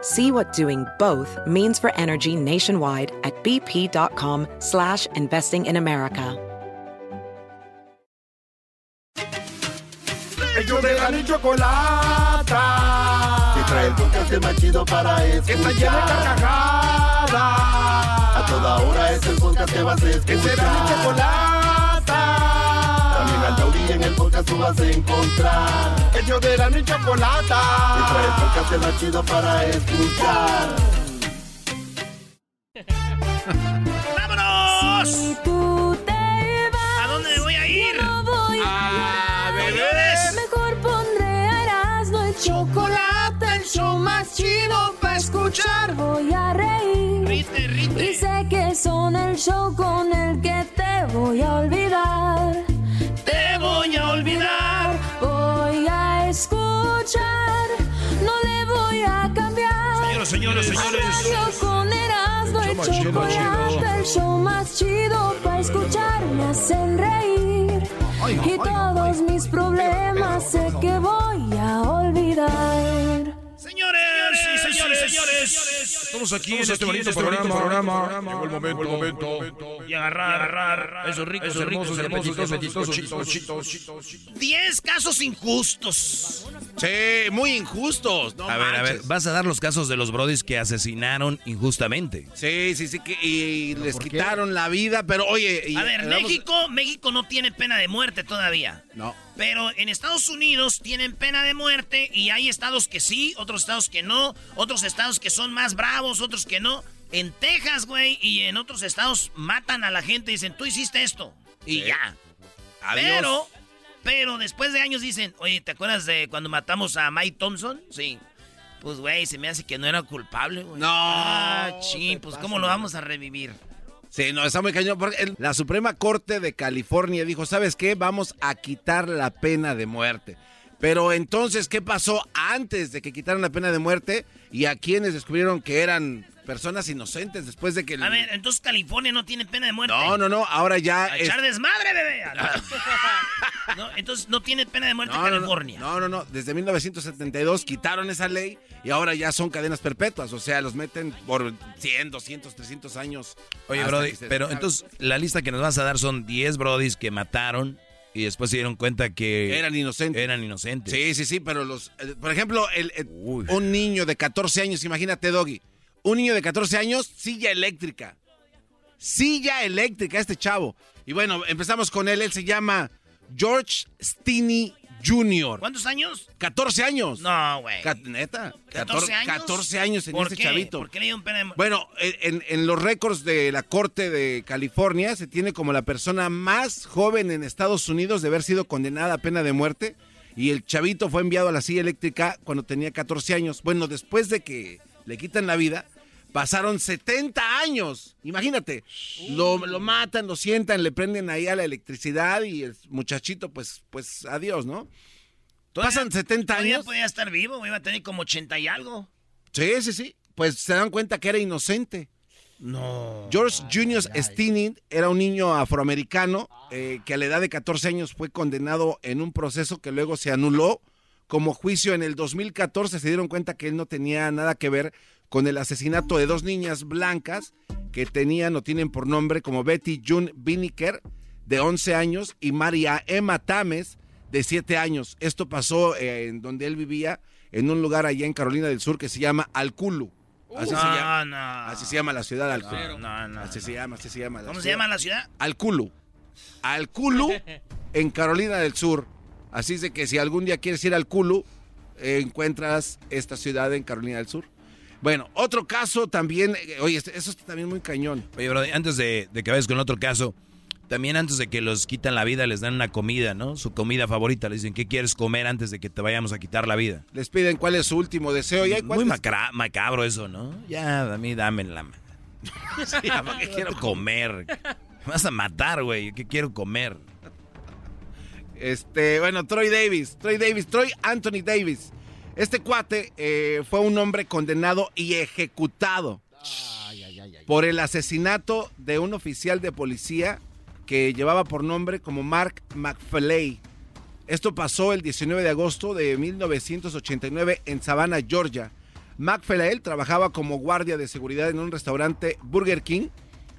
See what doing both means for energy nationwide at bp.com slash investing in America. Ellos de la ni chocolata. Que trae el podcast más chido para escuchar. Que está llena de carcajadas. A toda hora es el podcast que vas a escuchar. Que será mi chocolata. En el podcast tú vas a encontrar. Ellos de la ni chocolata. Que trae el podcast más chido para escuchar. ¡Vámonos! Si tú te vas, ¿A dónde voy a ir? no voy A beber. Mejor pondré a Erasmo y chocolate, el show más chido para escuchar. Voy a reír. Rite, rite. Y sé que son el show con el que te voy a olvidar. Te voy a olvidar. Voy a escuchar. No le voy a cambiar. Señoras, señores, señores. con Erasmo chido, chocolate, el show más chido para escuchar. Me hacen reír. Y todos mis problemas sé que voy a olvidar. Señores señores, señores. Estamos aquí en este bonito programa. Llegó el momento, el momento. Y agarrar, agarrar esos ricos, Esos ricos, hermosos, hermosos, chitos. 10 casos injustos. Sí, muy injustos. A ver, a ver, vas a dar los casos de los brodis que asesinaron injustamente. Sí, sí, sí, que, y les quitaron la vida, pero oye... y- A ver, México, México no tiene pena de muerte todavía. No. Pero en Estados Unidos tienen pena de muerte y hay estados que sí, otros estados que no, otros estados que son más bravos, otros que no. En Texas, güey, y en otros estados matan a la gente y dicen, tú hiciste esto. Y Sí. ya. Adiós. Pero, pero después de años dicen, oye, ¿te acuerdas de cuando matamos a Mike Thompson? Sí. Pues, güey, se me hace que no era culpable, güey. No, Ah, chin, te pues, pases, ¿cómo lo vamos a revivir? Sí, no, está muy cañón. Porque la Suprema Corte de California dijo, ¿sabes qué? Vamos a quitar la pena de muerte. Pero entonces, ¿qué pasó antes de que quitaran la pena de muerte? Y a quienes descubrieron que eran personas inocentes después de que... el- A ver, entonces California no tiene pena de muerte. No, no, no, ahora ya... A es- echar desmadre, bebé. No, entonces no tiene pena de muerte No, no, no, California. No, no, no. Desde 1972 quitaron esa ley y ahora ya son cadenas perpetuas. O sea, los meten por 100, 200, 300 años. Oye, Brody, se pero entonces la lista que nos vas a dar son 10 brodis que mataron y después se dieron cuenta que Eran inocentes. eran inocentes. Sí, sí, sí, pero los... eh, por ejemplo, el, un niño de 14 años, imagínate, Doggy. Un niño de 14 años, silla eléctrica. Silla eléctrica, este chavo. Y bueno, empezamos con él. Él se llama George Stinney Jr. ¿Cuántos años? 14 años. No, güey. ¿Neta? 14 años. 14 años tenía ¿Por este qué? chavito. ¿Por qué le dieron pena de? Bueno, en, en los récords de la Corte de California se tiene como la persona más joven en Estados Unidos de haber sido condenada a pena de muerte. Y el chavito fue enviado a la silla eléctrica cuando tenía 14 años. Bueno, después de que le quitan la vida, pasaron 70 años. Imagínate, lo, lo matan, lo sientan, le prenden ahí a la electricidad y el muchachito, pues, pues adiós, ¿no? Pasan 70 Todavía años. podía estar vivo, iba a tener como 80 y algo. Sí, sí, sí. Pues se dan cuenta que era inocente. No. George Junior era un niño afroamericano eh, que a la edad de 14 años fue condenado en un proceso que luego se anuló como juicio en el 2014. Se dieron cuenta que él no tenía nada que ver con el asesinato de dos niñas blancas que tenían o tienen por nombre como Betty June Biniker, de 11 años, y María Emma Tames, de 7 años. Esto pasó eh, en donde él vivía, en un lugar allá en Carolina del Sur que se llama Alculu. Así, se llama, no. así se llama la ciudad Alculu. No, Así se llama, así se llama. la ¿Cómo se llama la ciudad? Alculu. al Kulu en Carolina del Sur. Así es de que si algún día quieres ir al Kulu, encuentras esta ciudad en Carolina del Sur. Bueno, otro caso también, eh, oye, este, eso está también muy cañón. Oye, bro, antes de, que vayas con otro caso, también antes de que los quitan la vida les dan una comida, ¿no? Su comida favorita. Les dicen, ¿qué quieres comer antes de que te vayamos a quitar la vida? Les piden cuál es su último deseo. ¿Y Muy macabro eso, ¿no? Ya, a mí dame la... sí, ¿qué quiero comer? Me vas a matar, güey. ¿Qué quiero comer? Este, bueno, Troy Davis. Troy Davis. Troy Anthony Davis este cuate eh, fue un hombre condenado y ejecutado por el asesinato de un oficial de policía que llevaba por nombre como Mark McFlay. Esto pasó el 19 de agosto de 1989 en Savannah, Georgia. McFlay trabajaba como guardia de seguridad en un restaurante Burger King.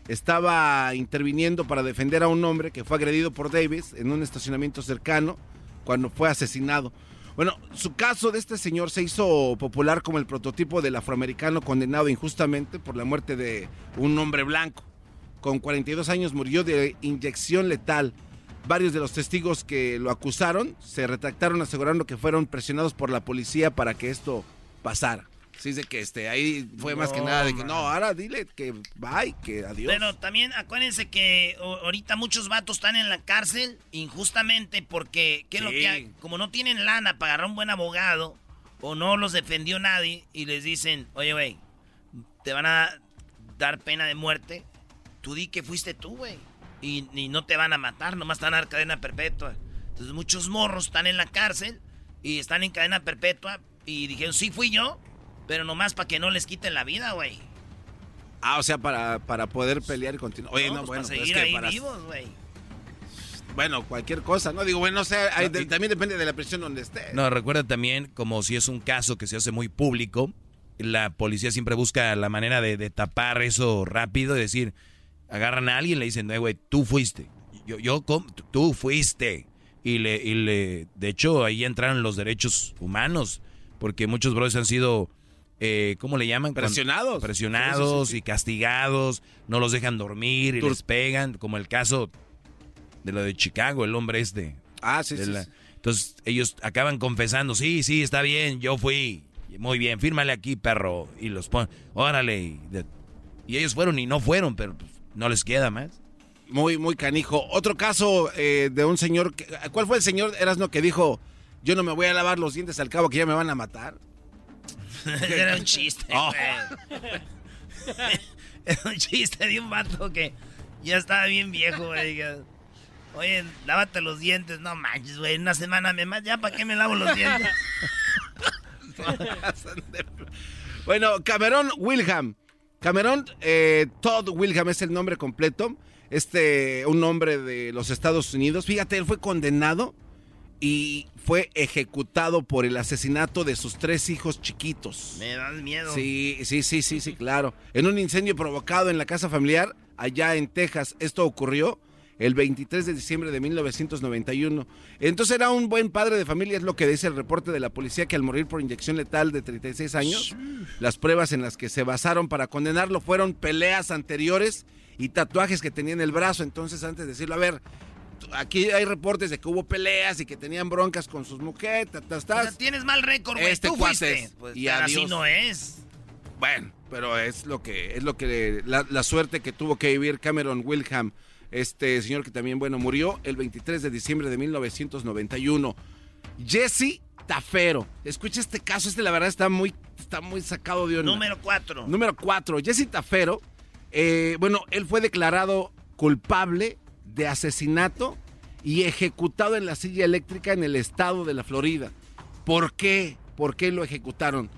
Estaba interviniendo para defender a un hombre que fue agredido por Davis en un estacionamiento cercano cuando fue asesinado. Bueno, su caso de este señor se hizo popular como el prototipo del afroamericano condenado injustamente por la muerte de un hombre blanco. Con 42 años murió de inyección letal. Varios de los testigos que lo acusaron se retractaron asegurando que fueron presionados por la policía para que esto pasara. Sí, de que este, ahí fue más que nada de que no, ahora dile que bye, que adiós. Bueno, también acuérdense que ahorita muchos vatos están en la cárcel injustamente porque, ¿qué es lo que hay? Como no tienen lana para agarrar un buen abogado o no los defendió nadie y les dicen, oye, güey, te van a dar pena de muerte, tú di que fuiste tú, güey. Y, y, no te van a matar, nomás están a dar cadena perpetua. Entonces muchos morros están en la cárcel y están en cadena perpetua y dijeron, sí fui yo pero nomás para que no les quiten la vida, güey. Ah, o sea, para, para poder pelear y continuar. Oye, no, pues bueno, para seguir ahí vivos, güey. Bueno, cualquier cosa, ¿no? Digo, bueno, no sé, también depende de la prisión donde esté. No, recuerda también, como si es un caso que se hace muy público, la policía siempre busca la manera de, tapar eso rápido y decir, agarran a alguien y le dicen, no, güey, tú fuiste. Yo, yo, tú fuiste. Y le, y le, de hecho, ahí entraron los derechos humanos, porque muchos brothers han sido eh, ¿cómo le llaman? Presionados. Presionados y castigados, no los dejan dormir y les pegan, como el caso de lo de Chicago, el hombre este. Ah, sí, sí, Entonces ellos acaban confesando, sí, sí, está bien, yo fui. Muy bien, fírmale aquí, perro. Y los ponen, órale. Y, ellos fueron y no fueron, pero pues, no les queda más. Muy, muy canijo. Otro caso eh, de un señor, ¿cuál fue el señor Erasno que dijo, yo no me voy a lavar los dientes al cabo que ya me van a matar? Era un chiste, oh. Era un chiste de un vato que ya estaba bien viejo, güey. Oye, lávate los dientes. No manches, güey. Una semana me más. ¿Ya para qué me lavo los dientes? bueno, Cameron Wilham. Cameron eh, Todd Wilham es el nombre completo. Este, un hombre de los Estados Unidos. Fíjate, él fue condenado y fue ejecutado por el asesinato de sus tres hijos chiquitos. Me dan miedo. Sí, sí, sí, sí, sí, claro. En un incendio provocado en la casa familiar allá en Texas. Esto ocurrió el 23 de diciembre de 1991. Entonces era un buen padre de familia, es lo que dice el reporte de la policía, que al morir por inyección letal de 36 años, las pruebas en las que se basaron para condenarlo fueron peleas anteriores y tatuajes que tenía en el brazo. Entonces, antes de decirlo, a ver, aquí hay reportes de que hubo peleas y que tenían broncas con sus mujeres. tienes mal récord, güey. Este Tú fuiste. Pues, y así no es. Bueno, pero es lo que es lo que la, suerte que tuvo que vivir Cameron Wilhelm, este señor que también bueno murió el 23 de diciembre de 1991. Jesse Tafero. Escucha este caso, este la verdad está muy está muy sacado de onda. Número 4. Número 4. Jesse Tafero, eh, bueno, él fue declarado culpable de asesinato y ejecutado en la silla eléctrica en el estado de la Florida. ¿Por qué? ¿Por qué lo ejecutaron?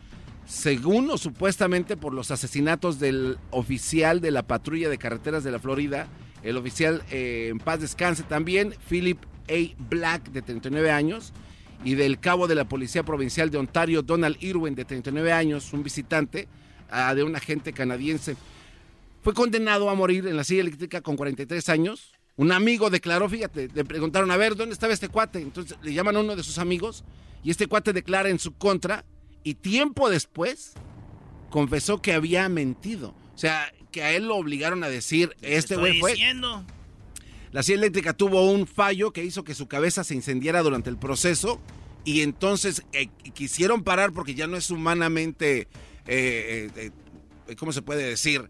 Según o supuestamente por los asesinatos del oficial de la patrulla de carreteras de la Florida, el oficial eh, en paz descanse también, Philip A. Black, de 39 años, y del cabo de la Policía Provincial de Ontario, Donald Irwin, de 39 años, un visitante ah, de un agente canadiense. Fue condenado a morir en la silla eléctrica con 43 años un amigo declaró, fíjate, le preguntaron, a ver, ¿dónde estaba este cuate? Entonces le llaman a uno de sus amigos y este cuate declara en su contra y tiempo después confesó que había mentido. O sea, que a él lo obligaron a decir, este güey fue... La silla eléctrica tuvo un fallo que hizo que su cabeza se incendiara durante el proceso y entonces eh, quisieron parar porque ya no es humanamente, eh, eh, ¿cómo se puede decir?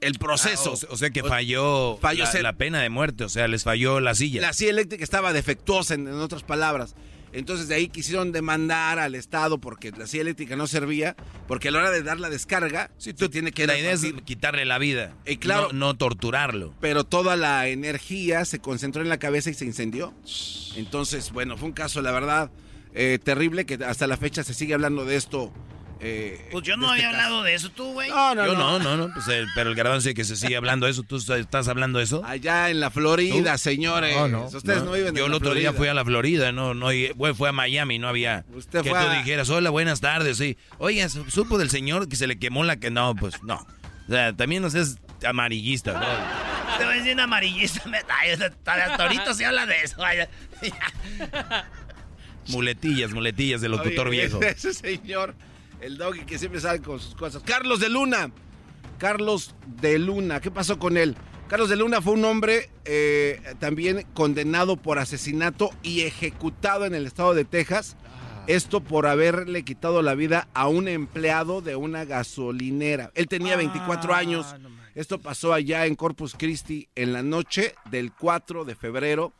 El proceso. Ah, o, sea que falló, falló la, pena de muerte, o sea, les falló la silla. La silla eléctrica estaba defectuosa, en otras palabras. Entonces de ahí quisieron demandar al Estado porque la silla eléctrica no servía, porque a la hora de dar la descarga, sí, tú tienes que... La idea es quitarle la vida, y claro, no, torturarlo. Pero toda la energía se concentró en la cabeza y se incendió. Entonces, bueno, fue un caso, la verdad, eh, terrible que hasta la fecha se sigue hablando de esto eh, pues yo no este había hablado de eso, tú, güey. No, no, yo no, no, no. Pues, eh, pero el garbanzo dice que se sigue hablando de eso. ¿Tú estás hablando de eso? Allá en la Florida, señores. No, no. Ustedes no, viven Yo el otro día fui a la Florida, no, no, fue a Miami, no había. Usted que tú dijeras, hola, buenas tardes, sí. Oye, supo del señor que se le quemó la que no, pues no. O sea, también no seas amarillista, ¿no? Te voy a decir amarillista. Hasta ahorita se habla de eso. muletillas, muletillas del locutor viejo. Ese señor. El doggy que siempre sale con sus cosas. Carlos de Luna. Carlos de Luna. ¿Qué pasó con él? Carlos de Luna fue un hombre eh, también condenado por asesinato y ejecutado en el estado de Texas. Esto por haberle quitado la vida a un empleado de una gasolinera. Él tenía 24 ah, años. Esto pasó allá en Corpus Christi en la noche del 4 de febrero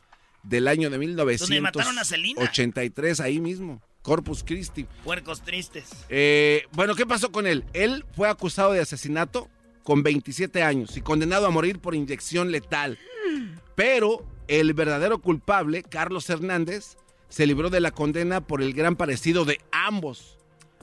del año de 1983, ahí mismo. Corpus Christi. Puercos tristes. Eh, bueno, ¿qué pasó con él? Él fue acusado de asesinato con 27 años y condenado a morir por inyección letal. Pero el verdadero culpable, Carlos Hernández, se libró de la condena por el gran parecido de ambos.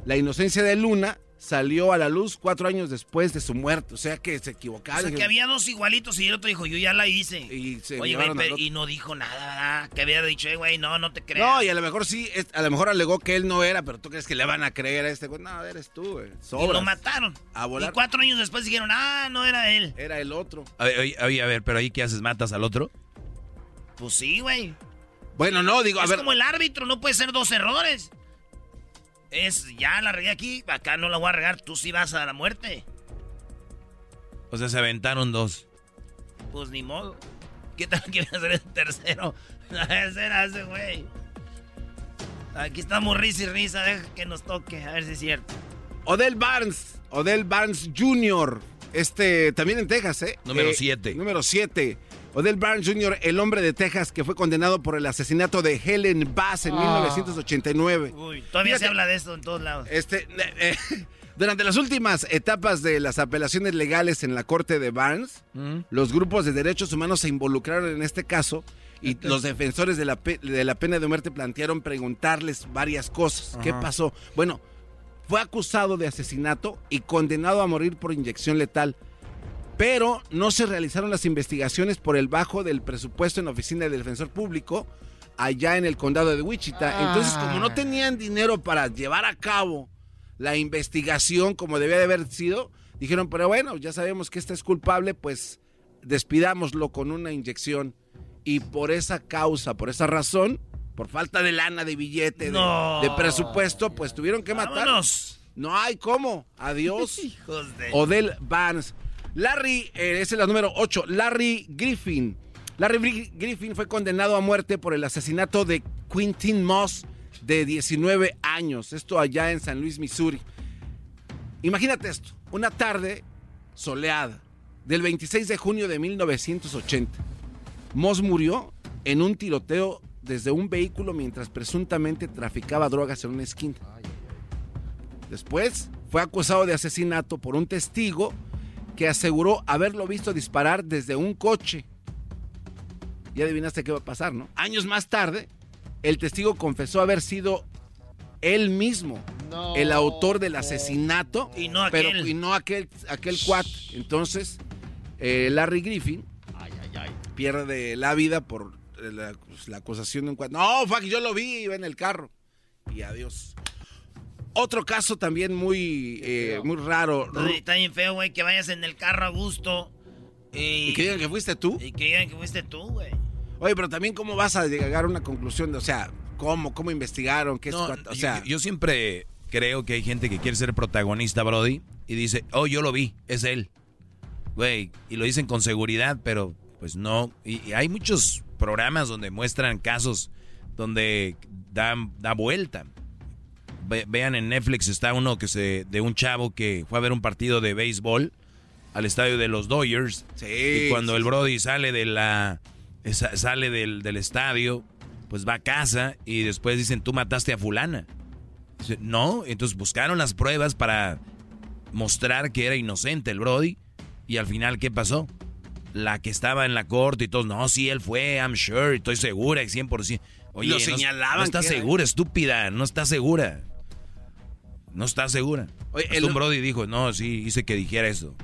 La inocencia de Luna salió a la luz cuatro años después de su muerte. O sea que se equivocaron. O sea que había dos igualitos y el otro dijo, yo ya la hice. Y Oye, güey, y no dijo nada, Que había dicho, güey, no, no te creas. No, y a lo mejor sí, a lo mejor alegó que él no era, pero tú crees que le van a creer a este güey. No, eres tú, güey. Y lo mataron. Y cuatro años después dijeron, ah, no era él. Era el otro. A ver, a ver, pero ahí qué haces, matas al otro. Pues sí, güey. Bueno, no, digo, a ver. Es como el árbitro, no puede ser dos errores. Es, ya la regué aquí, acá no la voy a regar, tú sí vas a la muerte. O sea, se aventaron dos. Pues ni modo. ¿Qué tal que a ser el tercero? Será ese güey. Aquí estamos risa y risa, deja que nos toque, a ver si es cierto. Odell Barnes, Odell Barnes Jr., este, también en Texas, ¿eh? Número 7. Eh, número 7. Odell Barnes Jr., el hombre de Texas que fue condenado por el asesinato de Helen Bass en 1989. Ah. Uy, todavía se habla de esto en todos lados. Este, eh, eh, durante las últimas etapas de las apelaciones legales en la corte de Barnes, mm. los grupos de derechos humanos se involucraron en este caso y los defensores de la, de la pena de muerte plantearon preguntarles varias cosas. ¿Qué pasó? Bueno, fue acusado de asesinato y condenado a morir por inyección letal pero no se realizaron las investigaciones por el bajo del presupuesto en la oficina del defensor público allá en el condado de Wichita. Entonces, como no ah. tenían dinero para llevar a cabo la investigación como debía de haber sido, dijeron, pero bueno, ya sabemos que este es culpable, pues despidámoslo con una inyección. Y por esa causa, por esa razón, por falta de lana, de billete, de, presupuesto, pues tuvieron que matarnos. No hay cómo. Adiós. Odell Barnes. Larry, eh, ese es la número 8, Larry Griffin. Larry Griffin fue condenado a muerte por el asesinato de Quintin Moss, de 19 años. Esto allá en San Luis, Missouri. Imagínate esto, una tarde soleada del 26 de junio de 1980. Moss murió en un tiroteo desde un vehículo mientras presuntamente traficaba drogas en una esquina. Después fue acusado de asesinato por un testigo que aseguró haberlo visto disparar desde un coche. Y adivinaste qué va a pasar, ¿no? Años más tarde, el testigo confesó haber sido él mismo el autor del asesinato, y no aquel, pero, y no aquel, aquel cuat. Entonces, eh, Larry Griffin pierde la vida por la, pues, la, acusación de un cuat. No, fuck, yo lo vi, iba en el carro. Y adiós. Otro caso también muy, eh, muy raro. Está bien feo, güey, que vayas en el carro a gusto. Y, que digan que fuiste tú. Y que digan que fuiste tú, güey. Oye, pero también cómo vas a llegar a una conclusión de, o sea, cómo, cómo investigaron, qué es, o sea, yo, siempre creo que hay gente que quiere ser protagonista, Brody, y dice, oh, yo lo vi, es él. Güey, y lo dicen con seguridad, pero Pues no. Y, hay muchos programas donde muestran casos donde dan, da vuelta. Vean en Netflix está uno que se de un chavo que fue a ver un partido de béisbol al estadio de los Dodgers. Sí, y cuando el Brody sale de la sale del, del, estadio, pues va a casa y después dicen, "Tú mataste a fulana." no, entonces buscaron las pruebas para mostrar que era inocente el Brody y al final ¿qué pasó? La que estaba en la corte y todos, "No, sí él fue, I'm sure, estoy segura, 100%." Oye, lo señalaban. No, está segura, estúpida, no está segura. No está segura. Oye, el Brody dijo, no, sí, hice que dijera eso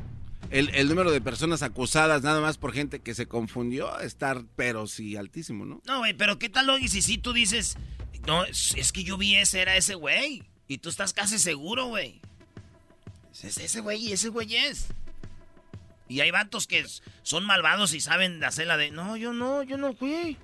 el, número de personas acusadas nada más por gente que se confundió estar, pero sí, altísimo, ¿no? No, güey, pero ¿qué tal, Logi, si sí tú dices, no, es que yo vi ese, era ese güey, y tú estás casi seguro, güey. Es ese güey y ese güey es. Y hay vatos que son malvados y saben hacer la de, no, yo no, yo no fui.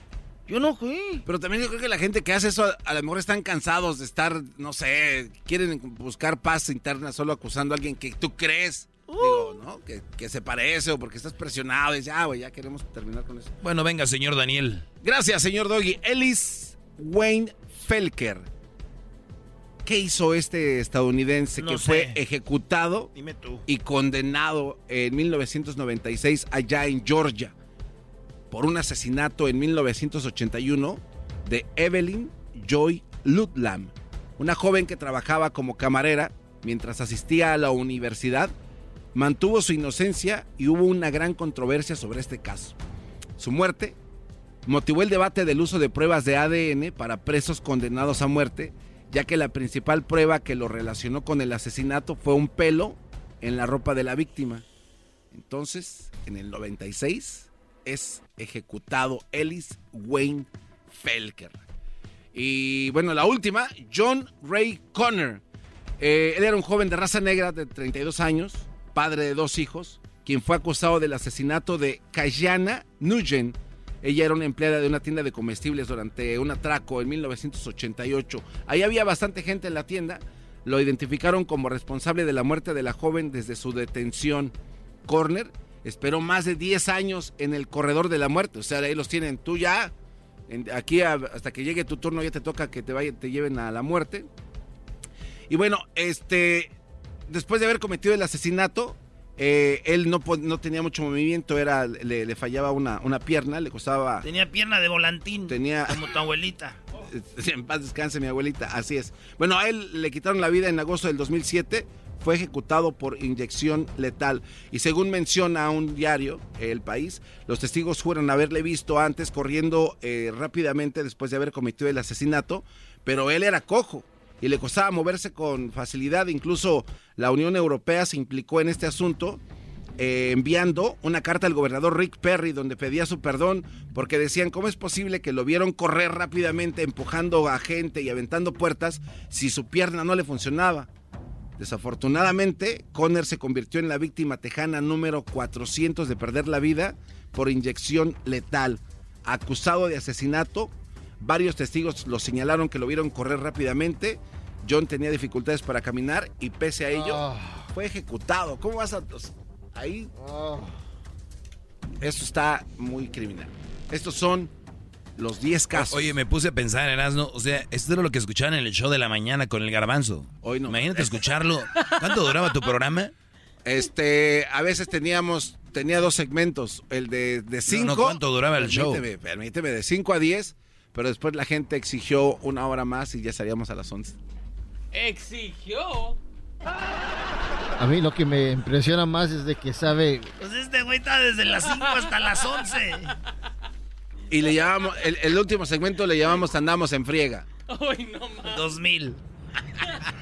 Yo no fui. Pero también yo creo que la gente que hace eso a, lo mejor están cansados de estar, no sé, quieren buscar paz interna solo acusando a alguien que tú crees Digo, uh. ¿no? Que, se parece o porque estás presionado. Y ya, güey, ya queremos terminar con eso. Bueno, venga, señor Daniel. Gracias, señor Doggy. Ellis Wayne Felker. ¿Qué hizo este estadounidense que fue ejecutado y condenado en 1996 allá en Georgia por un asesinato en 1981 de Evelyn Joy Ludlam, una joven que trabajaba como camarera mientras asistía a la universidad mantuvo su inocencia y hubo una gran controversia sobre este caso. Su muerte motivó el debate del uso de pruebas de ADN para presos condenados a muerte, ya que la principal prueba que lo relacionó con el asesinato fue un pelo en la ropa de la víctima. Entonces, en el 96 es ejecutado Ellis Wayne Felker. Y bueno, la última, John Ray Connor. Eh, él era un joven de raza negra de 32 años, padre de dos hijos, quien fue acusado del asesinato de Kayana Nugent. Ella era una empleada de una tienda de comestibles durante un atraco en 1988. Ahí había bastante gente en la tienda. Lo identificaron como responsable de la muerte de la joven desde su detención. Corner esperó más de 10 años en el corredor de la muerte. O sea, ahí los tienen tú ya. aquí hasta que llegue tu turno ya te toca que te, vaya, te lleven a la muerte. Y bueno, este después de haber cometido el asesinato, eh, él no, no tenía mucho movimiento, era, le, fallaba una, una, pierna, le costaba... Tenía pierna de volantín, tenía, como tu abuelita. en paz descanse mi abuelita, así es. Bueno, a él le quitaron la vida en agosto del 2007, fue ejecutado por inyección letal. Y según menciona un diario, El País, los testigos fueron haberle visto antes corriendo eh, rápidamente después de haber cometido el asesinato, pero él era cojo y le costaba moverse con facilidad. Incluso la Unión Europea se implicó en este asunto. Eh, enviando una carta al gobernador Rick Perry donde pedía su perdón porque decían cómo es posible que lo vieron correr rápidamente empujando a gente y aventando puertas si su pierna no le funcionaba. Desafortunadamente, Conner se convirtió en la víctima tejana número 400 de perder la vida por inyección letal. Acusado de asesinato, Varios testigos lo señalaron que lo vieron correr rápidamente. John tenía dificultades para caminar y pese a ello ah. fue ejecutado. ¿Cómo vas a...? Ahí... Ah. Esto está muy criminal. Estos son los 10 casos. Oye, me puse a pensar, en Erasmo, o sea, esto era lo que escuchaban en el show de la mañana con el garbanzo. Hoy no. Imagínate escucharlo. ¿Cuánto duraba tu programa? Este, a veces teníamos, tenía dos segmentos, el de 5. No, ¿Cuánto duraba el show? Permíteme, de 5 a 10 pero después la gente exigió una hora más y ya salíamos a las 11. ¿Exigió? A mí lo que me impresiona más es de que sabe... Pues este güey está desde las 5 hasta las 11. Y le llamamos, el, último segmento le llamamos Andamos en friega. Ay, no más. 2000.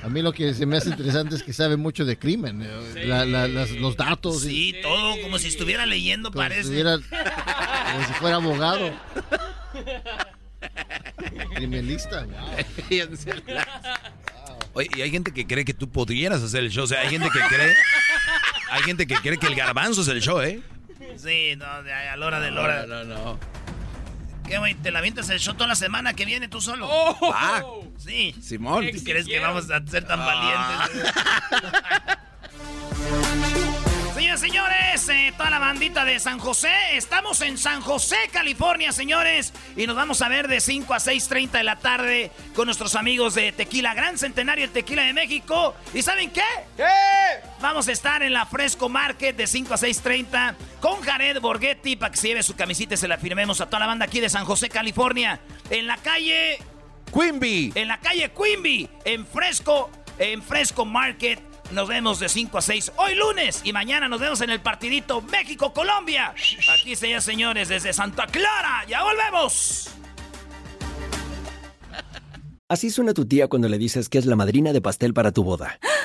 A mí lo que se me hace interesante es que sabe mucho de crimen, eh, los datos. Sí, todo como si estuviera leyendo, parece. como si fuera abogado. Criminalista, Oye, y hay gente que cree que tú podrías hacer el show. O sea, hay gente que cree. Hay gente que cree que el garbanzo es el show, ¿eh? Sí, no, a la hora de la hora. No, no, no. ¿Qué, güey? ¿Te la avientas el show toda la semana que viene tú solo? Oh. ah, sí. Simón. ¿Tú crees que vamos a ser tan valientes? señores. Eh, toda la bandita de San José. Estamos en San José, California, señores. Y nos vamos a ver de 5 a 6.30 de la tarde con nuestros amigos de Tequila Gran Centenario, el Tequila de México. ¿Y saben qué? ¿Qué? Vamos a estar en la Fresco Market de 5 a 6.30 con Jared Borghetti para que se lleve su camisita y se la firmemos a toda la banda aquí de San José, California. En la calle... Quimby. En la calle Quimby, en Fresco, en Fresco Market. Nos vemos de 5 a 6 hoy lunes y mañana nos vemos en el partidito México-Colombia. Aquí se señores desde Santa Clara. Ya volvemos. Así suena tu tía cuando le dices que es la madrina de pastel para tu boda.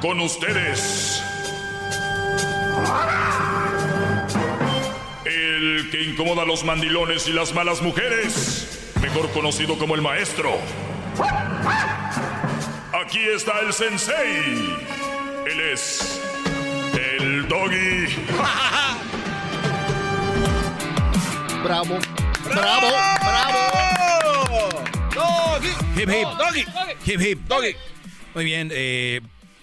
Con ustedes. El que incomoda a los mandilones y las malas mujeres. Mejor conocido como el maestro. Aquí está el sensei. Él es. El doggy. Bravo, bravo, bravo. Doggy. Hip hip. Doggy. Hip hip. Doggy. Muy bien, eh,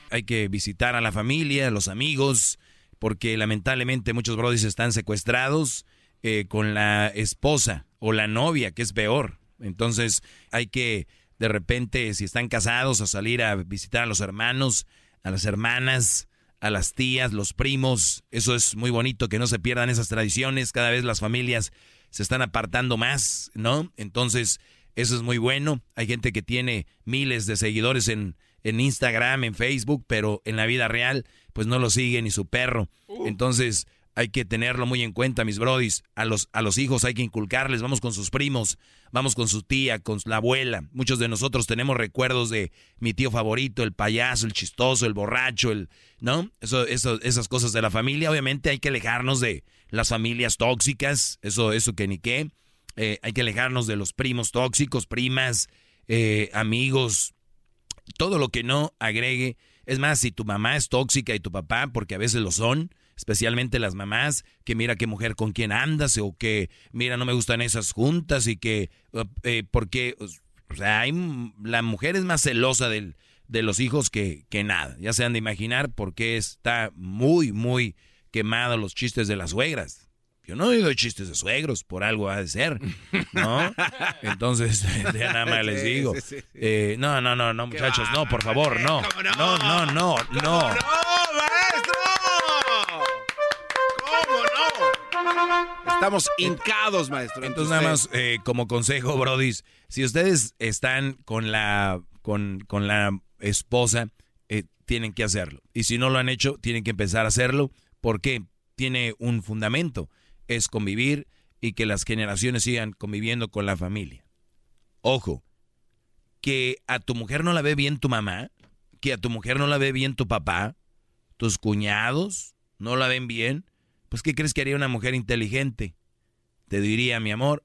hay que visitar a la familia, a los amigos, porque lamentablemente muchos brodis están secuestrados eh, con la esposa o la novia, que es peor. Entonces hay que, de repente, si están casados, a salir a visitar a los hermanos, a las hermanas, a las tías, los primos. Eso es muy bonito, que no se pierdan esas tradiciones. Cada vez las familias se están apartando más, ¿no? Entonces, eso es muy bueno. Hay gente que tiene miles de seguidores en, en Instagram, en Facebook, pero en la vida real, pues no lo sigue ni su perro. Entonces, hay que tenerlo muy en cuenta, mis brodis. A los, a los hijos hay que inculcarles, vamos con sus primos, vamos con su tía, con la abuela. Muchos de nosotros tenemos recuerdos de mi tío favorito, el payaso, el chistoso, el borracho, el, ¿no? Eso, eso, esas cosas de la familia. Obviamente hay que alejarnos de las familias tóxicas, eso, eso que ni qué. Eh, hay que alejarnos de los primos tóxicos, primas, eh, amigos, todo lo que no agregue. Es más, si tu mamá es tóxica y tu papá, porque a veces lo son, especialmente las mamás, que mira qué mujer con quién andas, o que mira no me gustan esas juntas y que, eh, porque, o sea, hay, la mujer es más celosa de los hijos que, que nada. Ya se han de imaginar por qué está muy, muy quemado los chistes de las suegras. Yo no digo chistes de suegros, por algo ha de ser, ¿no? Entonces, ya nada más les digo. Eh, no, no, no, no, muchachos, no, por favor, no. No, no, no, no. ¡No, maestro! ¿Cómo no? Estamos hincados, maestro. Entonces, nada más eh, como consejo, Brody, si ustedes están con la, con, con la esposa, eh, tienen que hacerlo. Y si no lo han hecho, tienen que empezar a hacerlo. porque Tiene un fundamento. Es convivir y que las generaciones sigan conviviendo con la familia. Ojo, que a tu mujer no la ve bien tu mamá, que a tu mujer no la ve bien tu papá, tus cuñados no la ven bien, pues ¿qué crees que haría una mujer inteligente? Te diría, mi amor,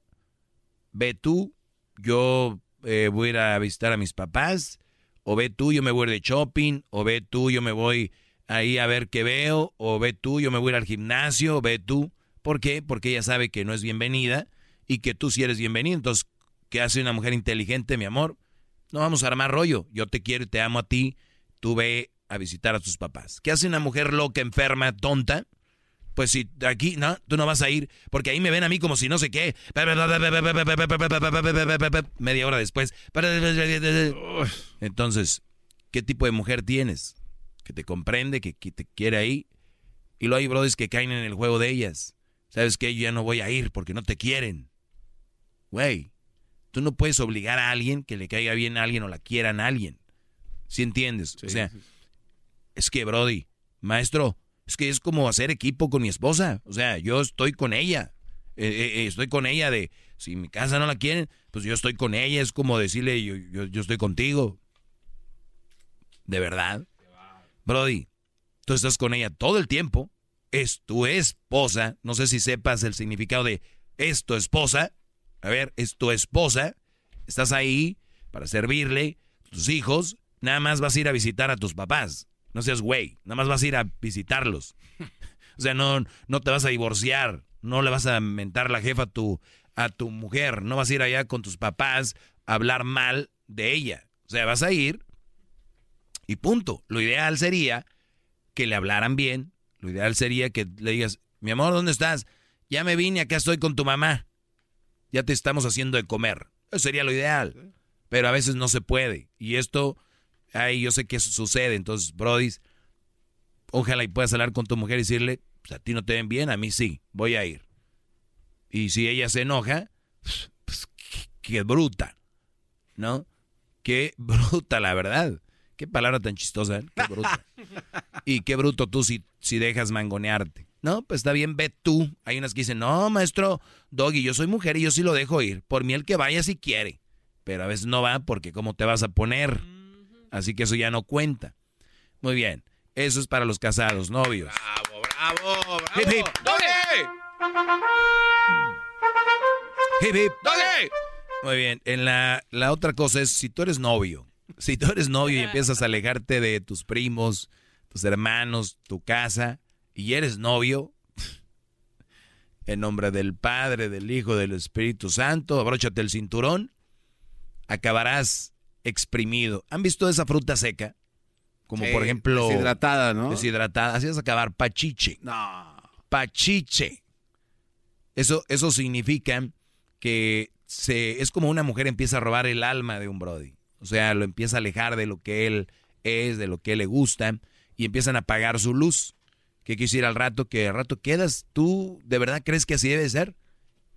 ve tú, yo eh, voy a ir a visitar a mis papás, o ve tú, yo me voy de shopping, o ve tú, yo me voy ahí a ver qué veo, o ve tú, yo me voy al gimnasio, o ve tú. ¿Por qué? Porque ella sabe que no es bienvenida y que tú sí eres bienvenido. Entonces, ¿qué hace una mujer inteligente, mi amor? No vamos a armar rollo. Yo te quiero y te amo a ti. Tú ve a visitar a tus papás. ¿Qué hace una mujer loca, enferma, tonta? Pues si aquí, no, tú no vas a ir, porque ahí me ven a mí como si no sé qué. Media hora después. Entonces, ¿qué tipo de mujer tienes? Que te comprende, que, te quiere ahí. Y luego hay brothers que caen en el juego de ellas. ¿Sabes qué? Yo ya no voy a ir porque no te quieren. Güey, tú no puedes obligar a alguien que le caiga bien a alguien o la quieran a alguien. ¿Sí entiendes? o sea, es que, Brody, maestro, es que es como hacer equipo con mi esposa. O sea, yo estoy con ella. Eh, eh, eh, estoy con ella de, si mi casa no la quieren, pues yo estoy con ella. Es como decirle, yo, yo, estoy contigo. ¿De verdad? Brody, tú estás con ella todo el tiempo. Es tu esposa. No sé si sepas el significado de es tu esposa. A ver, es tu esposa. Estás ahí para servirle. Tus hijos. Nada más vas a ir a visitar a tus papás. No seas güey, nada más vas a ir a visitarlos. O sea, no, no te vas a divorciar, no le vas a mentar la jefa a tu, a tu mujer, no vas a ir allá con tus papás a hablar mal de ella. O sea, vas a ir y punto. Lo ideal sería que le hablaran bien, lo ideal sería que le digas, mi amor, ¿dónde estás? Ya me vine, acá estoy con tu mamá. Ya te estamos haciendo de comer. Eso sería lo ideal. Pero a veces no se puede. Y esto Ay, yo sé que eso sucede. Entonces, Brody, ojalá y puedas hablar con tu mujer y decirle, pues a ti no te ven bien, a mí sí, voy a ir. Y si ella se enoja, pues qué, bruta, ¿no? Qué bruta, la verdad. Qué palabra tan chistosa, ¿eh? qué bruta. y qué bruto tú si, si dejas mangonearte. No, pues está bien, ve tú. Hay unas que dicen, no, maestro Doggy, yo soy mujer y yo sí lo dejo ir. Por mí el que vaya si quiere. Pero a veces no va porque cómo te vas a poner. Así que eso ya no cuenta. Muy bien. Eso es para los casados, novios. Bravo, bravo, bravo. Hip, hip. Hip, hip. Muy bien. En la, la otra cosa es, si tú eres novio, si tú eres novio y empiezas a alejarte de tus primos, tus hermanos, tu casa, y eres novio, en nombre del Padre, del Hijo, del Espíritu Santo, abróchate el cinturón, acabarás exprimido. ¿Han visto esa fruta seca? Como por ejemplo... Deshidratada, ¿no? Deshidratada. Así es acabar pachiche. No. Pachiche. Eso, eso significa que se, es como una mujer empieza a robar el alma de un Brody. O sea, lo empieza a alejar de lo que él es, de lo que le gusta, y empiezan a apagar su luz. ¿Qué quisiera al rato? Que al rato quedas, ¿tú de verdad crees que así debe ser?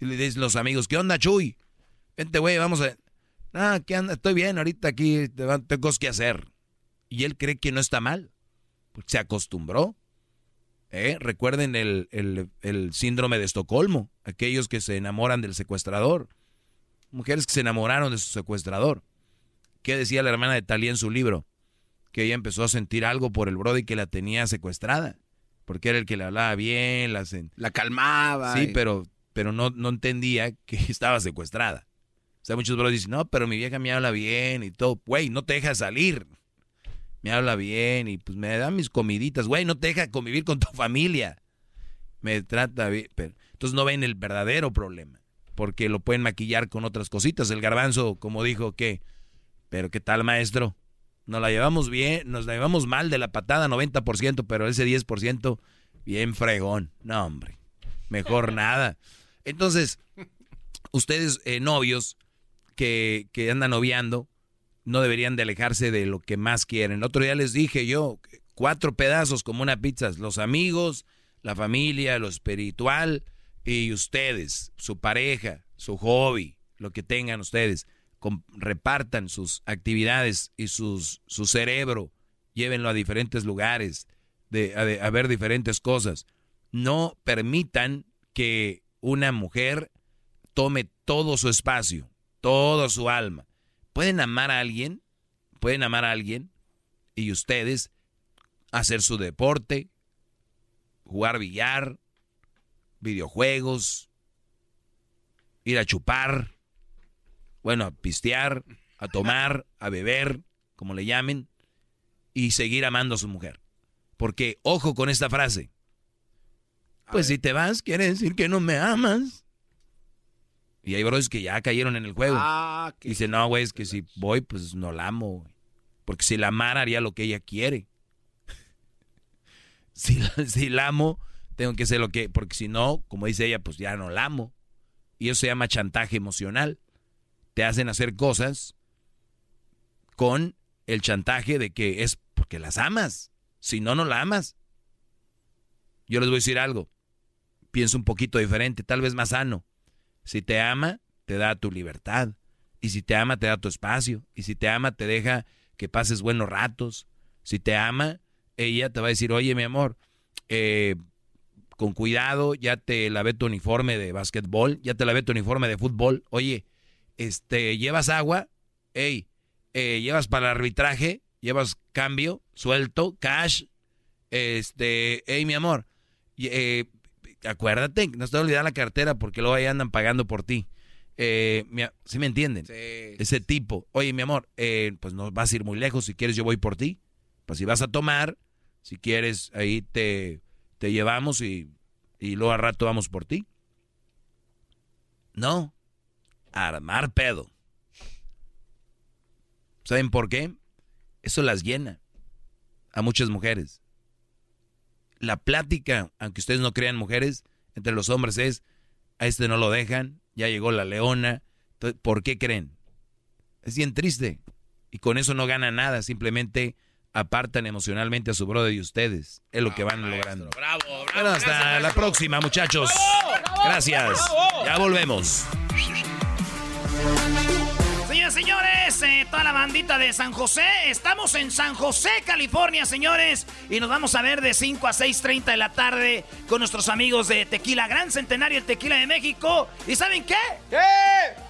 Y le dicen los amigos, ¿qué onda, Chuy? Vente, güey, vamos a... Ah, ¿qué anda? Estoy bien, ahorita aquí tengo cosas que hacer. Y él cree que no está mal. Porque se acostumbró. ¿Eh? Recuerden el, el, síndrome de Estocolmo. Aquellos que se enamoran del secuestrador. Mujeres que se enamoraron de su secuestrador. ¿Qué decía la hermana de Talía en su libro? Que ella empezó a sentir algo por el Brody que la tenía secuestrada. Porque era el que le hablaba bien, la, la calmaba. Sí, pero, pero no, no entendía que estaba secuestrada. O sea, muchos bros dicen, no, pero mi vieja me habla bien y todo. Güey, no te deja salir. Me habla bien y pues me da mis comiditas. Güey, no te deja convivir con tu familia. Me trata bien. Pero, entonces no ven el verdadero problema. Porque lo pueden maquillar con otras cositas. El garbanzo, como dijo, ¿qué? Pero ¿qué tal, maestro? Nos la llevamos bien, nos la llevamos mal de la patada 90%, pero ese 10% bien fregón. No, hombre. Mejor nada. Entonces, ustedes eh, novios que, que andan noviando no deberían de alejarse de lo que más quieren. El otro día les dije yo, cuatro pedazos como una pizza, los amigos, la familia, lo espiritual y ustedes, su pareja, su hobby, lo que tengan ustedes, repartan sus actividades y sus, su cerebro, llévenlo a diferentes lugares, de, a, ver diferentes cosas. No permitan que una mujer tome todo su espacio, toda su alma. Pueden amar a alguien, pueden amar a alguien y ustedes hacer su deporte, jugar billar, videojuegos, ir a chupar, bueno, a pistear, a tomar, a beber, como le llamen, y seguir amando a su mujer. Porque, ojo con esta frase. Pues si te vas, quiere decir que no me amas. Y hay bros que ya cayeron en el juego. Ah, Dice, no, güey, es que si voy, pues no la amo. Porque si la amara, haría lo que ella quiere. si, si la amo, tengo que hacer lo que... Porque si no, como dice ella, pues ya no la amo. Y eso se llama chantaje emocional. Te hacen hacer cosas con el chantaje de que es porque las amas. Si no, no la amas. Yo les voy a decir algo. Pienso un poquito diferente, tal vez más sano. Si te ama, te da tu libertad. Y si te ama, te da tu espacio. Y si te ama, te deja que pases buenos ratos. Si te ama, ella te va a decir, oye, mi amor, eh, con cuidado, ya te lavé tu uniforme de básquetbol, ya te lavé tu uniforme de fútbol. Oye, este, ¿llevas agua? Ey, eh, ¿llevas para el arbitraje? ¿Llevas cambio? ¿Suelto? ¿Cash? Este, hey, mi amor, eh, acuérdate, no te olvidar la cartera porque luego ahí andan pagando por ti. Eh, ¿Sí me entienden? Ese tipo. Oye, mi amor, eh, pues no vas a ir muy lejos. Si quieres, yo voy por ti. Pues si vas a tomar, si quieres, ahí te, te llevamos y, y luego a rato vamos por ti. No. Armar pedo. ¿Saben por qué? Eso las llena a muchas mujeres. La plática, aunque ustedes no crean mujeres, entre los hombres es, a este no lo dejan, ya llegó la leona. ¿Por qué creen? Es bien triste. Y con eso no gana nada, simplemente apartan emocionalmente a su brother y ustedes. Es lo que van logrando. Bravo, bravo. hasta la próxima, muchachos. gracias. Ya volvemos señores, eh, toda la bandita de San José. Estamos en San José, California, señores. Y nos vamos a ver de 5 a 6.30 de la tarde con nuestros amigos de Tequila Gran Centenario, el Tequila de México. ¿Y saben qué? ¿Qué?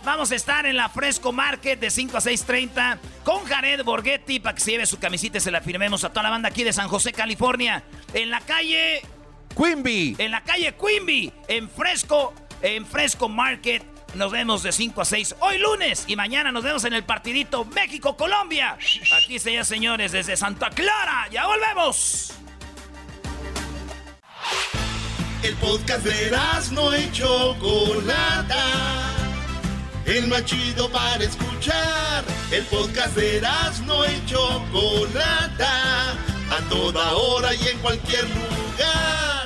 Vamos a estar en la Fresco Market de 5 a 6.30 con Jared Borghetti para que se lleve su camisita y se la firmemos a toda la banda aquí de San José, California. En la calle... Quimby. En la calle Quimby, en Fresco, en Fresco Market. Nos vemos de 5 a 6 hoy lunes y mañana nos vemos en el partidito México-Colombia. Aquí se señores desde Santa Clara. Ya volvemos. El podcast de no hecho Chocolata. El más chido para escuchar. El podcast de no hecho Chocolata. A toda hora y en cualquier lugar.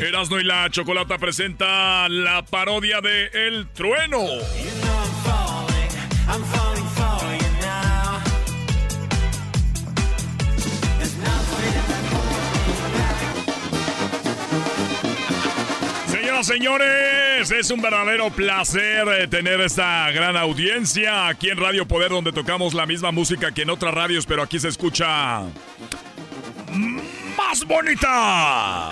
Erasno y la Chocolata presenta la parodia de El Trueno. Señoras, señores, es un verdadero placer eh, tener esta gran audiencia aquí en Radio Poder donde tocamos la misma música que en otras radios, pero aquí se escucha más bonita.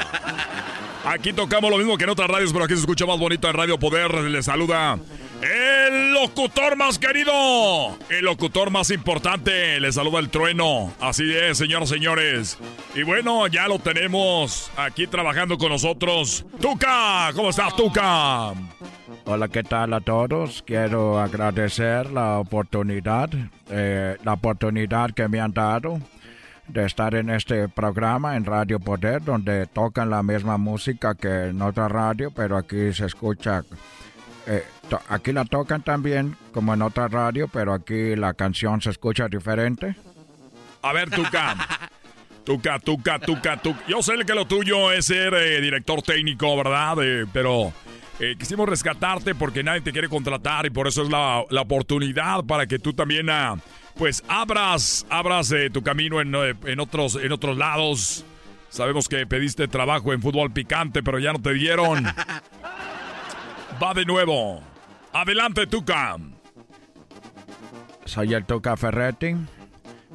Aquí tocamos lo mismo que en otras radios, pero aquí se escucha más bonito en Radio Poder. Le saluda el locutor más querido, el locutor más importante. Le saluda el trueno. Así es, señoras y señores. Y bueno, ya lo tenemos aquí trabajando con nosotros. Tuca, ¿cómo estás, Tuca? Hola, ¿qué tal a todos? Quiero agradecer la oportunidad, eh, la oportunidad que me han dado de estar en este programa en Radio Poder, donde tocan la misma música que en otra radio, pero aquí se escucha, eh, aquí la tocan también como en otra radio, pero aquí la canción se escucha diferente. A ver, Tuca. Tuca, Tuca, Tuca, Tuca. Yo sé que lo tuyo es ser eh, director técnico, ¿verdad? Eh, pero quisimos rescatarte porque nadie te quiere contratar y por eso es la, la oportunidad para que tú también... Uh, pues abras, abras eh, tu camino eh, en, otros, en otros lados. Sabemos que pediste trabajo en fútbol picante, pero ya no te dieron. Va de nuevo. Adelante, Tuca. Soy el Tuca Ferretti.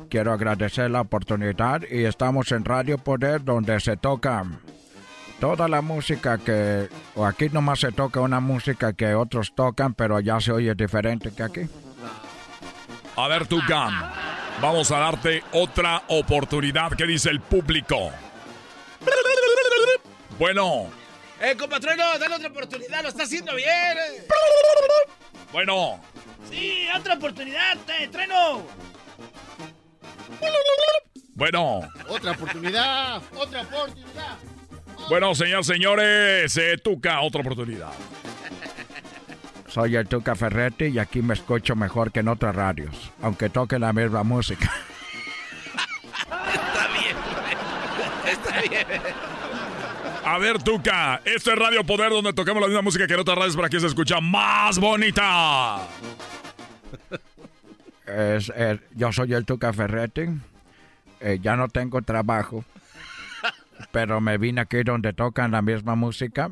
Quiero agradecer la oportunidad y estamos en Radio Poder donde se toca toda la música que... O aquí nomás se toca una música que otros tocan, pero ya se oye diferente que aquí. A ver, Tucán. Vamos a darte otra oportunidad. ¿Qué dice el público? Bueno. Eh, compatrino, dale otra oportunidad. Lo está haciendo bien. Bueno. Sí, otra oportunidad, eh, treno. Bueno. Otra oportunidad. Otra oportunidad. Bueno, señores, señores, eh, Tuca, otra oportunidad. Soy el Tuca Ferretti y aquí me escucho mejor que en otras radios, aunque toque la misma música. Está bien, está bien. A ver, Tuca, esto es Radio Poder donde tocamos la misma música que en otras radios para que se escucha más bonita. Es, yo soy el Tuca Ferretti. Eh, ya no tengo trabajo, pero me vine aquí donde tocan la misma música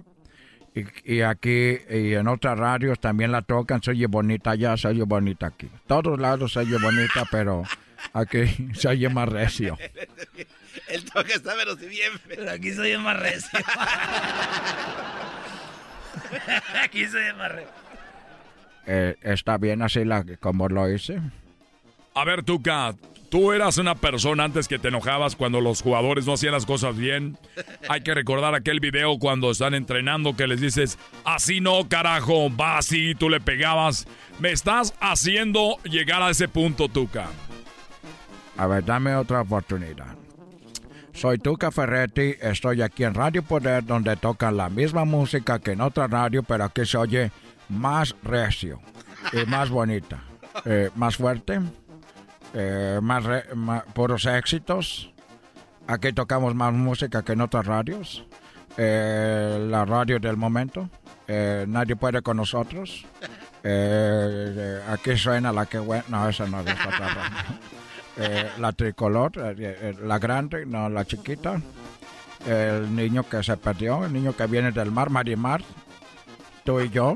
y, aquí y en otras radios también la tocan, se oye bonita allá, se oye bonita aquí. Todos lados se oye bonita, pero aquí se oye más recio. El toque está pero si bien, pero aquí se oye más recio. aquí se oye más recio. Eh, está bien así la, como lo hice. A ver, Tuca, Tú eras una persona antes que te enojabas cuando los jugadores no hacían las cosas bien. Hay que recordar aquel video cuando están entrenando que les dices, así no, carajo, va así, tú le pegabas. Me estás haciendo llegar a ese punto, Tuca. A ver, dame otra oportunidad. Soy Tuca Ferretti, estoy aquí en Radio Poder donde tocan la misma música que en otra radio, pero aquí se oye más recio y más bonita. Eh, más fuerte eh, más, puros éxitos. Aquí tocamos más música que en otras radios. Eh, la radio del momento. Eh, nadie puede con nosotros. aquí suena la que bueno. No, esa no es otra la tricolor, la grande, no la chiquita. El niño que se perdió, el niño que viene del mar, Marimar. Tú y yo.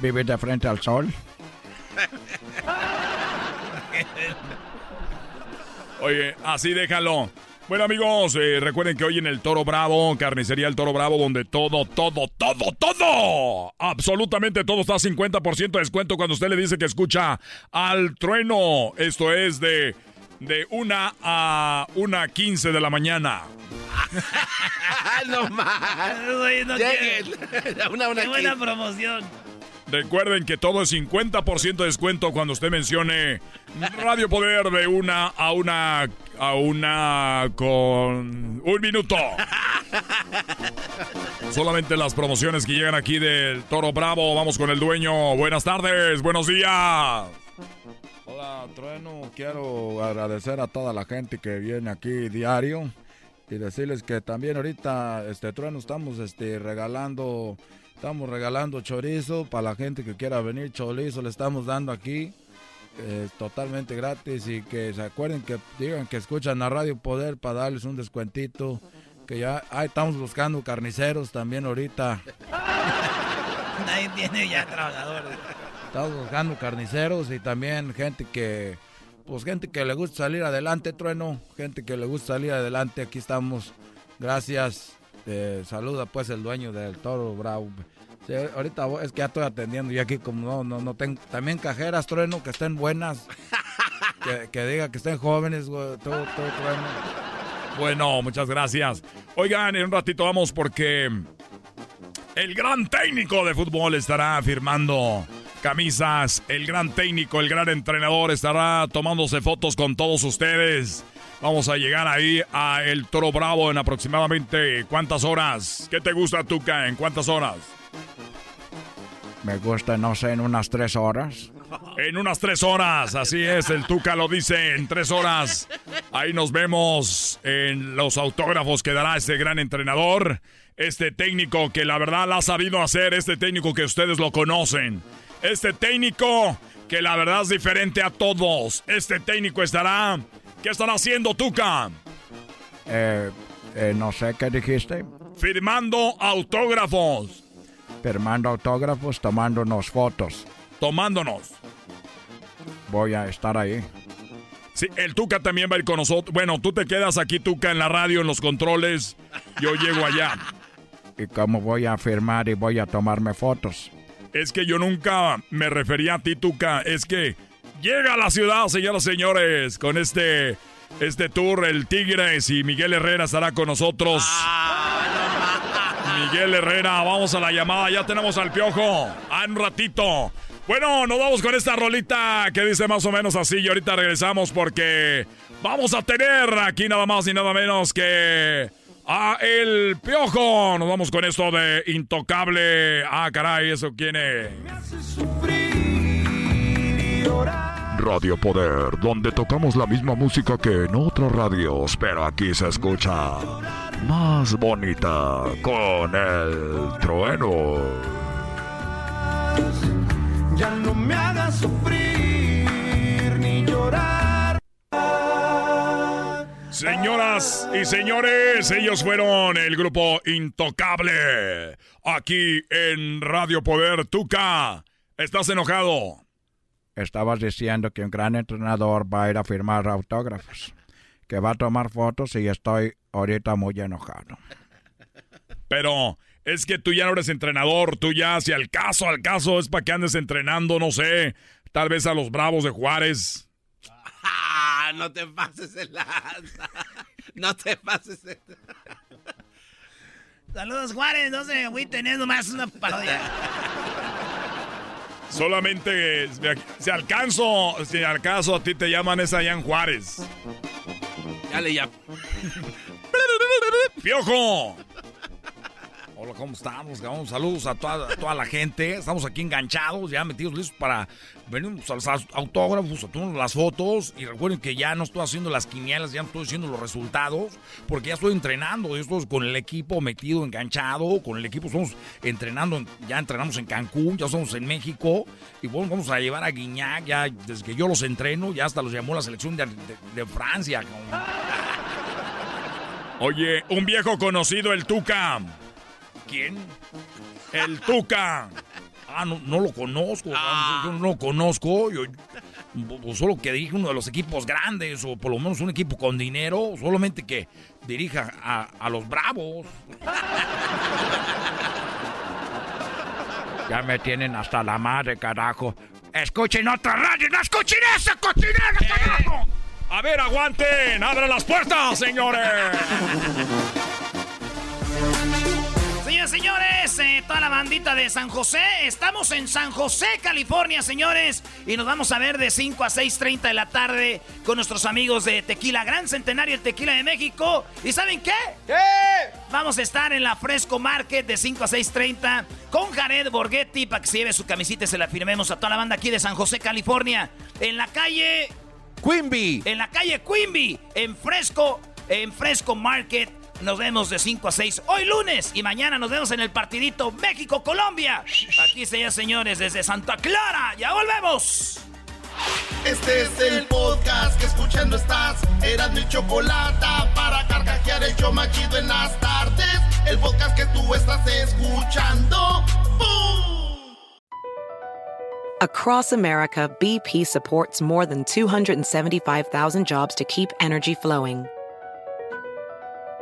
Vivir de frente al sol. Oye, así déjalo. Bueno amigos, eh, recuerden que hoy en el Toro Bravo, carnicería El Toro Bravo, donde todo, todo, todo, todo, absolutamente todo está a 50% de descuento cuando usted le dice que escucha al trueno. Esto es de, de una a una 15 de la mañana. no más. No una, una Qué buena promoción. Recuerden que todo es 50% de descuento cuando usted mencione Radio Poder de una a una a una con un minuto. Solamente las promociones que llegan aquí del Toro Bravo. Vamos con el dueño. Buenas tardes, buenos días. Hola, Trueno. Quiero agradecer a toda la gente que viene aquí diario y decirles que también ahorita, este Trueno, estamos este, regalando Estamos regalando chorizo para la gente que quiera venir. Chorizo le estamos dando aquí. Es totalmente gratis y que se acuerden que digan que escuchan a Radio Poder para darles un descuentito. Que ya ahí estamos buscando carniceros también ahorita. Nadie tiene ya trabajadores. Estamos buscando carniceros y también gente que pues gente que le gusta salir adelante, Trueno, gente que le gusta salir adelante, aquí estamos. Gracias. Saluda pues el dueño del Toro Bravo. Sí, ahorita es que ya estoy atendiendo y aquí como no, no, no tengo, también cajeras, Trueno, que estén buenas. que, que diga que estén jóvenes, güey, todo, todo Trueno. Bueno, muchas gracias. Oigan, en un ratito vamos porque el gran técnico de fútbol estará firmando camisas. El gran técnico, el gran entrenador estará tomándose fotos con todos ustedes. Vamos a llegar ahí a El Toro Bravo en aproximadamente cuántas horas. ¿Qué te gusta, Tuca? ¿En cuántas horas? Me gusta, no sé, en unas tres horas. En unas tres horas, así es, el Tuca lo dice, en tres horas. Ahí nos vemos en los autógrafos que dará este gran entrenador, este técnico que la verdad la ha sabido hacer, este técnico que ustedes lo conocen, este técnico que la verdad es diferente a todos. Este técnico estará, ¿qué estará haciendo Tuca? Eh, eh, no sé qué dijiste. Firmando autógrafos. Firmando autógrafos, tomándonos fotos. Tomándonos. Voy a estar ahí. Sí, el Tuca también va a ir con nosotros. Bueno, tú te quedas aquí, Tuca, en la radio, en los controles. Yo llego allá. ¿Y cómo voy a firmar y voy a tomarme fotos? Es que yo nunca me refería a ti, Tuca. Es que llega a la ciudad, señoras y señores, con este, este tour, el Tigres y Miguel Herrera estará con nosotros. Miguel Herrera, vamos a la llamada, ya tenemos al piojo. A un ratito. Bueno, nos vamos con esta rolita que dice más o menos así y ahorita regresamos porque vamos a tener aquí nada más y nada menos que a El Piojo. Nos vamos con esto de Intocable. Ah, caray, ¿eso quién es? Radio Poder, donde tocamos la misma música que en otras radios, pero aquí se escucha más bonita con el trueno. Ya no me hagas sufrir ni llorar. Señoras y señores, ellos fueron el grupo Intocable. Aquí en Radio Poder Tuca. ¿Estás enojado? Estabas diciendo que un gran entrenador va a ir a firmar autógrafos, que va a tomar fotos y estoy ahorita muy enojado. Pero es que tú ya no eres entrenador, tú ya, si al caso, al caso, es para que andes entrenando, no sé, tal vez a los Bravos de Juárez. Ah, no te pases el lanza. No te pases el... Saludos, Juárez. No sé, güey, teniendo más una parodia. Solamente si alcanzo, si alcanzo a ti te llaman esa en Juárez. Ya le llamo. ¡Piojo! Hola, ¿cómo estamos? Saludos a toda, toda la gente. Estamos aquí enganchados, ya metidos listos para venir a los autógrafos, a tomar las fotos. Y recuerden que ya no estoy haciendo las quinielas, ya no estoy haciendo los resultados, porque ya estoy entrenando. Yo estoy con el equipo metido, enganchado. Con el equipo estamos entrenando, ya entrenamos en Cancún, ya estamos en México. Y bueno, vamos a llevar a Guiñac, ya desde que yo los entreno, ya hasta los llamó la selección de Francia. Oye, un viejo conocido, el Tuca. ¿Quién? El Tuca. Ah, no, no lo conozco. Ah. Yo no lo conozco. Yo, yo solo que dirige uno de los equipos grandes, o por lo menos un equipo con dinero, solamente que dirija a, a los bravos. Ya me tienen hasta la madre, carajo. Escuchen otra radio, no escuchen esa cochinera, carajo. A ver, aguanten, abran las puertas, señores. Señores, señores, eh, toda la bandita de San José, estamos en San José, California, señores, y nos vamos a ver de 5 a 6.30 de la tarde con nuestros amigos de Tequila Gran Centenario, el Tequila de México. ¿Y saben qué? ¿Qué? Vamos a estar en la Fresco Market de 5 a 6.30 con Jared Borghetti para que se lleve su camisita y se la firmemos a toda la banda aquí de San José, California, en la calle... Quimby. En la calle Quimby, en Fresco, en Fresco Market. Nos vemos de 5 a 6 hoy lunes y mañana nos vemos en el partidito México-Colombia. Aquí se señores desde Santa Clara. Ya volvemos. Este es el podcast que escuchando estás. Eran mi chocolate para carcajear el yo machido en las tardes. El podcast que tú estás escuchando. ¡Bum! Across America, BP supports more than 275,000 jobs to keep energy flowing.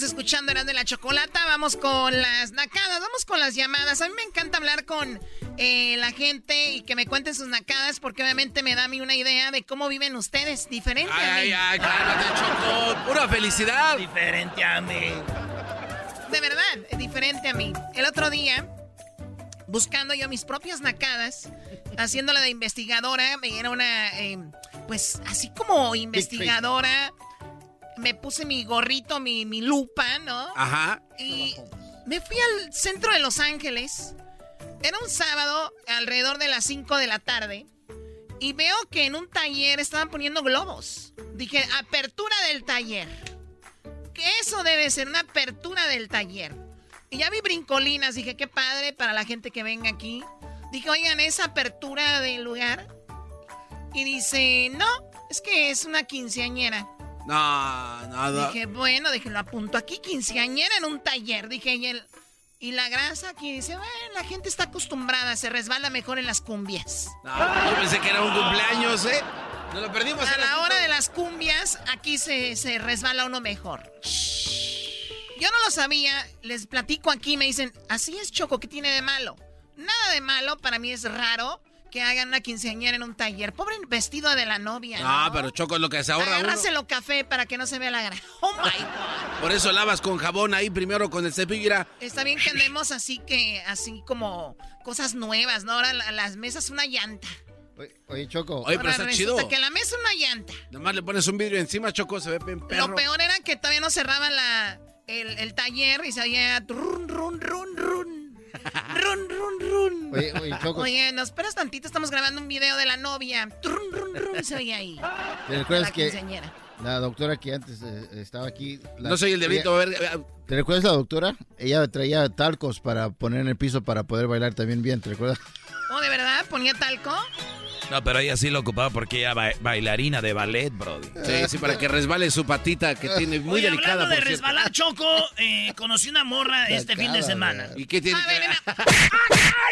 Estás escuchando Eran de la Chocolata. Vamos con las nacadas, vamos con las llamadas. A mí me encanta hablar con eh, la gente y que me cuenten sus nacadas porque obviamente me da a mí una idea de cómo viven ustedes. Diferente a mí. Ay, ay, cálmate, Choco. Pura felicidad. Diferente a mí. De verdad, diferente a mí. El otro día, buscando yo mis propias nacadas, haciéndola de investigadora, me era una, eh, pues así como investigadora, me puse mi gorrito, mi, mi lupa, ¿no? Ajá. Y me fui al centro de Los Ángeles. Era un sábado alrededor de las 5 de la tarde. Y veo que en un taller estaban poniendo globos. Dije, apertura del taller. Que eso debe ser una apertura del taller. Y ya vi brincolinas. Dije, qué padre para la gente que venga aquí. Dije, oigan, esa apertura del lugar. Y dice, no, es que es una quinceañera. No, nada. Dije, bueno, dije, lo apunto aquí, quinceañera en un taller. Dije, y, el, y la grasa aquí dice, bueno, la gente está acostumbrada, se resbala mejor en las cumbias. No, yo pensé que era un cumpleaños, ¿eh? Nos lo perdimos. A la hora de las cumbias, aquí se, se resbala uno mejor. Yo no lo sabía, les platico aquí, me dicen, así es Choco, ¿qué tiene de malo? Nada de malo, para mí es raro que hagan una quinceañera en un taller. Pobre vestido de la novia. No, ¿no? pero Choco es lo que se ahorra uno. Agárraselo café para que no se vea la grasa. Oh my God. Por eso lavas con jabón ahí primero con el cepillo. Está bien que andemos así que, así como cosas nuevas, ¿no? Ahora la- las mesas una llanta. Oye, Choco. Oye, pero está chido. que la mesa una llanta. Nomás le pones un vidrio encima, Choco, se ve bien perro. Lo peor era que todavía no cerraba la, el, el taller y se oía run, run, run, run. Run, run, run. Oye, oye, Choco. Oye, nos esperas tantito, estamos grabando un video de la novia. Run, run, run, se oye ahí. ¿Te recuerdas La que la doctora que antes eh, estaba aquí... la- No soy el diablito, ella- a ver. eh, ¿Te recuerdas la doctora? Ella traía talcos para poner en el piso para poder bailar también bien, ¿te recuerdas? Oh, ¿de verdad? ¿Ponía talco? No, pero ella sí lo ocupaba porque ella ba- bailarina de ballet, brody. Sí, sí, para que resbale su patita que tiene muy Oye, delicada. hablando de por cierto. resbalar, Choco, eh, conocí una morra este fin de semana. ¿Y qué tiene que ver, ver?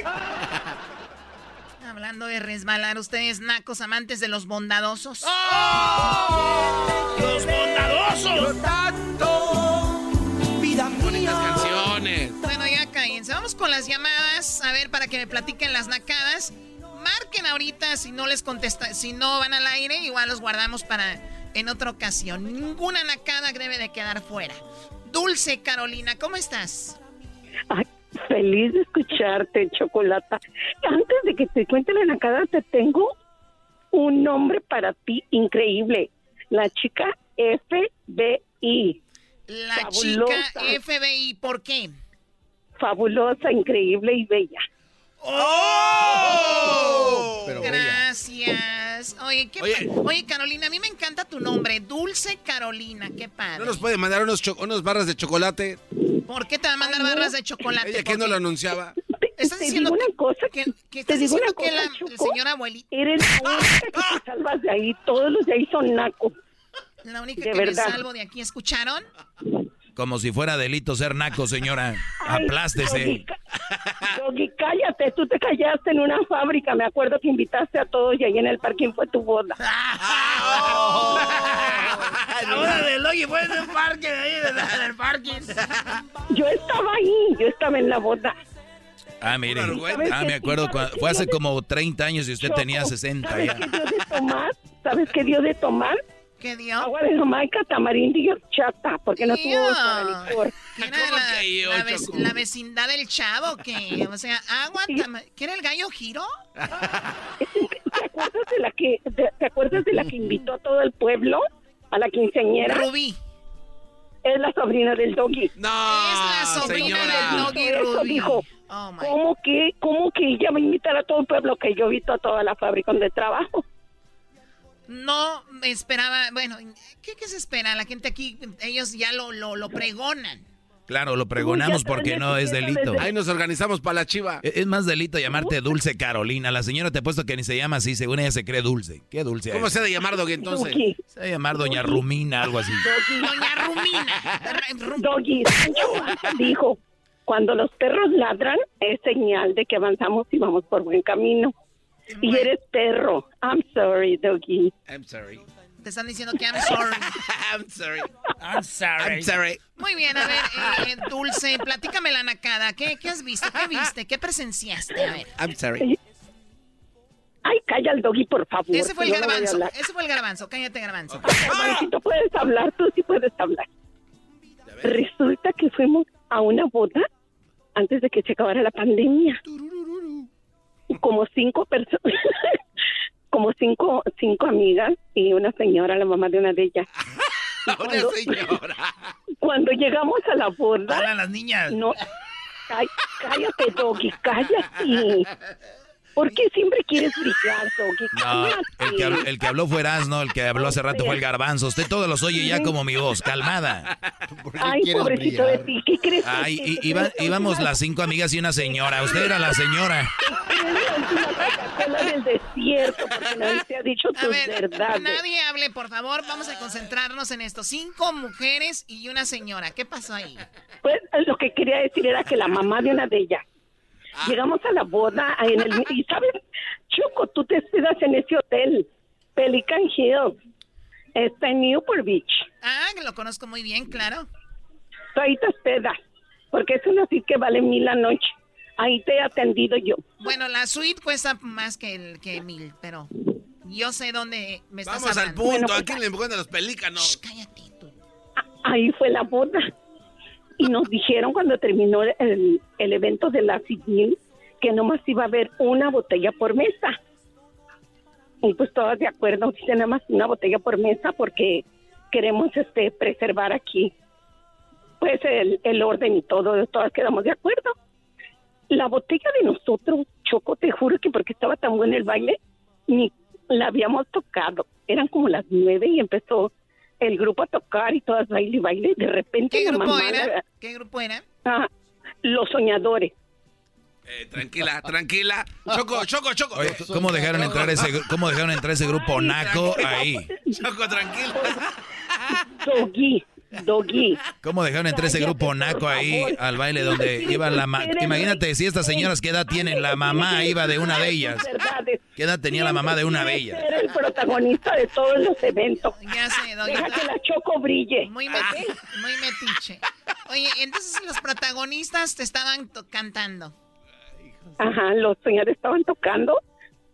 Hablando de resbalar, ustedes nacos amantes de los bondadosos. ¡Los bondadosos! tanto, vida Bonitas canciones. Bueno, ya cállense. Vamos con las llamadas. A ver, para que me platiquen las nacadas. Marquen ahorita si no les contesta, si no van al aire, igual los guardamos para en otra ocasión. Ninguna nacada debe de quedar fuera. Dulce Carolina, ¿cómo estás? Ay, feliz de escucharte, Chocolata. Antes de que te cuente la nacada, te tengo un nombre para ti increíble. La chica FBI. La Fabulosa. chica FBI, ¿por qué? Fabulosa, increíble y bella. ¡Oh! Pero Gracias. Oye, qué Oye. Oye, Carolina, a mí me encanta tu nombre, Dulce Carolina, qué padre. ¿No nos puede mandar unos, barras de chocolate? ¿Por qué te va a mandar barras de chocolate? Ella que ¿Por no lo anunciaba. ¿Estás te diciendo digo una cosa, que, que te estás digo diciendo una que cosa, la Choco. señora abuelita, Eres la única que te salvas de ahí. Todos los de ahí son nacos. la única de que verdad. me salvo de aquí, ¿escucharon? Como si fuera delito ser naco, señora. Ay, Aplástese. Doggy, Doggy, cállate, tú te callaste en una fábrica. Me acuerdo que invitaste a todos y ahí en el parking fue tu boda. La boda de Logi fue en el parque, de ahí, de- del parking. Yo estaba ahí, yo estaba en la boda. Ah, mire. ¿Sabes Ah, me acuerdo. ¿Sabes cua- qué? Fue hace como 30 años y usted tenía Choco, 60 ¿Sabes ya. qué dio de tomar? ¿Sabes qué dio de tomar? ¿Qué dio? Agua de Jamaica, tamarindo y horchata, porque no tuvo para licor. ¿Qué era la, la vec- la vecindad del chavo que, o sea, agua, ¿qué era el gallo giro? ¿Te acuerdas de la que, de- te acuerdas de la que invitó a todo el pueblo? A la quinceañera. Rubí. Es la sobrina del doggy. No, Es la sobrina señora. del Doggy Eso Rubí. dijo. Oh. ¿Cómo que, ¿Cómo que ella va a invitar a todo el pueblo que yo invito a toda la fábrica donde trabajo? No esperaba, bueno, ¿qué, se espera? La gente aquí, ellos ya lo, lo, lo pregonan. Claro, lo pregonamos porque no es delito. Ahí nos organizamos para la chiva. Es más delito llamarte Dulce Carolina. La señora te ha puesto que ni se llama así, según ella se cree dulce. ¿Qué dulce? ¿Cómo se ha de llamar, Doggy, entonces? Se ha de llamar Doña Rumina, algo así. Doña Rumina. Doggy, dijo, cuando los perros ladran es señal de que avanzamos y vamos por buen camino. Y eres perro. I'm sorry, Doggy. I'm sorry. Te están diciendo que I'm sorry. I'm sorry. I'm sorry. I'm sorry. Muy bien, a ver, eh, Dulce, platícame la nacada. ¿Qué, ¿Qué has visto? ¿Qué viste? ¿Qué presenciaste? A ver. I'm sorry. Ay, calla el doggy, por favor. Ese fue el garbanzo. Ese fue el garbanzo. Cállate, garbanzo. tú puedes hablar, tú sí puedes hablar. Resulta que fuimos a una boda antes de que se acabara la pandemia. Como cinco personas, como cinco, cinco amigas y una señora, la mamá de una de ellas. una señora. Cuando llegamos a la boda. Hola, las niñas. No, cállate, Doggy, cállate. ¿Por qué siempre quieres brillar, Doggy? No, el que, habló, el que habló fue Erasno, el que habló hace rato fue el garbanzo. Usted todos los oye ya como mi voz, calmada. Ay, pobrecito de ti, ¿qué crees? Ay, iba, íbamos las cinco amigas y una señora. Usted era la señora. La del desierto, porque nadie te ha dicho tus verdades. Nadie hable, por favor. Vamos a concentrarnos en esto. Cinco mujeres y una señora. ¿Qué pasó ahí? Pues lo que quería decir era que la mamá de una de ellas. Llegamos a la boda en el y sabes, Choco, tú te esperas en ese hotel, Pelican Hill, está en Newport Beach. Ah, lo conozco muy bien, claro. Tú ahí te hospedas, porque es una suite que vale mil la noche. Ahí te he atendido yo. Bueno, la suite cuesta más que el que mil, pero yo sé dónde me estás Vamos al punto, aquí le le los pelícanos. cállate tú. Ahí fue la boda y nos dijeron cuando terminó el, evento de la civil que nomás iba a haber una botella por mesa. Y pues todas de acuerdo, dice nada más una botella por mesa porque queremos este preservar aquí pues el, el orden y todo, todas quedamos de acuerdo. La botella de nosotros, Choco, te juro que porque estaba tan bueno el baile, ni la habíamos tocado. Eran como las nueve y empezó el grupo a tocar y todas baile y baile. De repente. ¿Qué grupo era? ¿Qué grupo era? Ah, los soñadores. Eh, tranquila, tranquila. Choco, choco, choco. ¿cómo dejaron entrar ese, cómo dejaron entrar ese grupo naco ahí? Choco, tranquila. Doggy, Doggy. ¿Cómo dejaron entrar ese grupo naco ahí al baile donde iba la mamá? Imagínate si estas señoras qué edad tienen, la mamá iba de una de ellas. ¿Qué edad tenía la mamá de una de ellas? Era el protagonista de todos los eventos. Ya sé, Doggy. Deja que la choco brille. Muy, muy metiche. Oye, entonces los protagonistas te estaban cantando. Ajá, los señores estaban tocando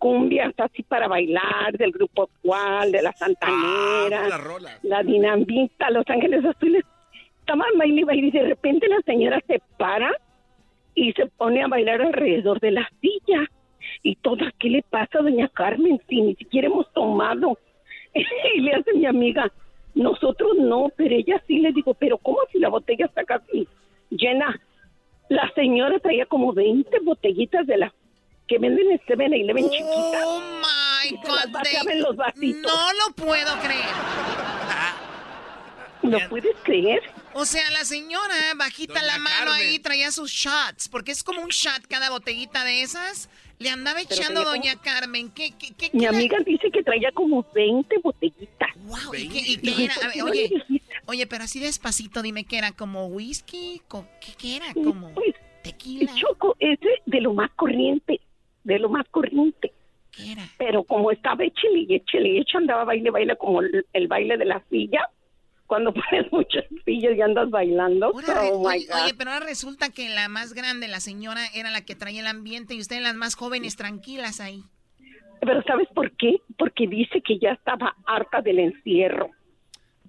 cumbias así para bailar, del grupo actual, de la Santanera, ah, la Dinamita, Los Ángeles Azules. Estaban bailando y de repente la señora se para y se pone a bailar alrededor de la silla. Y toda, ¿qué le pasa a doña Carmen si ni siquiera hemos tomado? y le hace mi amiga, nosotros no, pero ella sí le digo, pero ¿cómo si la botella está casi llena? La señora traía como 20 botellitas de la que venden este ven y le ven chiquita. Oh my God. los vasitos. No lo puedo creer. ¿Lo puedes creer? O sea, la señora bajita la mano ahí traía sus shots, porque es como un shot cada botellita de esas. Le andaba echando Doña Carmen. ¿Qué, qué, qué, Mi amiga dice que traía como 20 botellitas. Wow, ¿y qué, era? oye, oye, pero así despacito, dime qué era, como whisky, ¿qué, qué era? Como pues, tequila. Choco, ese de lo más corriente, de lo más corriente. ¿Qué era? Pero como estaba échele y échele y hecho, andaba baile, baile como el baile de la silla cuando pones muchas sillas y andas bailando. Oh, oye, pero ahora resulta que la más grande, la señora, era la que traía el ambiente y ustedes las más jóvenes tranquilas ahí. Pero ¿sabes por qué? Porque dice que ya estaba harta del encierro.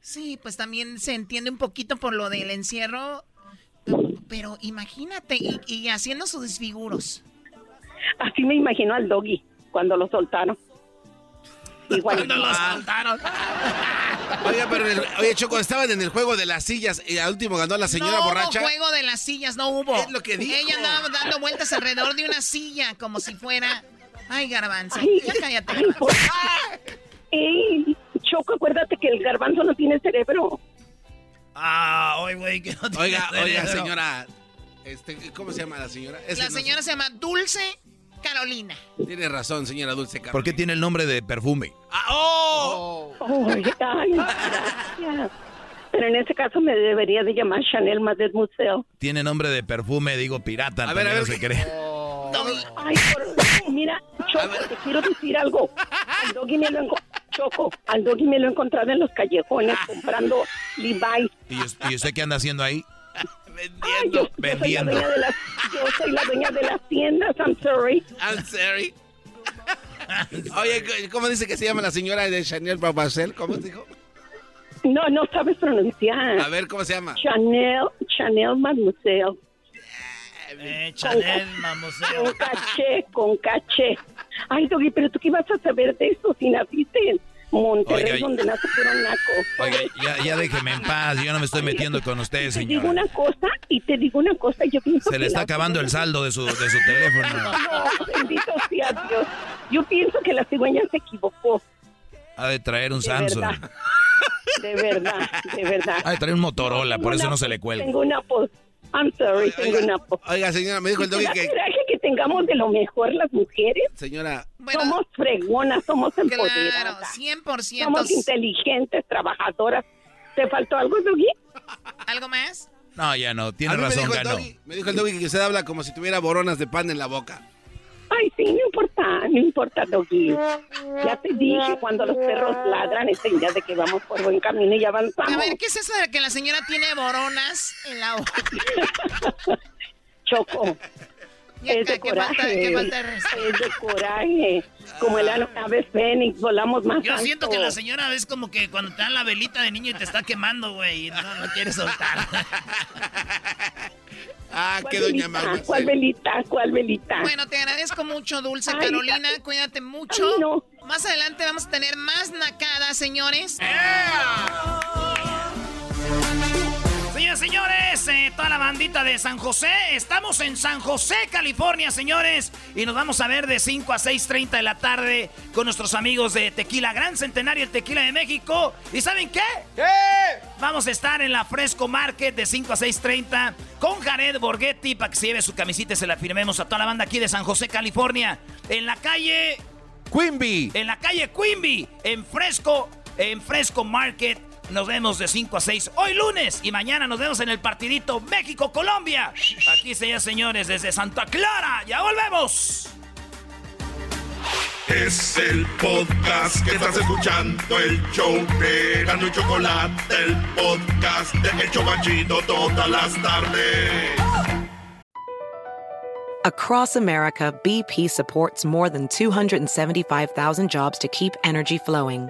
Sí, pues también se entiende un poquito por lo del encierro, pero imagínate, y, haciendo sus desfiguros. Así me imagino al doggy cuando lo soltaron. Igual. Cuando lo soltaron. Oye, pero oye, Choco, estaban en el juego de las sillas y al último ganó la señora no borracha. No juego de las sillas, no hubo. Es lo que dijo. Ella andaba dando vueltas alrededor de una silla como si fuera. Ay, garbanzo. ya cállate. Ey, Choco, acuérdate que el garbanzo no tiene cerebro. Ah, oye, güey, que no tiene Oiga, oiga, señora. Este, ¿Cómo se llama la señora? Ese La no señora se llama Dulce Carolina. Tiene razón, señora Dulce Carmen. ¿Por qué tiene el nombre de perfume? Ah, ¡Oh! Ay, ay, gracias. Pero en ese caso me debería de llamar Chanel Madrid Museo. Tiene nombre de perfume, digo pirata. A ver, a ver, no se cree. Ay, por- mira, Choco, te quiero decir algo. Al doggy me lo enco- Choco, al doggy me lo he encontrado en los callejones comprando Levi's. ¿Y, y usted qué anda haciendo ahí? Ay, yo, yo soy la Vendiendo. dueña de las, yo soy la dueña de las tiendas, I'm sorry. I'm sorry. Oye, ¿cómo dice que se llama la señora de Chanel Babacel? ¿Cómo dijo? No, no sabes pronunciar. A ver, ¿cómo se llama? Chanel, Chanel Mademoiselle. Eh, Chanel, mamoseo. Con caché, con caché. Ay, Doggy, pero tú qué vas a saber de eso si naciste en Monterrey, Oiga, donde nace puro naco. Oiga, ya, ya déjeme en paz, yo no me estoy metiendo con usted, Te digo señora. una cosa y te digo una cosa, yo pienso Se le que está acabando el saldo de su, de su teléfono. No, bendito sea Dios. Yo pienso que la cigüeña se equivocó. Ha de traer un De Samsung. verdad. De verdad, de verdad. Ha de traer un Motorola, por Tengo eso una- no se le cuelga. Tengo una pos. I'm sorry, tengo una pos. Oiga, señora, me dijo el ¿Te doggy que... que tengamos de lo mejor las mujeres? Señora, somos fregonas, somos Claro, empoderadas. 100%. Somos inteligentes, trabajadoras. ¿Te faltó algo, Doggy? ¿Algo más? No, ya no, tiene me razón, dijo, el ganó. doggy, me dijo el doggy que usted habla como si tuviera boronas de pan en la boca. Ay, sí, no importa, no importa, Doggy. Ya te dije, cuando los perros ladran, es señal de que vamos por buen camino y avanzamos. A ver, ¿qué es eso de que la señora tiene boronas en la boca? Choco. Es de ¿qué- qué falta- coraje. qué falta de respeto? es de coraje. Como el ave fénix, volamos más Yo siento que la señora es como que cuando te dan la velita de niño y te está quemando, güey, y no, no quieres soltar. Ah, ¿Cuál velita? ¿Cuál velita? ¿Cuál velita? Bueno, te agradezco mucho, Dulce Ay, Carolina. Cuídate mucho. Ay, no. Más adelante vamos a tener más nacadas, señores. Señores, señores, eh, toda la bandita de San José, estamos en San José, California, señores, y nos vamos a ver de 5 a 6.30 de la tarde con nuestros amigos de Tequila Gran Centenario, el Tequila de México. ¿Y saben qué? ¿Qué? Vamos a estar en la Fresco Market de 5 a 6.30 con Jared Borghetti para que se lleve su camisita y se la firmemos a toda la banda aquí de San José, California, en la calle... Quimby. En la calle Quimby, en Fresco, en Fresco Market. Nos vemos de 5 a 6 hoy lunes y mañana nos vemos en el partidito México-Colombia. Aquí se señores desde Santa Clara. Ya volvemos. Es el podcast que estás escuchando, el show de Gano y Chocolate, el podcast de El Chobachito todas las tardes. Across America, BP supports more than 275,000 jobs to keep energy flowing.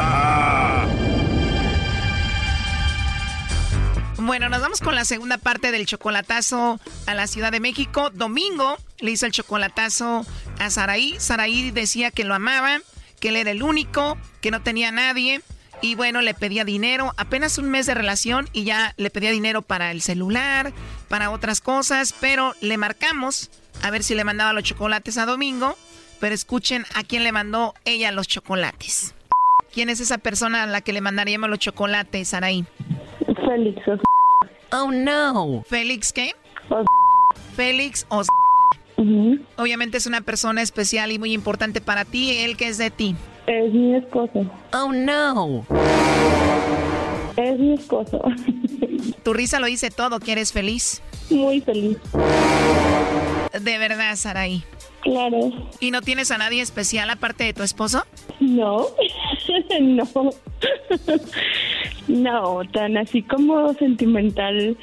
Bueno, nos vamos con la segunda parte del chocolatazo a la Ciudad de México. Domingo le hizo el chocolatazo a Saraí. Saraí decía que lo amaba, que él era el único, que no tenía nadie. Y bueno, le pedía dinero, apenas un mes de relación y ya le pedía dinero para el celular, para otras cosas, pero le marcamos a ver si le mandaba los chocolates a Domingo. Pero escuchen a quién le mandó ella los chocolates. ¿Quién es esa persona a la que le mandaríamos los chocolates, Saraí? Félix. Oh no. ¿Félix qué? Félix o Obviamente es una persona especial y muy importante para ti. ¿Él qué es de ti? Es mi esposo. Oh no. Es mi esposo. Tu risa lo dice todo, que eres feliz. Muy feliz. De verdad, Saraí. Claro. ¿Y no tienes a nadie especial aparte de tu esposo? No, no. no, tan así como sentimental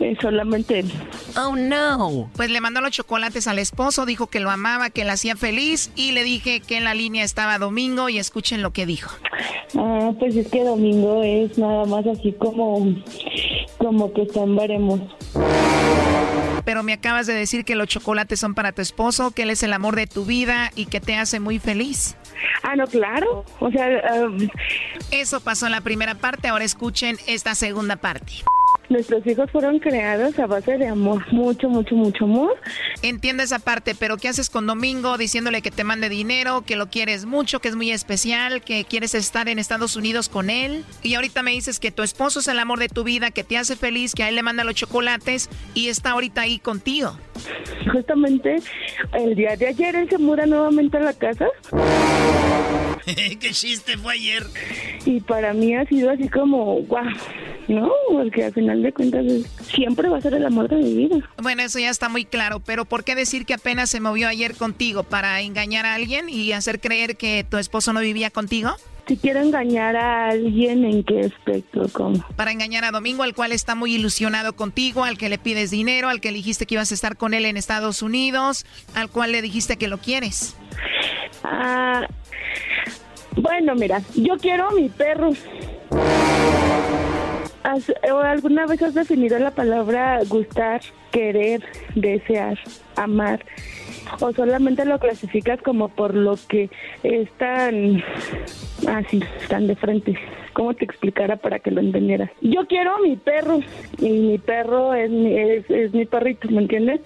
eh, solamente él. Oh no. Pues le mandó los chocolates al esposo, dijo que lo amaba, que le hacía feliz y le dije que en la línea estaba Domingo y escuchen lo que dijo. Ah, pues es que Domingo es nada más así como, como que veremos. Pero me acabas de decir que los chocolates son para tu esposo, que él es el amor de tu vida y que te hace muy feliz. Ah, no, claro. O sea, ah, eso pasó en la primera parte, ahora escuchen esta segunda parte. Nuestros hijos fueron creados a base de amor, mucho, mucho, mucho amor. Entiendo esa parte, pero ¿qué haces con Domingo diciéndole que te mande dinero, que lo quieres mucho, que es muy especial, que quieres estar en Estados Unidos con él? Y ahorita me dices que tu esposo es el amor de tu vida, que te hace feliz, que a él le manda los chocolates y está ahorita ahí contigo. Justamente el día de ayer él se muda nuevamente a la casa. ¿Qué chiste fue ayer? Y para mí ha sido así como, guau, ¿no? Porque al final de cuentas siempre va a ser el amor de mi vida. Bueno, eso ya está muy claro, pero ¿por qué decir que apenas se movió ayer contigo? ¿Para engañar a alguien y hacer creer que tu esposo no vivía contigo? Si quiero engañar a alguien, ¿en qué aspecto? ¿Cómo? Para engañar a Domingo, al cual está muy ilusionado contigo, al que le pides dinero, al que dijiste que ibas a estar con él en Estados Unidos, al cual le dijiste que lo quieres. Ah, bueno, mira, yo quiero a mi perro. ¿Alguna vez has definido la palabra gustar, querer, desear, amar? ¿O solamente lo clasificas como por lo que es tan así, tan de frente? ¿Cómo te explicara para que lo entendieras? Yo quiero a mi perro y mi perro es mi, es mi perrito, ¿me entiendes?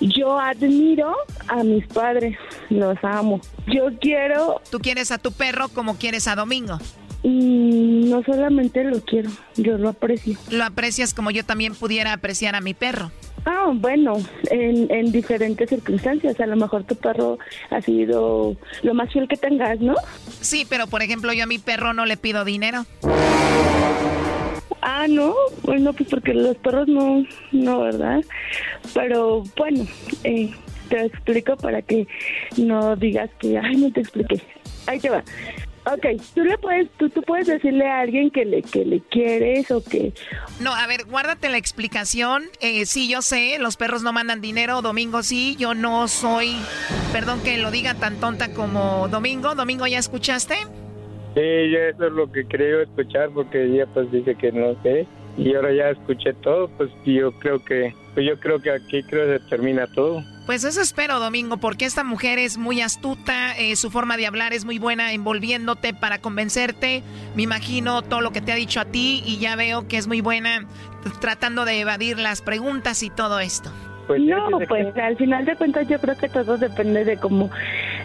Yo admiro a mis padres, los amo. Yo quiero... ¿Tú quieres a tu perro como quieres a Domingo? No solamente lo quiero, yo lo aprecio. Lo aprecias como yo también pudiera apreciar a mi perro. Ah, bueno, en, en diferentes circunstancias. A lo mejor tu perro ha sido lo más fiel que tengas, ¿no? Sí, pero por ejemplo yo a mi perro no le pido dinero. Ah, no, bueno, pues porque los perros no, no, ¿verdad? Pero bueno, eh, te explico para que no digas que, ay, no te expliqué. Ahí te va. Ok, tú le puedes, tú, tú puedes decirle a alguien que le, que le quieres o que... No, a ver, guárdate la explicación. Eh, sí, yo sé, los perros no mandan dinero, Domingo sí, yo no soy, perdón que lo diga tan tonta como Domingo. Domingo, ¿ya escuchaste? Sí, eso es lo que creo escuchar porque ella pues dice que no sé y ahora ya escuché todo, pues yo creo que pues yo creo que aquí creo que termina todo. Pues eso espero, Domingo, porque esta mujer es muy astuta, eh, su forma de hablar es muy buena envolviéndote para convencerte. Me imagino todo lo que te ha dicho a ti y ya veo que es muy buena tratando de evadir las preguntas y todo esto. Pues no, pues al final de cuentas yo creo que todo depende de cómo,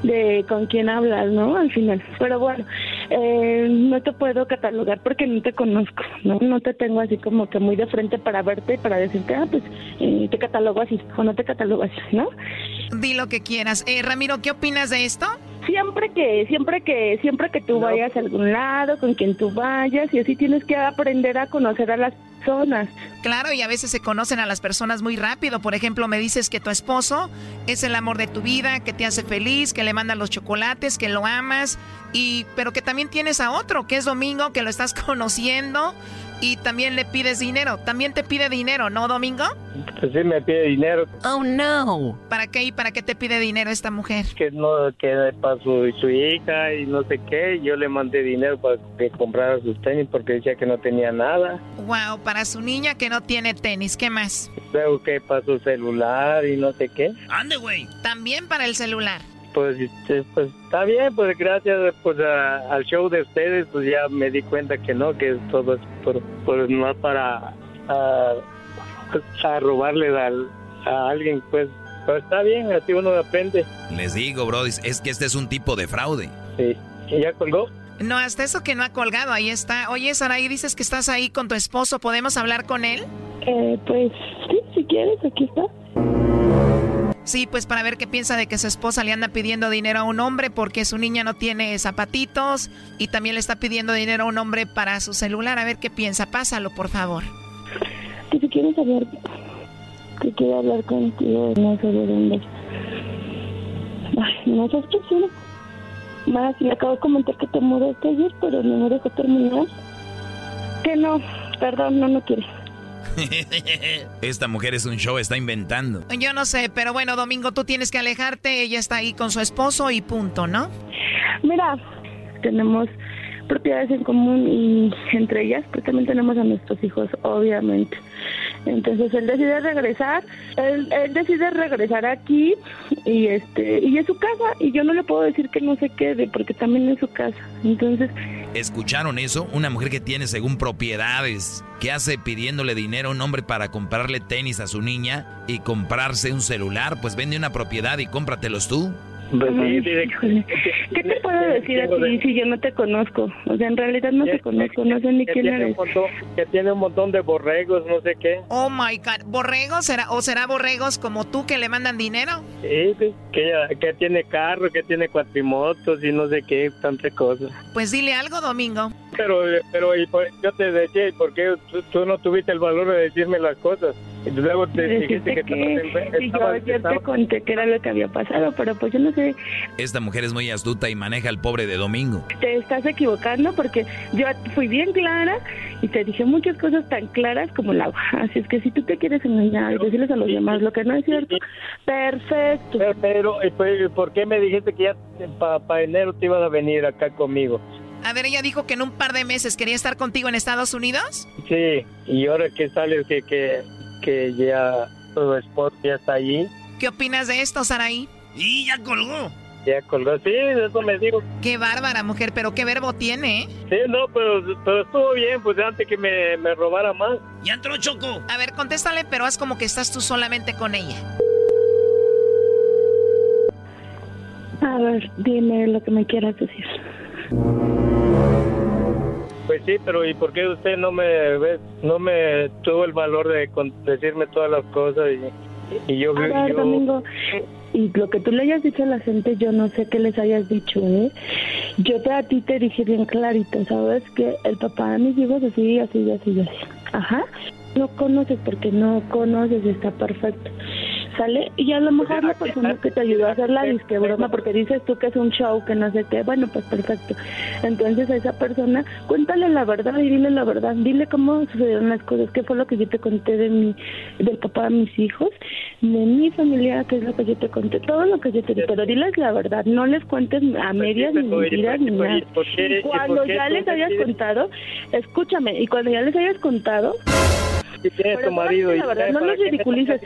de con quién hablas, ¿no? Al final. Pero bueno, eh, no te puedo catalogar porque no te conozco, ¿no? No te tengo así como que muy de frente para verte y para decirte, ah, pues eh, te catalogo así o no te catalogo así, ¿no? Di lo que quieras. Eh, Ramiro, ¿qué opinas de esto? Siempre que, siempre que, siempre que tú vayas a algún lado, con quien tú vayas, y así tienes que aprender a conocer a las personas. Claro, y a veces se conocen a las personas muy rápido. Por ejemplo, me dices que tu esposo es el amor de tu vida, que te hace feliz, que le mandan los chocolates, que lo amas, y pero que también tienes a otro, que es Domingo, que lo estás conociendo y también le pides dinero. También te pide dinero, ¿no, Domingo? Pues sí, me pide dinero. Oh, no. ¿Para qué y para qué te pide dinero esta mujer? Que no, que para su, su hija y no sé qué. Yo le mandé dinero para que comprara sus tenis porque decía que no tenía nada. Wow, para su niña que no tiene tenis, ¿qué más? Veo que para su celular y no sé qué. Ande, güey. También para el celular pues, este, pues está bien, pues gracias pues al show de ustedes, pues ya me di cuenta que no, que todo es por, por no para a, a robarle a alguien, pues, pues está bien, así uno aprende. Les digo, bro, es que este es un tipo de fraude. Sí, ¿y ya colgó? No, hasta eso que no ha colgado, ahí está. Oye, Saraí, dices que estás ahí con tu esposo, ¿podemos hablar con él? Eh, pues sí, si quieres, aquí está. Sí, pues para ver qué piensa de que su esposa le anda pidiendo dinero a un hombre porque su niña no tiene zapatitos y también le está pidiendo dinero a un hombre para su celular. A ver qué piensa. Pásalo, por favor. Que si quieres hablar, que quiero hablar contigo, no sé de dónde. Ay, no seas grosero. Más, le acabo de comentar que te mudaste ayer, pero no me dejó terminar. Que no, perdón, no, no quiere. Esta mujer es un show, está inventando. Yo no sé, pero bueno, Domingo, tú tienes que alejarte. Ella está ahí con su esposo y punto, ¿no? Mira, tenemos propiedades en común y entre ellas pues también tenemos a nuestros hijos, obviamente. Entonces él decide regresar, él, él decide regresar aquí y este y es su casa y yo no le puedo decir que no se quede porque también es su casa. Entonces ¿Escucharon eso? Una mujer que tiene según propiedades, que hace pidiéndole dinero a un hombre para comprarle tenis a su niña y comprarse un celular, pues vende una propiedad y cómpratelos tú. Pues sí. ¿Qué te puedo decir a ti si yo no te conozco? O sea, en realidad no te conozco, no sé ni quién eres. un montón, que tiene un montón de borregos, no sé qué. Oh my God. ¿Borregos? ¿Será, ¿O será borregos como tú que le mandan dinero? Sí, sí, que, que tiene carro, que tiene cuatrimotos y no sé qué, tantas cosas. Pues dile algo, Domingo. Pero, pero y por- yo te decía, ¿y por qué tú, tú no tuviste el valor de decirme las cosas? Luego te dijiste que, que estabas y en- yo te estabas- conté que era lo que había pasado, pero pues yo no sé, Esta mujer es muy astuta y maneja al pobre de Domingo. te estás equivocando porque yo fui bien clara y te dije muchas cosas tan claras como el agua. Así es que si tú te quieres engañar y decirles a los demás lo que no es cierto, perfecto. Pero, pero, ¿y por- ¿por qué me dijiste que ya para enero te ibas a venir acá conmigo? A ver, ella dijo que en un par de meses quería estar contigo en Estados Unidos. Sí, y ahora que sales que, que, que ya tu esposo ya está allí, ¿Qué opinas de esto, Saraí? Y ya colgó. ya colgó. Sí, eso me digo. Qué bárbara mujer, pero qué verbo tiene, ¿eh? Sí, no, pero, pero estuvo bien, pues antes que me, me robara más. Ya entró Choco. A ver, contéstale, pero haz como que estás tú solamente con ella. A ver, dime lo que me quieras decir. Pues sí, pero ¿y por qué usted no me ve- no me tuvo el valor de con- decirme todas las cosas y, y yo, A ver, yo Domingo, y lo que tú le hayas dicho a la gente, yo no sé qué les hayas dicho, ¿eh? Yo te, a ti te dije bien clarito, ¿sabes? Que el papá de mis hijos así, así, así, así. Ajá. No conoces porque no conoces, está perfecto. ¿Sale? Y a lo mejor la persona que te ayudó a hacer la disque broma, porque dices tú que es un show, que no sé qué, bueno, pues perfecto. Entonces a esa persona, cuéntale la verdad y dile la verdad. Dile cómo sucedieron las cosas, qué fue lo que yo te conté de mi, del papá de mis hijos, de mi familia, qué es lo que yo te conté, todo lo que yo te dije. Pero diles la verdad, no les cuentes a medias ni pero, ¿y mentiras por- ni por- nada. y cuando ya les hayas contado, escúchame, y cuando ya les hayas contado, si tienes pero tu marido la y verdad, no ¿para los qué me ridiculices.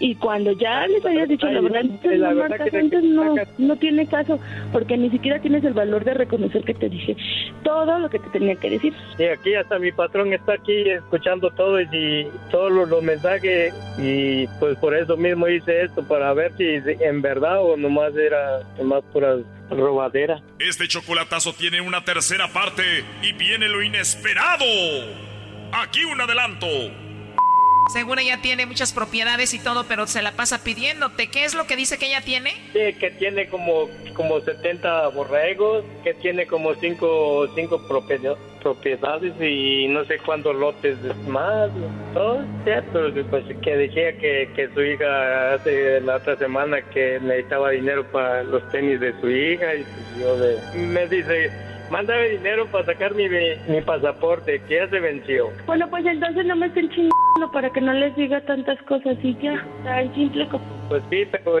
Y cuando ya les hayas dicho la verdad, entonces la no verdad marcas que- antes no, sacas- no tiene caso, porque ni siquiera tienes el valor de reconocer que te dije todo lo que te tenía que decir. Y aquí hasta mi patrón está aquí escuchando todo y, y todos los, los mensajes y pues por eso mismo hice esto para ver si en verdad o nomás era nomás pura robadera. Este chocolatazo tiene una tercera parte y viene lo inesperado. Aquí un adelanto. Seguro ella tiene muchas propiedades y todo, pero se la pasa pidiéndote. ¿Qué es lo que dice que ella tiene? Sí, que tiene como, como 70 borregos, que tiene como 5 cinco propiedad- propiedades y no sé cuántos lotes más. Todo cierto, pues que decía que, que su hija hace la otra semana que necesitaba dinero para los tenis de su hija y pues yo de, me dice, mándame dinero para sacar mi, mi pasaporte que ya se venció. Bueno, pues entonces no me estén chingando para que no les diga tantas cosas y ya, tan simple como... Pues sí, pero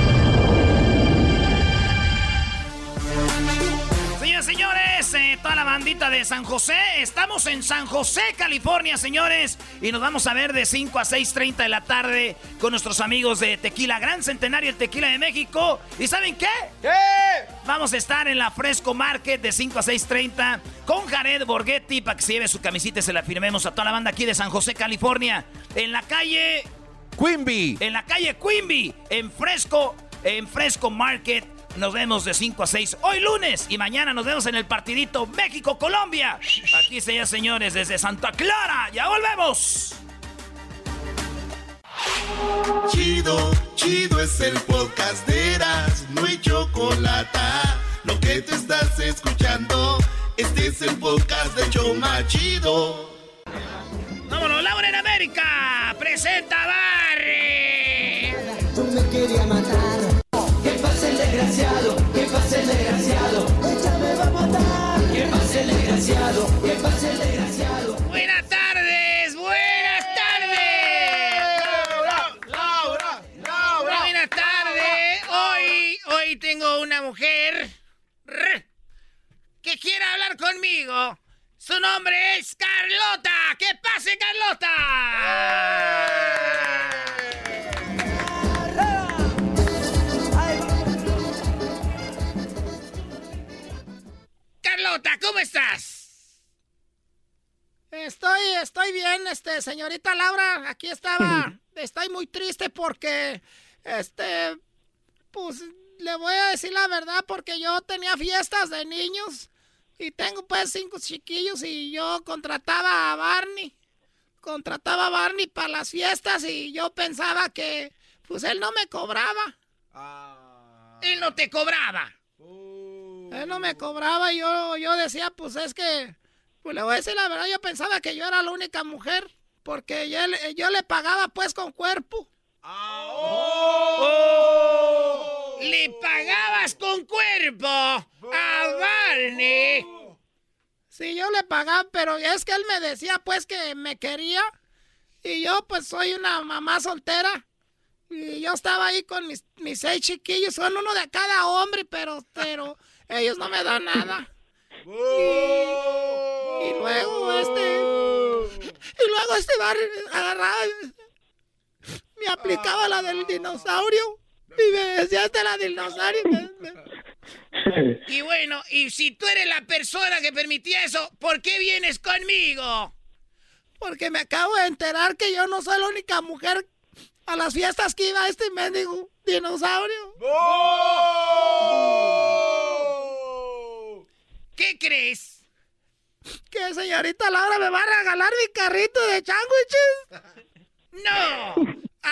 Señores, eh, toda la bandita de San José, estamos en San José, California, señores, y nos vamos a ver de 5 a 6.30 de la tarde con nuestros amigos de Tequila Gran Centenario, el Tequila de México. ¿Y saben qué? ¿Qué? Vamos a estar en la Fresco Market de 5 a 6.30 con Jared Borghetti para que se lleve su camisita y se la firmemos a toda la banda aquí de San José, California, en la calle... Quimby. En la calle Quimby, en Fresco, en Fresco Market. Nos vemos de 5 a 6 hoy lunes y mañana nos vemos en el partidito México-Colombia. Aquí se señores desde Santa Clara. Ya volvemos. Chido, chido es el podcast de Eras, no hay chocolate. Lo que te estás escuchando, este es el podcast de Choma Chido. ¡Vámonos, Laura en América! ¡Presenta Barry! Desgraciado? ¿Qué pasa el desgraciado? Ella me va a matar. ¿Qué pasa el desgraciado? ¿Qué pasa el desgraciado? Buenas tardes, buenas tardes. Laura, Laura, Laura. Buenas tardes. Hoy, hoy tengo una mujer que quiere hablar conmigo. Su nombre es Carlota. ¡Que pase, Carlota! Carlota, ¿cómo estás? Estoy, estoy bien, este, señorita Laura, aquí estaba, estoy muy triste porque, este, pues, le voy a decir la verdad porque yo tenía fiestas de niños y tengo pues cinco chiquillos y yo contrataba a Barney, contrataba a Barney para las fiestas y yo pensaba que, pues, él no me cobraba. Él no te cobraba. Él no me cobraba y yo, yo decía, pues es que, pues le voy a decir la verdad, yo pensaba que yo era la única mujer, porque yo, le- yo le pagaba pues con cuerpo. ¡Le pagabas con cuerpo a Barney! Sí, yo le pagaba, pero es que él me decía pues que me quería y yo pues soy una mamá soltera. Y yo estaba ahí con mis, mis seis chiquillos, son uno de cada hombre, pero, pero ellos no me dan nada. Y, y luego este. Y luego este bar agarraba. Me aplicaba la del dinosaurio. Y me decía esta la del dinosaurio. y me- me- Y bueno, y si tú eres la persona que permitía eso, ¿por qué vienes conmigo? Porque me acabo de enterar que yo no soy la única mujer a las fiestas que iba este mendigo dinosaurio. ¿Qué crees? Que señorita Laura me va a regalar mi carrito de sándwiches. ¡No!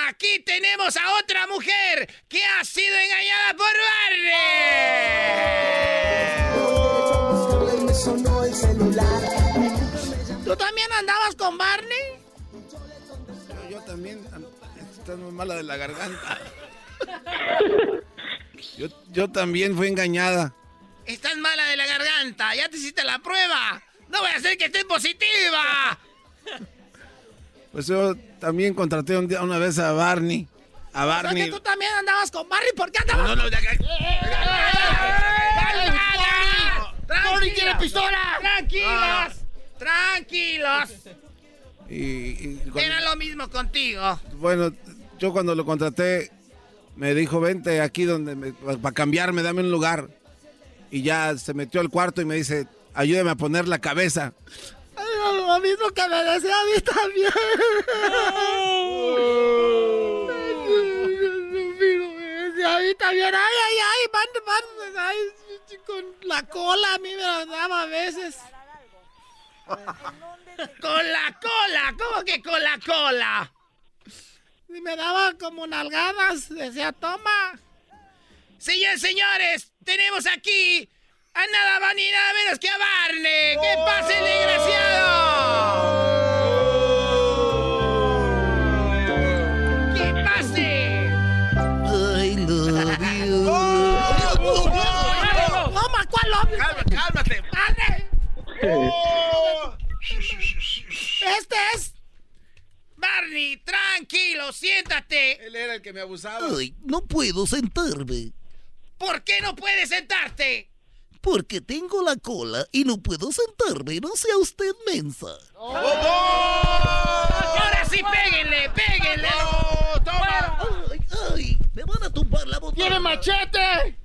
Aquí tenemos a otra mujer que ha sido engañada por Barney. ¿Tú también andabas con Barney? Yo, yo también. Estás muy mala de la garganta. Yo, yo también fui engañada. Estás mala de la garganta. Ya te hiciste la prueba. No voy a hacer que estés positiva. Pues yo también contraté un día, una vez a Barney. A sea que Barney. tú también andabas con Barney. ¿Por qué andabas? No, no, no, de acá- ¡Barney quiere pistola! Tranquilos. Tranquilos. Y, y cuando- Era lo mismo contigo. bueno, yo cuando lo contraté, me dijo, vente aquí donde para cambiarme, dame un lugar. Y ya se metió al cuarto y me dice, ayúdame a poner la cabeza. Lo mismo que me decía a mí también. A mí también. Ay, ay, ay, van, van, ay, con la cola a mí me la daba a veces. Con la cola. ¿Cómo que con la cola? Y me daba como nalgadas. Decía, toma. Señores, señores, tenemos aquí a nada más ni nada menos que a Barney. ¡Que pase el desgraciado! ¡Que pase! I love you. Toma, ¿cuál hombre? cálmate. Este es. Barney, tranquilo, siéntate. Él era el que me abusaba. Ay, no puedo sentarme. ¿Por qué no puedes sentarte? Porque tengo la cola y no puedo sentarme. No sea usted mensa. Ahora sí, péguenle, péguenle. ¡Toma! Ay, ay, me van a tumbar la botella. ¡Tiene machete!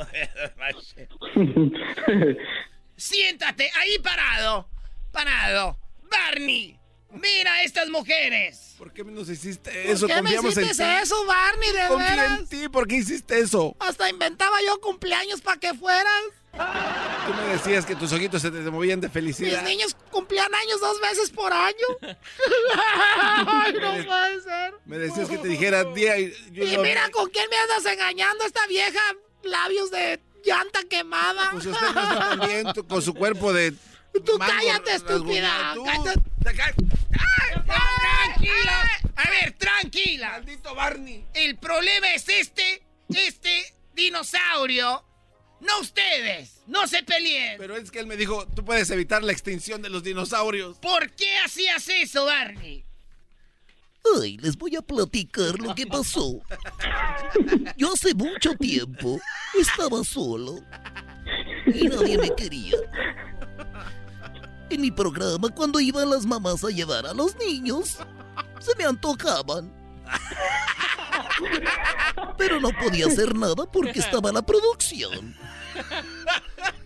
Siéntate ahí parado. Parado. Barney, mira estas mujeres. ¿Por qué nos hiciste ¿Por eso? qué me en hiciste eso, Barney, de veras? en ti, ¿por qué hiciste eso? Hasta inventaba yo cumpleaños para que fueras. Tú me decías que tus ojitos se te movían de Mis felicidad. niños cumplían años dos veces por año. Ay, no puede ser. Me decías que te dijera día y yo Y no- mira con quién me andas engañando esta vieja. Labios de llanta quemada. Pues usted no está tan bien tú- con su cuerpo de. Tú mango cállate, estúpida. rasguñado. Tú- Cállate. Tranquila. A ver, tranquila. Maldito Barney. El problema es este, este dinosaurio. No ustedes. No se peleen. Pero es que él me dijo, tú puedes evitar la extinción de los dinosaurios. ¿Por qué hacías eso, Barney? Ay, les voy a platicar lo que pasó. Yo hace mucho tiempo estaba solo y nadie me quería. En mi programa, cuando iban las mamás a llevar a los niños, se me antojaban. Pero no podía hacer nada porque estaba la producción.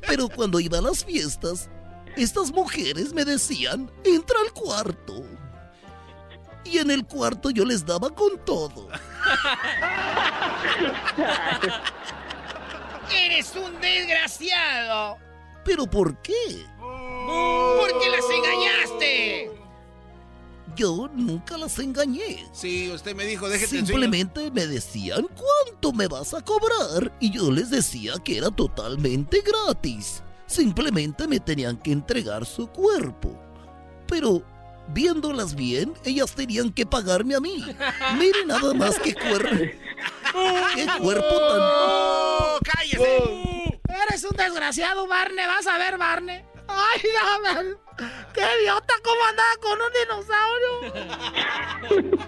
Pero cuando iba a las fiestas, estas mujeres me decían, entra al cuarto. Y en el cuarto yo les daba con todo. Eres un desgraciado. ¿Pero por qué? Porque las engañaste. Yo nunca las engañé. Sí, usted me dijo, déjate Simplemente me decían cuánto me vas a cobrar y yo les decía que era totalmente gratis. Simplemente me tenían que entregar su cuerpo. Pero viéndolas bien, ellas tenían que pagarme a mí. Miren nada más qué cuerpo. Qué cuerpo tan. ¡Oh, cállese! Eres un desgraciado, Barney. Vas a ver, Barney. Ay, dame. ¡Qué idiota! ¿Cómo andaba con un dinosaurio?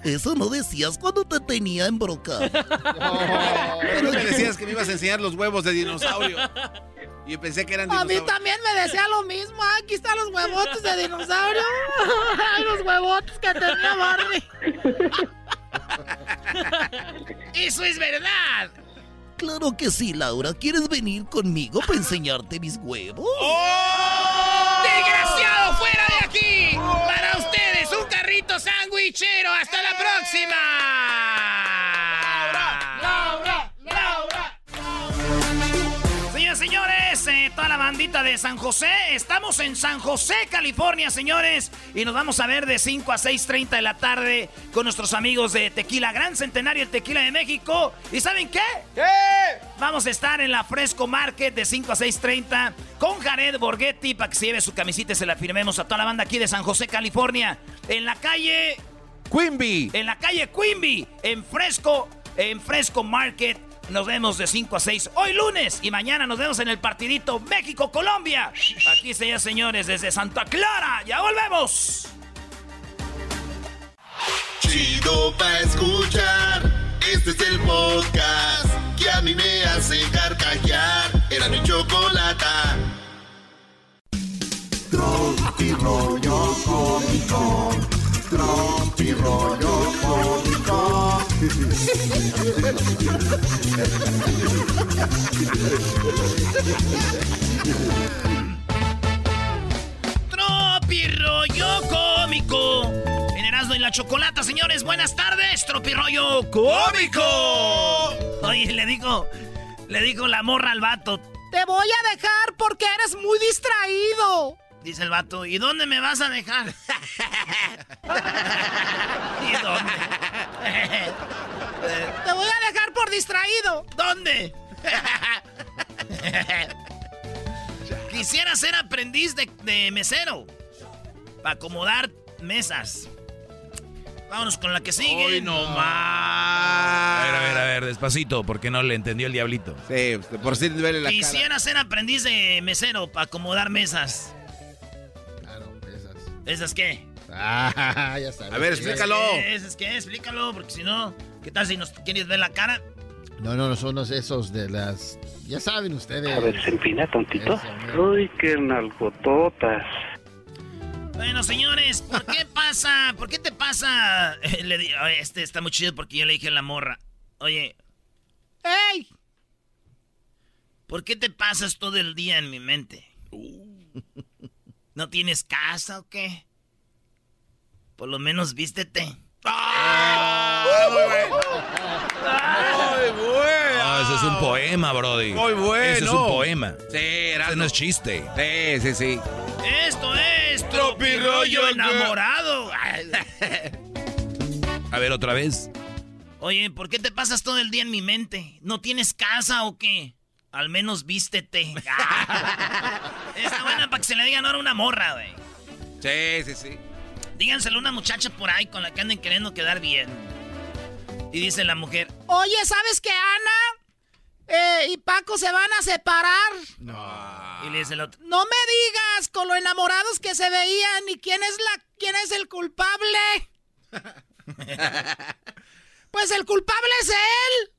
Eso no decías cuando te tenía embrocado. Pero me decías que me ibas a enseñar los huevos de dinosaurio. Y yo pensé que eran A mí dinosaurios. también me decía lo mismo. Aquí están los huevotes de dinosaurio. Ay, los huevotes que tenía Barney. Eso es verdad. Claro que sí, Laura. ¿Quieres venir conmigo para enseñarte mis huevos? ¡Desgraciado, fuera de aquí! Para ustedes, un carrito sandwichero. ¡Hasta la próxima! Bandita de San José, estamos en San José, California, señores, y nos vamos a ver de 5 a 6.30 de la tarde con nuestros amigos de Tequila Gran Centenario, el Tequila de México. ¿Y saben qué? ¿Qué? Vamos a estar en la Fresco Market de 5 a 6.30 con Jared Borghetti para que se lleve su camisita y se la firmemos a toda la banda aquí de San José, California. En la calle... Quimby. En la calle Quimby, en Fresco, en Fresco Market. Nos vemos de 5 a 6 hoy lunes y mañana nos vemos en el partidito México-Colombia. Aquí se señores desde Santa Clara. Ya volvemos. Chido pa' escuchar. Este es el podcast que a mí me hace carcajear. Era mi chocolata. Tropi rollo cómico. Tropi rollo cómico. Tropi rollo cómico. En y la Chocolata, señores, buenas tardes. Tropi rollo cómico. Oye, le digo, le digo la morra al vato. Te voy a dejar porque eres muy distraído. Dice el vato, ¿y dónde me vas a dejar? ¿Y dónde? Te voy a dejar por distraído. ¿Dónde? Quisiera ser aprendiz de, de mesero. Para acomodar mesas. Vámonos con la que sigue. Hoy no más. A ver, a ver, a ver, despacito, porque no le entendió el diablito. Sí, por si le duele la cara. Quisiera ser aprendiz de mesero para acomodar mesas. Esas. ¿Esas qué? Ah, ya sabes. A ver, ¿Esas explícalo. ¿Qué? ¿Esas qué? Explícalo, porque si no, ¿qué tal si nos quieres ver la cara? No, no, no son los esos de las. Ya saben ustedes. A ver, se empina tontito. Mero. Uy, qué nalgototas. Bueno, señores, ¿por qué pasa? ¿Por qué te pasa? Le di- oye, este está muy chido porque yo le dije a la morra. Oye, ¡Ey! ¿por qué te pasas todo el día en mi mente? ¿No tienes casa o qué? Por lo menos vístete. ¡Ah! Muy bueno. No, ese es un poema, Brody. Muy bueno. Ese es un poema. Sí, Ese no es chiste. Sí, sí, sí. Esto es Tropirollo enamorado. A ver, otra vez. Oye, ¿por qué te pasas todo el día en mi mente? ¿No tienes casa o qué? Al menos vístete. Está buena para que se le digan ahora una morra, güey. Sí, sí, sí. Díganselo a una muchacha por ahí con la que anden queriendo quedar bien. Y dice la mujer, Oye, ¿sabes qué, Ana? Eh, y Paco se van a separar. y le dice el otro, No me digas con lo enamorados que se veían y quién es la quién es el culpable. pues el culpable es él.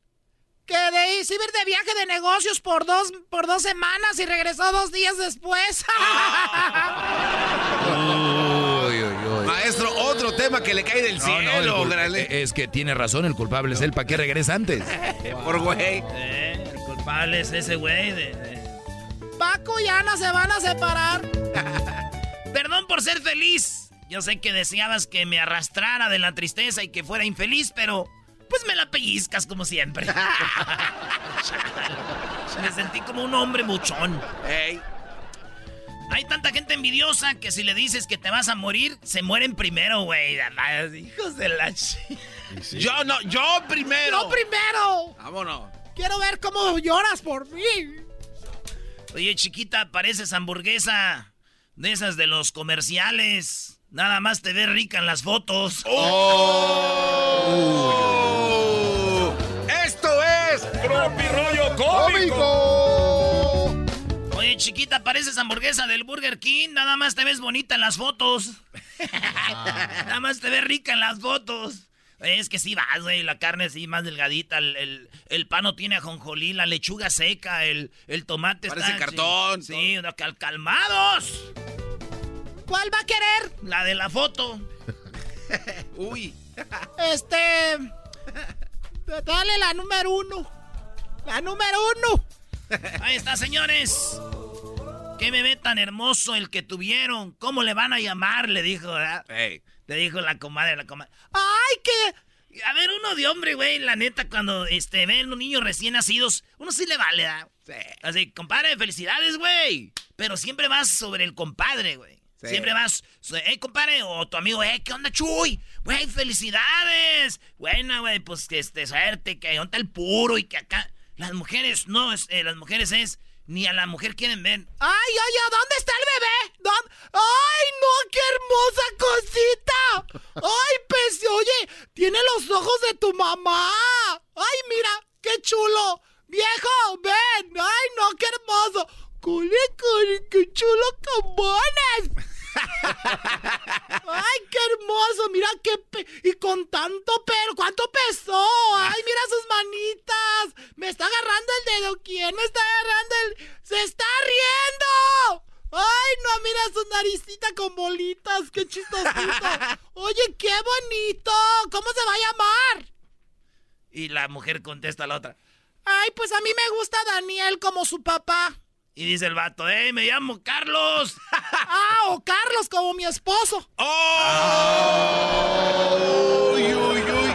Que de se iba a ir de viaje de negocios por dos por dos semanas y regresó dos días después. Uy, uy, uy. Maestro, otro tema que le cae del No, no, el cielo, cul- grande. es que tiene razón, el culpable es él. ¿Para qué regresa antes? Por güey. eh, el culpable es ese güey de- de, Paco y Ana se van a separar. Perdón por ser feliz. Yo sé que deseabas que me arrastrara de la tristeza y que fuera infeliz, pero pues me la pellizcas como siempre. me sentí como un hombre muchón. Hay tanta gente envidiosa que si le dices que te vas a morir, se mueren primero, güey. Hijos de la chi- Yo no, yo primero. Yo primero. Vámonos. Quiero ver cómo lloras por mí. Oye, chiquita, pareces hamburguesa de esas de los comerciales. Nada más te ves rica en las fotos. ¡Oh! Esto es Tropi Rollo Cómico. Oye, chiquita, pareces hamburguesa del Burger King. Nada más te ves bonita en las fotos. Nada más te ves rica en las fotos. Es que sí vas, güey. La carne así más delgadita. El, el, el pan no tiene ajonjolí. La lechuga seca. El, el tomate Parece está... cartón, Sí, no, cal- calmados. ¿Cuál va a querer? La de la foto. Uy. Este. Dale la número uno. La número uno. Ahí está, señores. Qué bebé tan hermoso el que tuvieron. ¿Cómo le van a llamar? Le dijo, ¿verdad? Le dijo la comadre, la comadre. ¡Ay, qué! A ver, uno de hombre, güey, la neta, cuando este, ven un niño recién nacidos, uno sí le vale, ¿verdad? Así, compadre, felicidades, güey. Pero siempre vas sobre el compadre, güey. Sí. Siempre vas, eh, compadre, o tu amigo, eh, ¿qué onda, Chuy? Güey, felicidades. Buena, güey, pues que este, suerte, que onda el puro y que acá. Las mujeres, no, es, eh, las mujeres es, ni a la mujer quieren ver. ¡Ay, ay, ay! ¿Dónde está el bebé? ¿Dónde? ¡Ay, no! ¡Qué hermosa cosita! ¡Ay, pez! Oye, tiene los ojos de tu mamá. ¡Ay, mira! ¡Qué chulo! ¡Viejo, ven! ¡Ay, no! ¡Qué hermoso! ¡Cule! ¡Qué chulo camones! ¡Ay, qué hermoso! Mira qué pe y con tanto pelo. ¿Cuánto pesó? ¡Ay, mira sus manitas! Me está agarrando el dedo. ¿Quién me está agarrando el...? ¡Se está riendo! ¡Ay, no! Mira su naricita con bolitas. ¡Qué chistosito! Oye, qué bonito. ¿Cómo se va a llamar? Y la mujer contesta a la otra. Ay, pues a mí me gusta Daniel como su papá. Y dice el vato, eh, me llamo Carlos. ah, o Carlos como mi esposo. ¡Uy, uy, uy!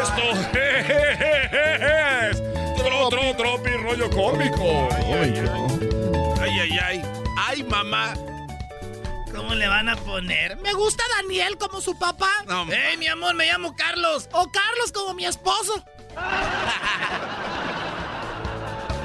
¡Esto es! ¡Tro, tro, tropi, rollo cómico! Ay, ay, ay. Ay, mamá. ¿Cómo le van a poner? Me gusta Daniel como su papá. No, ¡Ey, mi amor, me llamo Carlos! O Carlos como mi esposo.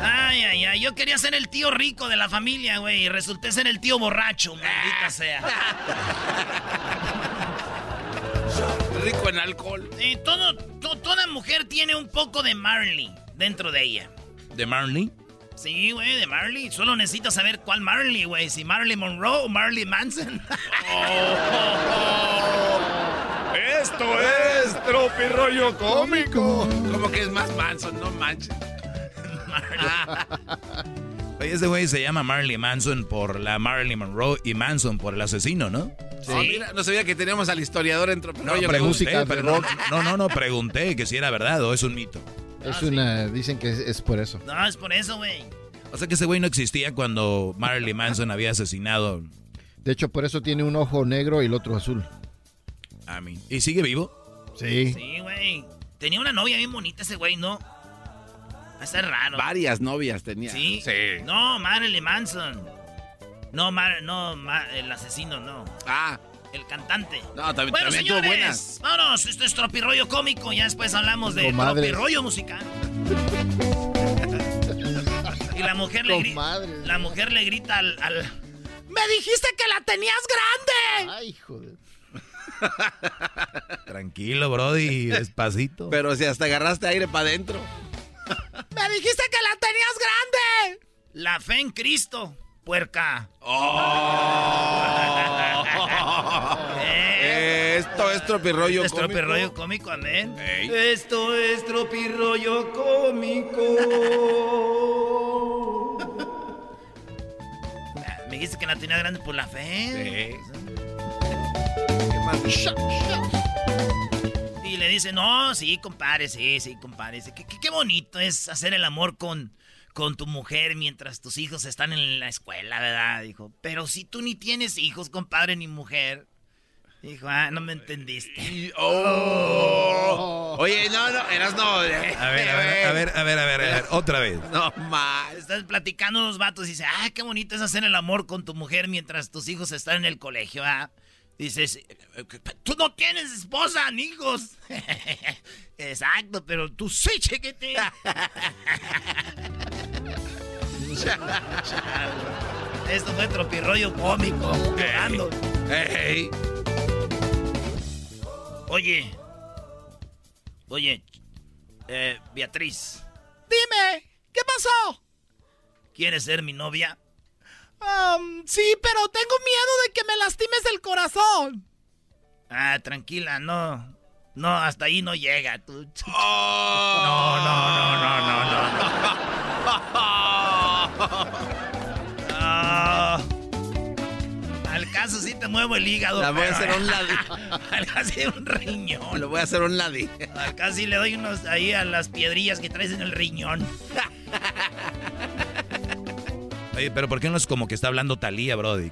Ay, ay, ay, yo quería ser el tío rico de la familia, güey, y resulté ser el tío borracho, maldita sea. rico en alcohol. Y todo, to- toda mujer tiene un poco de Marley dentro de ella. ¿De Marley? Sí, güey, de Marley. Solo necesitas saber cuál Marley, güey. Si Marley Monroe o Marley Manson. ¡Esto es tropi, rollo cómico! Como que es más manso, no manches. Oye, ese güey se llama Marley Manson por la Marilyn Monroe y Manson por el asesino, ¿no? Sí. mira, no sabía que teníamos al historiador en No, Tropirollo. pregunté, pero no, no, no, no, pregunté que si era verdad o es un mito. Es una. Dicen que es, es por eso. no, es por eso, güey. O sea que ese güey no existía cuando Marilyn Manson había asesinado. De hecho, por eso tiene un ojo negro y el otro azul. A mí. ¿Y sigue vivo? Sí. Sí, güey. Tenía una novia bien bonita ese güey, ¿no? Ser raro. Varias novias tenía. ¿Sí? No, Marilyn Manson. No, Mar no, el asesino, no. Ah. El cantante. No, también, bueno, también tuvo señores, buenas. vámonos. Esto es tropirollo cómico. Ya después hablamos de Comadres. tropirollo musical. y la mujer le grita. Comadres. La mujer le grita al, al- ¡Me dijiste que la tenías grande! Ay, joder. Tranquilo, Brody, despacito. Pero si hasta agarraste aire para adentro. ¡Me dijiste que la tenías grande! La fe en Cristo, puerca. Eh, Esto es tropirollo Es cómico. tropirollo cómico, amén. Esto es tropirollo cómico. Me dijiste que la tenía grande por la fe. Y le dice, no, sí, compadre, sí, sí, compadre. Dice, Qué, qué- qué bonito es hacer el amor con, con tu mujer mientras tus hijos están en la escuela, ¿verdad? Dijo, pero si tú ni tienes hijos, compadre, ni mujer. Dijo, ah, no me entendiste. Oh. Oye, no, no, eras no. A ver, a ver, a ver, a ver, a ver, a ver, otra vez. No más. Estás platicando los vatos y dice, ah, qué bonito es hacer el amor con tu mujer mientras tus hijos están en el colegio, ¿ah? Dices, tú no tienes esposa ni hijos. Exacto, pero tú sí, chequete. Esto fue tropirroyo cómico. Ando. Ey. Oye. Oye. Eh, Beatriz, Dime, ¿qué pasó? ¿quieres ser mi novia? Um, sí, pero tengo miedo de que me lastimes el corazón. Ah, tranquila, no. No, hasta ahí no llega. Tú. Oh. No, no, no, no, no, no. Ah. al caso sí te muevo el hígado. La voy a hacer a un lado. Al caso sí un riñón. Lo voy a hacer a un ladi. Al caso sí le doy unos ahí a las piedrillas que traes en el riñón. Oye, pero ¿por qué no es como que está hablando Talía, Brody?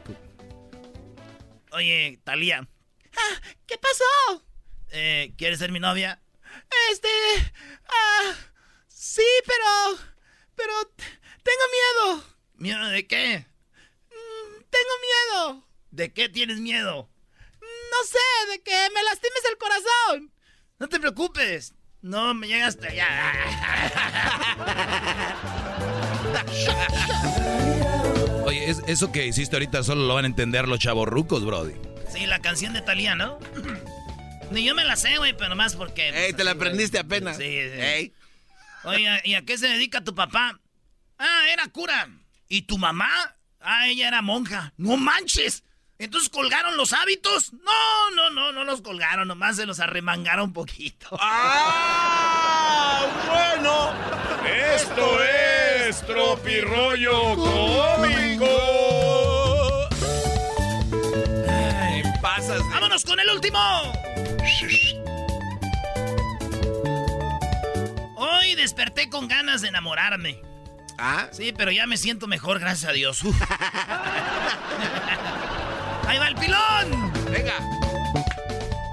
Oye, Talía, ¿Qué pasó? eh, ¿quieres ser mi novia? Este... Ah, sí, pero... Pero... Tengo miedo. ¿Miedo de qué? Mm, Tengo miedo. ¿De qué tienes miedo? No sé, de que me lastimes el corazón. No te preocupes. No me llegas hasta allá. Oye, es- eso que hiciste ahorita solo lo van a entender los chavorrucos, Brody. Sí, la canción de Talía, ¿no? Ni yo me la sé, güey, pero más porque... Ey, te la aprendiste apenas. Sí, sí. Ey. Oye, ¿y a qué se dedica tu papá? Ah, era cura. ¿Y tu mamá? Ah, ella era monja. ¡No manches! ¿Entonces colgaron los hábitos? No, no, no, no los colgaron, nomás se los arremangaron un poquito. ¡Ah! ¡Bueno! Esto es Tropirollo Cómico. Ay, pasas. de- ¡Vámonos con el último! Hoy desperté con ganas de enamorarme. ¿Ah? Sí, pero ya me siento mejor, gracias a Dios. ¡Ahí va el pilón! Venga.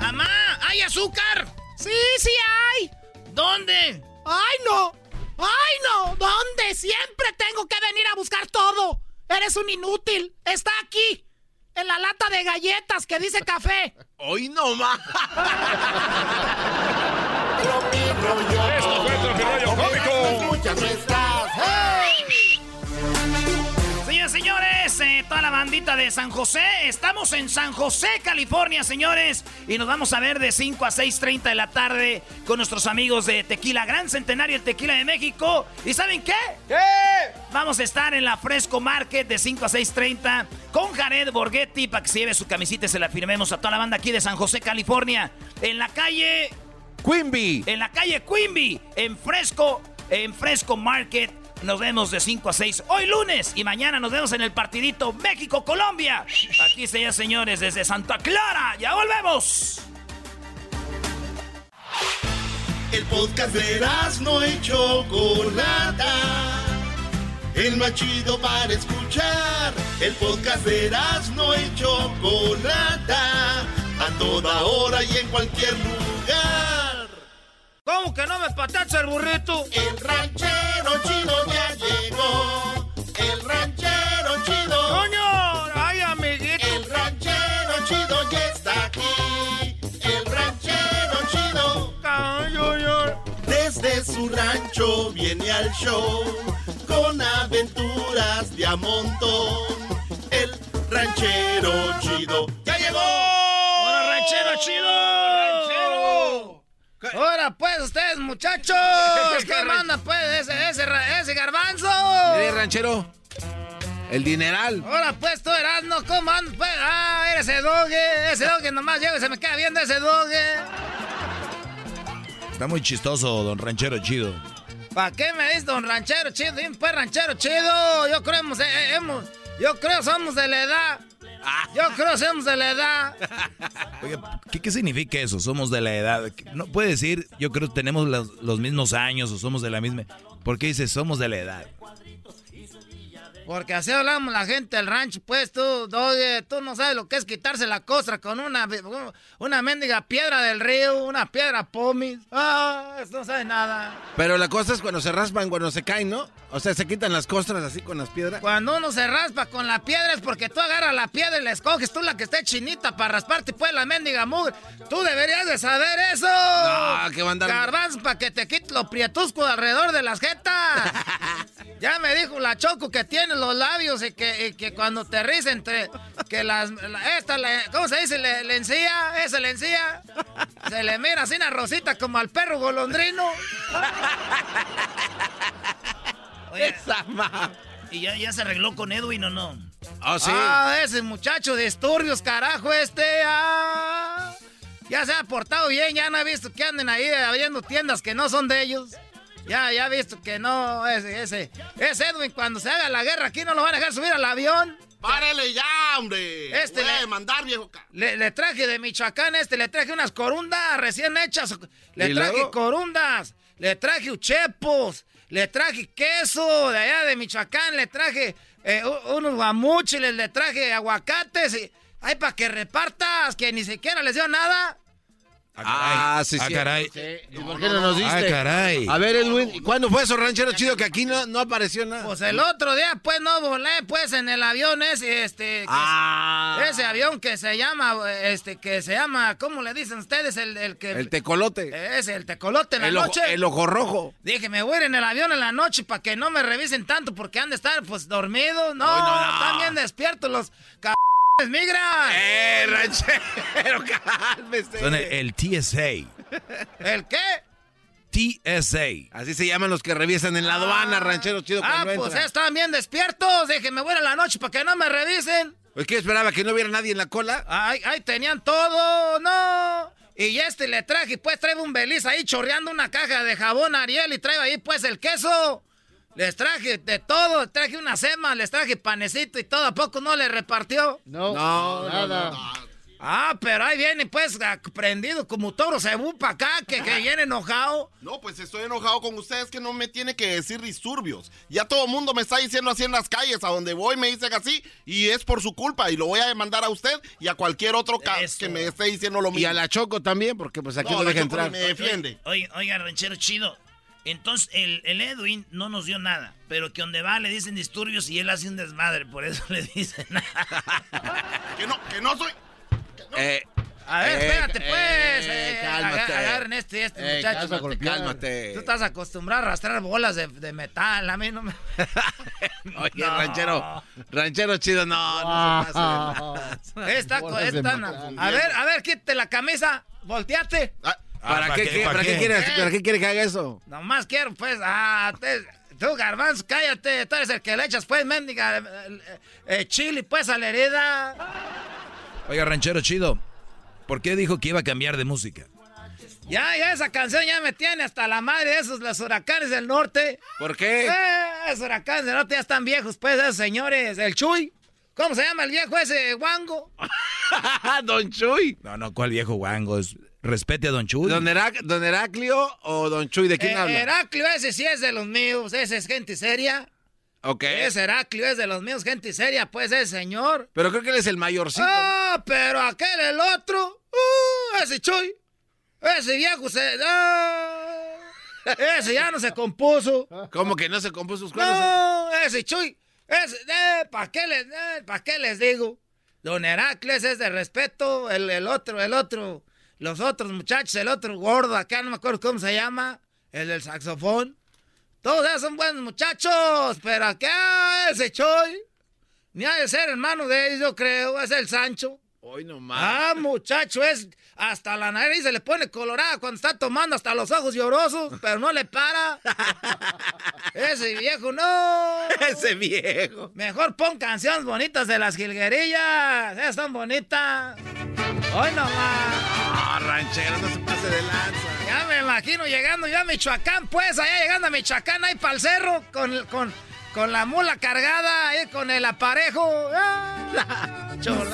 ¡Mamá! ¿Hay azúcar? Sí, sí hay. ¿Dónde? ¡Ay, no! ¡Ay, no! ¿Dónde? Siempre tengo que venir a buscar todo. Eres un inútil. Está aquí. En la lata de galletas que dice café. Hoy no más. toda la bandita de San José, estamos en San José, California, señores, y nos vamos a ver de 5 a 6.30 de la tarde con nuestros amigos de Tequila Gran Centenario, el Tequila de México. ¿Y saben qué? ¿Qué? Vamos a estar en la Fresco Market de 5 a 6.30 con Jared Borghetti para que se lleve su camisita y se la firmemos a toda la banda aquí de San José, California, en la calle... Quimby. En la calle Quimby, en Fresco, en Fresco Market. Nos vemos de 5 a 6 hoy lunes y mañana nos vemos en el partidito México-Colombia. Aquí, señores, señores, desde Santa Clara. ¡Ya volvemos! El podcast de no y Chocolata. El más chido para escuchar. El podcast de no y Chocolata. a toda hora y en cualquier lugar. ¿Cómo que no me patacha el burrito? El ranchero chido ya llegó. El ranchero chido. ¡Coño! ¡Ay, amiguito! El ranchero chido ya está aquí. El ranchero chido. Desde su rancho viene al show con aventuras de a montón. El ranchero chido ya llegó. ¡Hola, ranchero chido! ¡Ranchero! Ahora pues ustedes muchachos, ¿qué manda pues ese, ese, garbanzo? Mire, ranchero. El dineral. Ahora pues tú Erasmo, ¿cómo andas pues? Ah, eres ese doge, ese doge nomás llega y se me queda viendo ese doge. Está muy chistoso, don Ranchero Chido. ¿Para qué me dices don ranchero chido? Dime pues ranchero chido, yo creo hemos, eh, hemos, yo creo somos de la edad. Yo creo somos de la edad. Oiga, ¿qué, significa eso? Somos de la edad. No puede decir, yo creo que tenemos los, los mismos años o somos de la misma. ¿Por qué dice somos de la edad? Porque así hablamos la gente del rancho, pues tú, oye, tú no sabes lo que es quitarse la costra con una, una mendiga piedra del río, una piedra pomis. Ah, no sabes nada. Pero la cosa es cuando se raspan, cuando se caen, ¿no? O sea, se quitan las costras así con las piedras. Cuando uno se raspa con la piedra es porque tú agarras la piedra y la escoges tú la que esté chinita para rasparte pues la mendiga mugre. Tú deberías de saber eso. No, que va a andar- Garbanzo para que te quites lo prietusco alrededor de las jetas. ya me dijo la Choco que tiene los labios y que, y que cuando te ríes entre que las la- esta la- ¿cómo se dice? Le, le encía, esa le encía. Se le mira así una rosita como al perro golondrino. Oye, ¿Y ya, ya se arregló con Edwin o no? Ah, Ah, ese muchacho de disturbios, carajo, este. ah. ya se ha portado bien, ya no he visto que anden ahí abriendo tiendas que no son de ellos. Ya, ya he visto que no, ese, ese. Ese Edwin, cuando se haga la guerra aquí no lo van a dejar subir al avión. ¡Párele ya, hombre! Este Puede le- mandar, viejo. Le, le traje de Michoacán este, le traje unas corundas recién hechas. Le ¿Y traje luego? corundas, le traje uchepos, le traje queso de allá de Michoacán, le traje eh, unos guamuchiles, le traje aguacates y... Ay, para que repartas, que ni siquiera les dio nada. Ah, sí, Ah, sí. caray. ¿Y por qué no nos diste? Ah, caray. A ver, Edwin, ¿y ¿cuándo fue eso, ranchero chido, que aquí no, no apareció nada? Pues el otro día, pues, no volé, pues, en el avión ese, este... que- Ah. Ese avión que se llama, este, que se llama, ¿cómo le dicen ustedes? El, el que... El tecolote. Ese, el tecolote en la El ojo, noche. el ojo rojo. Dije, me voy a ir en el avión en la noche para que no me revisen tanto porque han de estar, pues, dormidos. No, no, no. están bien despiertos los. Migran. ¡Eh, ranchero, cálmese! Son el, el TSA. ¿El qué? TSA. Así se llaman los que revisan en la aduana, ranchero chido, Ah, cuando pues entran. están bien despiertos. Dije, me voy a la noche para que no me revisen. Pues, ¿Qué esperaba? ¿Que no hubiera nadie en la cola? Ay, ay, tenían todo, no. Y este le traje, pues trae un beliz ahí chorreando una caja de jabón Ariel y trae ahí pues el queso. Les traje de todo, traje una sema, les traje panecito y todo, ¿a poco no le repartió? No, No, nada. Ah, pero ahí viene pues prendido como toro cebú para acá, que, que viene enojado. No, pues estoy enojado con ustedes que no me tiene que decir disturbios. Ya todo el mundo me está diciendo así en las calles, a donde voy me dicen así, y es por su culpa, y lo voy a demandar a usted y a cualquier otro Eso. que me esté diciendo lo mismo. Y a la Choco también, porque pues aquí No, no, la deja Choco entrar. me defiende. Oiga, oiga, ranchero chido. Entonces, el, el Edwin no nos dio nada, pero que donde va le dicen disturbios y él hace un desmadre, por eso le dicen nada. Que no, que no soy... Eh, A ver, Eh, espérate eh, pues. eh, cálmate. aga- agarren este y este Eh, muchacho. cálmate, cálmate. Tú estás acostumbrado a arrastrar bolas de, de metal, a mí no me... Oye, No. ranchero, ranchero chido, no, no se pase. de Esta, esta, a ver, a ver, quítate la camisa, volteate. Ah, ¿Para, ¿para qué, ¿Para ¿Para qué qué? quiere, ¿Para qué quiere que haga eso? Nomás quiero, pues, ah, te- tú, garbanzo, cállate, tú eres el que le echas, pues, mendiga, eh, eh, eh, chili, pues, a la herida. Oiga, ranchero chido. ¿Por qué dijo que iba a cambiar de música? Ya, ya, esa canción ya me tiene hasta la madre de esos, los huracanes del norte. ¿Por qué? Eh, esos huracanes del norte ya están viejos, pues, esos señores, el Chuy. ¿Cómo se llama el viejo ese guango? Don Chuy. No, no, ¿cuál viejo guango? Es- Respete a Don Chuy. ¿Don, Herac- ¿Don Heraclio o Don Chuy? ¿De quién Eh, habla? Heraclio, ese sí es de los míos, ese es gente seria. Ok. Ese Heraclio es de los míos, gente seria, pues, ese señor. Pero creo que él es el mayorcito. Ah, pero aquel, el otro. Uh, ese Chuy. Ese viejo se. ah, ese ya no se compuso. ¿Cómo que no se compuso sus cuernos? No, ese Chuy. Ese, eh, ¿para qué, les, eh, pa' qué les digo? Don Heracles es de respeto. El, el otro, el otro. Los otros muchachos, el otro gordo, acá no me acuerdo cómo se llama. El del saxofón. Todos esos son buenos muchachos. Pero acá ese Chuy. Ni ha de ser hermano de ellos, yo creo. Es el Sancho. Hoy nomás. Ah, muchacho, es hasta la nariz se le pone colorada cuando está tomando hasta los ojos llorosos, pero no le para. Ese viejo no. Ese viejo. Mejor pon canciones bonitas de las jilguerillas. Esas son bonitas. Hoy nomás. Ah, ranchero, no se pase de lanza. Ya me imagino llegando ya a Michoacán, pues, allá llegando a Michoacán, ahí para el cerro, con, con, con la mula cargada, ahí con el aparejo. Ah, chola.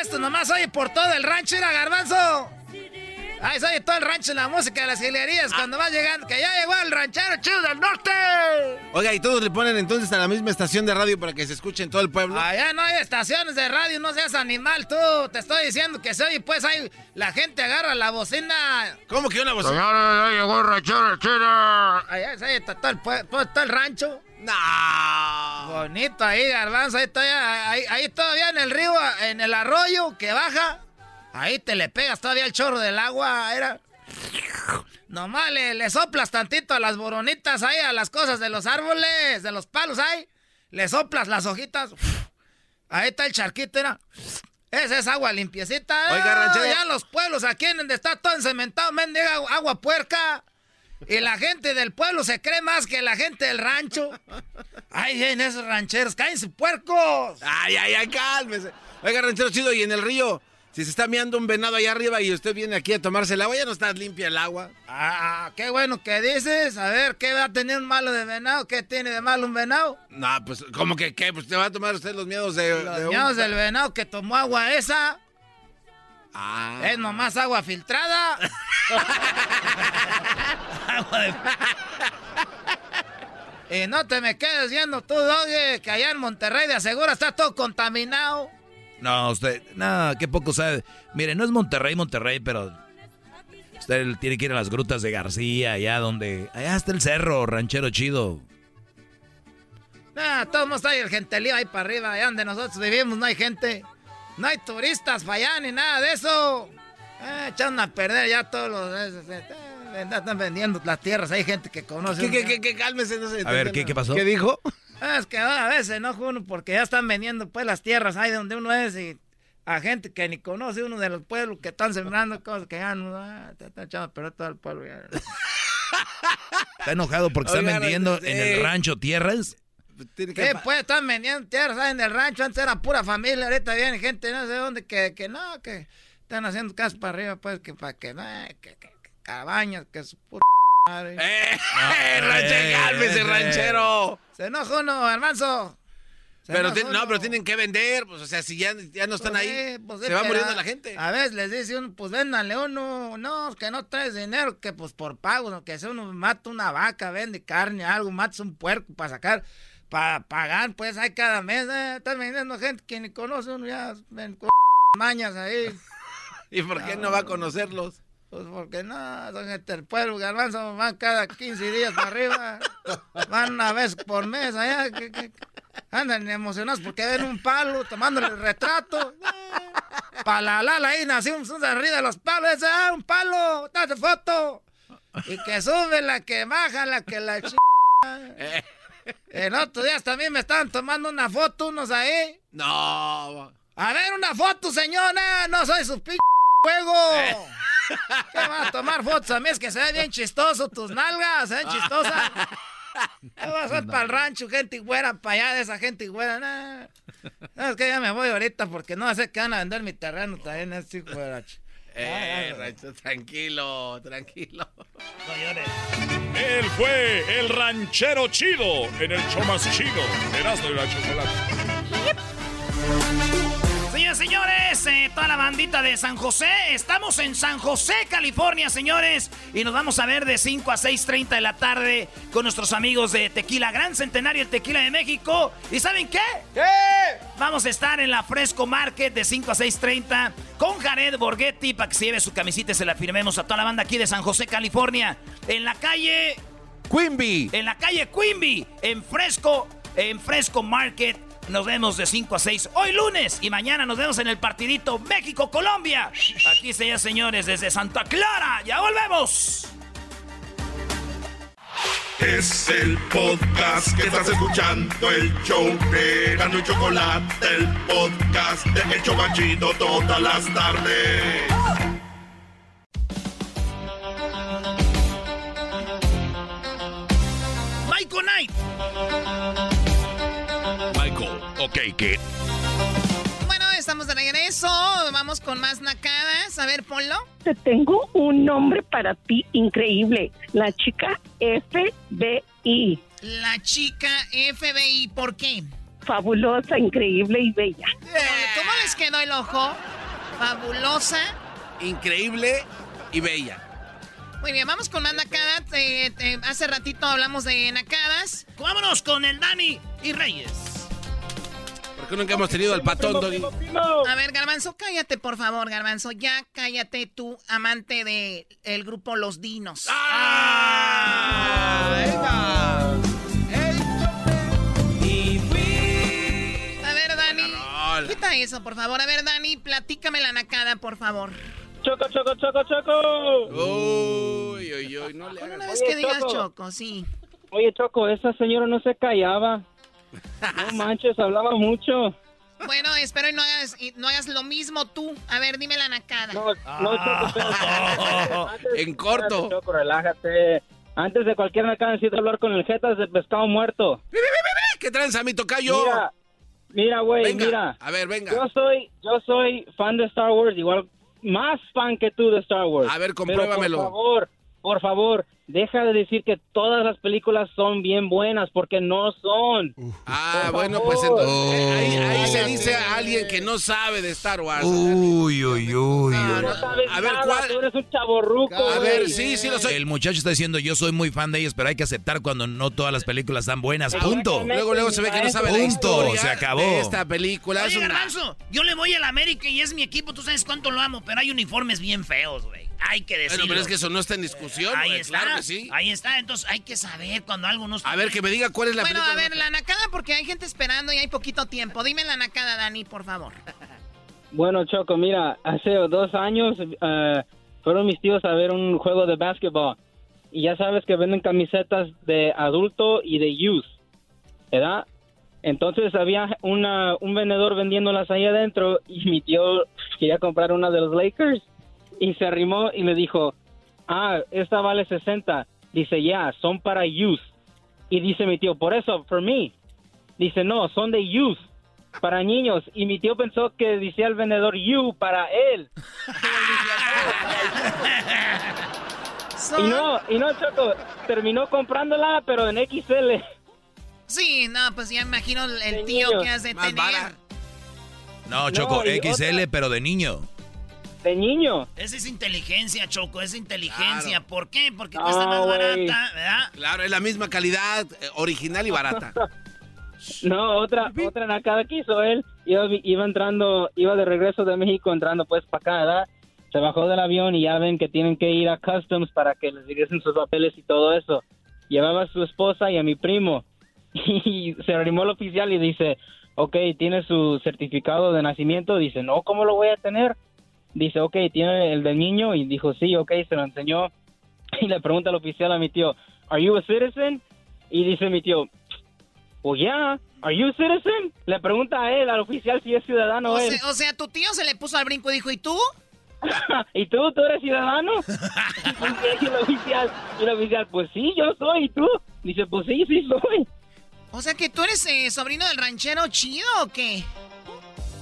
Esto nomás oye por todo el rancho, era garbanzo. Ahí se oye todo el rancho en la música de las gilerías cuando vas llegando, que ya llegó el ranchero chido del norte. Oiga, ¿y todos le ponen entonces a la misma estación de radio para que se escuche en todo el pueblo? Allá no hay estaciones de radio, no seas animal tú. Te estoy diciendo que se oye, pues ahí la gente agarra la bocina. ¿Cómo que una bocina? Señores, ya llegó el ranchero chido. Allá se oye todo el, pue- todo, todo el rancho. No. Bonito ahí, garbanzo. Ahí todavía, ahí, ahí todavía en el río, en el arroyo que baja. Ahí te le pegas todavía el chorro del agua. Era. Nomás le, le soplas tantito a las boronitas ahí, a las cosas de los árboles, de los palos ahí. Le soplas las hojitas. Ahí está el charquito, era. Esa es agua limpiecita. Oiga, Ah, ranchero. Ya en los pueblos, aquí en donde está todo encementado, mendiga agua, agua puerca. Y la gente del pueblo se cree más que la gente del rancho. Ay, en esos rancheros, cállense puercos. Ay, ay, ay, cálmese. Oiga, ranchero chido, y en el río, si se está meando un venado allá arriba y usted viene aquí a tomarse el agua, ya no está limpia el agua. Ah, qué bueno que dices. A ver, ¿qué va a tener un malo de venado? ¿Qué tiene de malo un venado? No, pues, ¿cómo que qué? Pues te va a tomar usted los miedos de. Los de un- ñados del venado que tomó agua esa. Ah. Es nomás agua filtrada. agua de... Y no te me quedes viendo tú, Doge, que allá en Monterrey de asegura está todo contaminado. No, usted, no, qué poco sabe. Mire, no es Monterrey, Monterrey, pero usted tiene que ir a las grutas de García, allá donde, allá está el cerro, ranchero chido. Nah, todos está ahí el gentelío ahí para arriba, allá donde nosotros vivimos no hay gente. No hay turistas para allá ni nada de eso. Eh, echaron a perder ya todos los... eh, eh, eh, están vendiendo las tierras, hay gente que conoce. ¿Qué, qué, qué, qué? Cálmese, no se A ver, ¿qué, qué pasó? ¿Qué dijo? Es que a veces no uno porque ya están vendiendo pues las tierras ahí donde uno es y a gente que ni conoce uno de los pueblos que están sembrando cosas que ya no ah, te están echando perder todo el pueblo ya. Está enojado porque están vendiendo sí. en el rancho tierras. Sí, pues están vendiendo tierras ahí en el rancho, antes era pura familia, ahorita viene gente no sé dónde que, que no, que están haciendo casas para arriba pues que para que, no, que, que- que cabañas, que su puta madre. ¡Eh, ranchero, cálmese, ranchero! Se enoja uno. Se Pero no, pero tienen que vender, pues, o sea, si ya, ya no están Pues ahí, sí, pues se va pero muriendo la gente. A veces les dice uno, pues véndanle uno, no, que no traes dinero, que pues por pago, que si uno mata una vaca, vende carne, algo, matas un puerco para sacar, para pagar, pues hay cada mes, eh, están vendiendo gente que ni conoce uno, ya ven con mañas ahí. ¿Y por qué no va a conocerlos? Pues porque no, son gente del pueblo, garbanzo, van cada 15 días para arriba, van una vez por mes allá, que, que- andan emocionados porque ven un palo tomándole el retrato. Para la lala ahí nació un arriba de los palos, ese, ah, un palo, date foto. Y que sube la que baja, la que la ch... En otros días también me estaban tomando una foto unos ahí. No. A ver, una foto, señora. No soy su p juego. ¿Qué vas a tomar fotos a mí? Es que se ve bien chistoso tus nalgas, se ven chistosas. ¿Qué vas a hacer para el rancho, gente güera, para allá de esa gente güera? Nah. No, es que ya me voy ahorita porque no sé que van a vender mi terreno también, este hijo de la ch- Eh, ranchero, tranquilo, tranquilo. Él fue el ranchero chido en el show más chido. Erasmo y la chocolate. Señores. Eh, toda la bandita de San José. Estamos en San José, California, señores. Y nos vamos a ver de 5 a 6.30 de la tarde con nuestros amigos de Tequila Gran Centenario, el Tequila de México. ¿Y saben qué? ¿Qué? Vamos a estar en la Fresco Market de 5 a 6.30 con Jared Borghetti para que se lleve su camisita y se la firmemos a toda la banda aquí de San José, California. En la calle... Quimby. En la calle Quimby, en Fresco, en Fresco Market. Nos vemos de 5 a 6 hoy lunes y mañana nos vemos en el partidito México-Colombia. Aquí se ya, señores, desde Santa Clara. ¡Ya volvemos! Es el podcast que estás escuchando, el show de Gano y Chocolate, el podcast de El Chocachito todas las tardes. Michael Knight. Ok, kid. Bueno, estamos de regreso. Vamos con más nacadas. A ver, ponlo. Te tengo un nombre para ti increíble. La chica FBI. La chica FBI. ¿Por qué? Fabulosa, increíble y bella. ¿Cómo les quedó el ojo? Fabulosa. Increíble y bella. Muy bien, vamos con más nacadas. Eh, eh, hace ratito hablamos de nacadas. Vámonos con el Dani y Reyes. ¿Por qué nunca hemos tenido al patón, Doggy? A ver, Garbanzo, cállate, por favor, Garbanzo. Ya cállate tú, amante del el grupo Los Dinos. ¡Ah! A ver, Dani. Quita eso, por favor. A ver, Dani, platícame la nacada, por favor. Choco, choco, choco, choco. Uy, uy, uy, no le Una hagas. vez que digas Choco, sí. Oye, Choco, esa señora no se callaba. No manches, hablaba mucho. Bueno, espero y no hagas, y no hagas lo mismo tú. A ver, dime la nacada. No, Choco, espérate. Antes- En corto. espérate, Choco, relájate. Antes de cualquier nacada necesito hablar con el jetas del pescado muerto. ¿Qué tranza, mi tocayo? Mira, mira, güey, mira. A ver, venga. Yo soy, yo soy fan de Star Wars, igual más fan que tú de Star Wars. A ver, Pero, compruébamelo. por favor, por favor, deja de decir que todas las películas son bien buenas, porque no son. Ah, bueno, pues entonces, eh, ahí, ahí se dice a alguien que no sabe de Star Wars. Uy, uy, uy. No sabes A ver, nada, ¿cuál? Tú eres un chaborruco, A ver, sí, sí lo soy. El muchacho está diciendo, yo soy muy fan de ellos, pero hay que aceptar cuando no todas las películas están buenas. Punto. Luego, luego se ve que no sabe la Punto, historia se acabó. de esta película. Oye, Es una- Garbanzo, yo le voy al América y es mi equipo, tú sabes cuánto lo amo, pero hay uniformes bien feos, güey. Hay que decirlo. Bueno, pero es que eso no está en discusión, Ahí está, claro sí. ahí está, entonces hay que saber cuando algo no está A ver, que me diga cuál es la bueno, a ver, la nacada porque hay gente esperando y hay poquito tiempo. Dime la nacada, Dani, por favor. Bueno, Choco, mira, hace dos años eh, fueron mis tíos a ver un juego de básquetbol. Y ya sabes que venden camisetas de adulto y de youth, ¿verdad? Entonces había una, un vendedor vendiéndolas ahí adentro y mi tío quería comprar una de los Lakers y se arrimó y le dijo, ah, esta vale 60. Dice, ya, son para youth. Y dice mi tío, por eso, for me. Dice, no, son de youth, para niños. Y mi tío pensó que decía el vendedor you para él. y no, y no, Choco, terminó comprándola, pero en XL. Sí, no, pues ya imagino el, el tío niños. que has de tener. No, Choco, XL, otra- pero de niño. De niño. Esa es inteligencia, Choco, es inteligencia. Claro. ¿Por qué? Porque Ah, cuesta más güey. barata, ¿verdad? Claro, es la misma calidad, eh, original y barata. No, otra, otra nacada que hizo él. Iba, iba entrando, iba de regreso de México entrando pues para acá, ¿verdad? Se bajó del avión y ya ven que tienen que ir a Customs para que les regresen sus papeles y todo eso. Llevaba a su esposa y a mi primo. Y se arrimó el oficial y dice, ok, ¿tiene su certificado de nacimiento? Dice, no, ¿cómo lo voy a tener? Dice, ok, ¿tiene el del niño? Y dijo, sí, ok, se lo enseñó. Y le pregunta al oficial a mi tío, ¿Are you a citizen? Y dice mi tío, pues ya, ¿Are you a citizen? Le pregunta a él, al oficial, si es ciudadano O él. sea, o sea, tu tío se le puso al brinco y dijo, ¿y tú? ¿Y tú? ¿Tú eres ciudadano? y el oficial, y el oficial, pues sí, yo soy, ¿y tú? Dice, pues sí, sí soy. O sea, que tú eres eh, sobrino del ranchero chido o qué?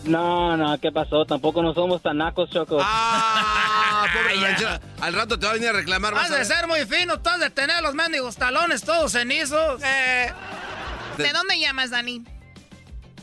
No, no, ¿qué pasó? Tampoco no somos tan nacos, Choco. Ah, pobre ranchero. Al rato te va a venir a reclamar. Has a de ser muy fino, tú has de tener los mendigos talones todos cenizos. ¿De dónde llamas, Dani?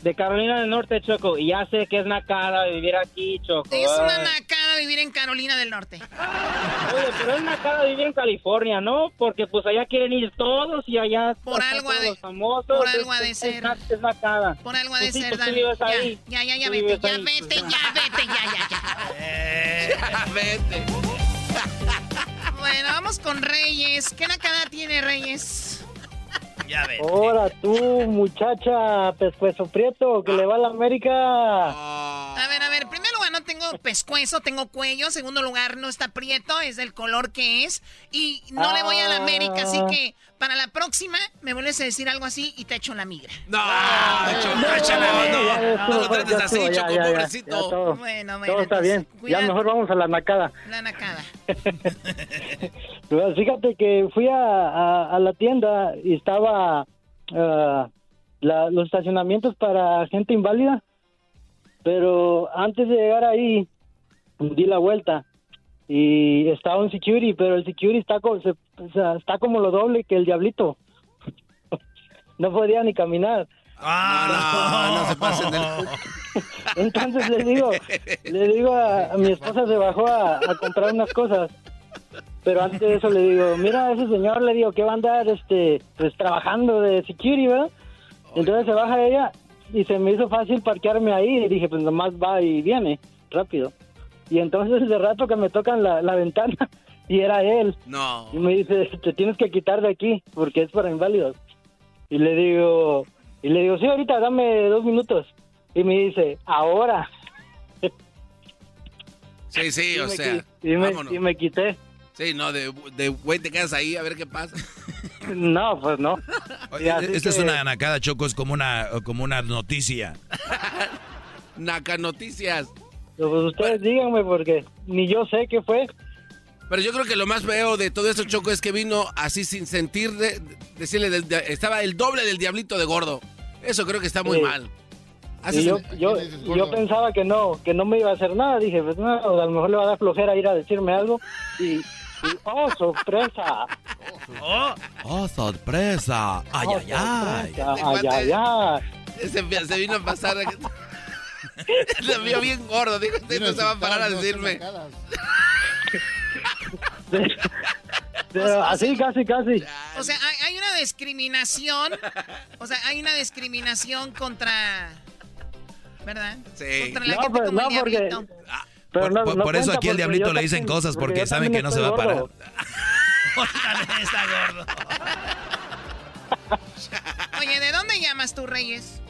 De Carolina del Norte, Choco, y ya sé que es nacada vivir aquí, Choco. Es una nacada vivir en Carolina del Norte. Oye, pero es nacada vivir en California, ¿no? Porque pues allá quieren ir todos y allá Por están algo todos de- los famosos. por algo ha de ser. Es, na- es nacada. Por algo ha de Pues sí, ser, pues Dani. Ya, ahí. ya, ya, ya, vete, ya ahí, vete, pues, ya vete, ya, ya, ya. Eh. Vete. Bueno, vamos con Reyes. ¿Qué nacada tiene Reyes? Ya ves. Ahora tú, muchacha, pescuezo prieto, que le va a la América. A ver, a ver, en primer lugar no tengo pescuezo, tengo cuello. En segundo lugar no está prieto, es del color que es. Y no le voy a la América, así que para la próxima me vuelves a decir algo así y te echo la migra. No, no, ya, ya no lo trates así, ya, Choco, ya, pobrecito. ya todo, Bueno, bueno, todo está bien. cuidado. Ya mejor vamos a la nacada. La nacada. Pues, Fíjate que fui a, a- a la tienda y estaba ah, la- los estacionamientos para gente inválida, pero antes de llegar ahí di la vuelta y estaba un security, pero el security está, co- se- está como lo doble que el diablito. no podía ni caminar. Ah, no, no se pasen del... Entonces le digo, le digo a, a mi esposa se bajó a, a comprar unas cosas. Pero antes de eso le digo, mira ese señor, le digo que va a andar este pues trabajando de security, ¿verdad? Entonces se baja ella y se me hizo fácil parquearme ahí y dije, pues nomás va y viene, rápido. Y entonces de rato que me tocan la, la ventana y era él. No. Y me dice, te tienes que quitar de aquí porque es para inválidos. Y le digo, y le digo, sí, ahorita dame dos minutos. Y me dice, ahora. Sí, sí, Y o sea, qui- y me, vámonos. y me quité. Sí, no, de, de güey te quedas ahí a ver qué pasa. No, pues no. Oye, así esta es una nacada, Choco, es como una, como una noticia. Naca Noticias. Pues ustedes díganme porque ni yo sé qué fue. Pero yo creo que lo más feo de todo esto, Choco, es que vino así sin sentir, de, decirle, del- de- estaba el doble del diablito de gordo. Eso creo que está muy Sí. mal. Haces- yo, yo, yo pensaba que no, que no me iba a hacer nada. Dije, pues no, a lo mejor le va a dar flojera ir a decirme algo. Y, y, oh, sorpresa. Oh, sorpresa. Ay, Oh, ay, ay. sorpresa. Ay, ay, ay. Se, se vino a pasar. Lo vio bien gordo. Dijo, usted no se va a parar a decirme. Pero así, casi, casi. O sea, hay, hay una discriminación. O sea, hay una discriminación contra. ¿Verdad? Sí. Contra la No, gente pues, como no, el porque- diablito. Pero Por, no- por- no por eso aquí al porque diablito le dicen también- cosas porque saben que no se va a parar. gordo. está gordo. Oye, ¿de dónde llamas tú, Reyes?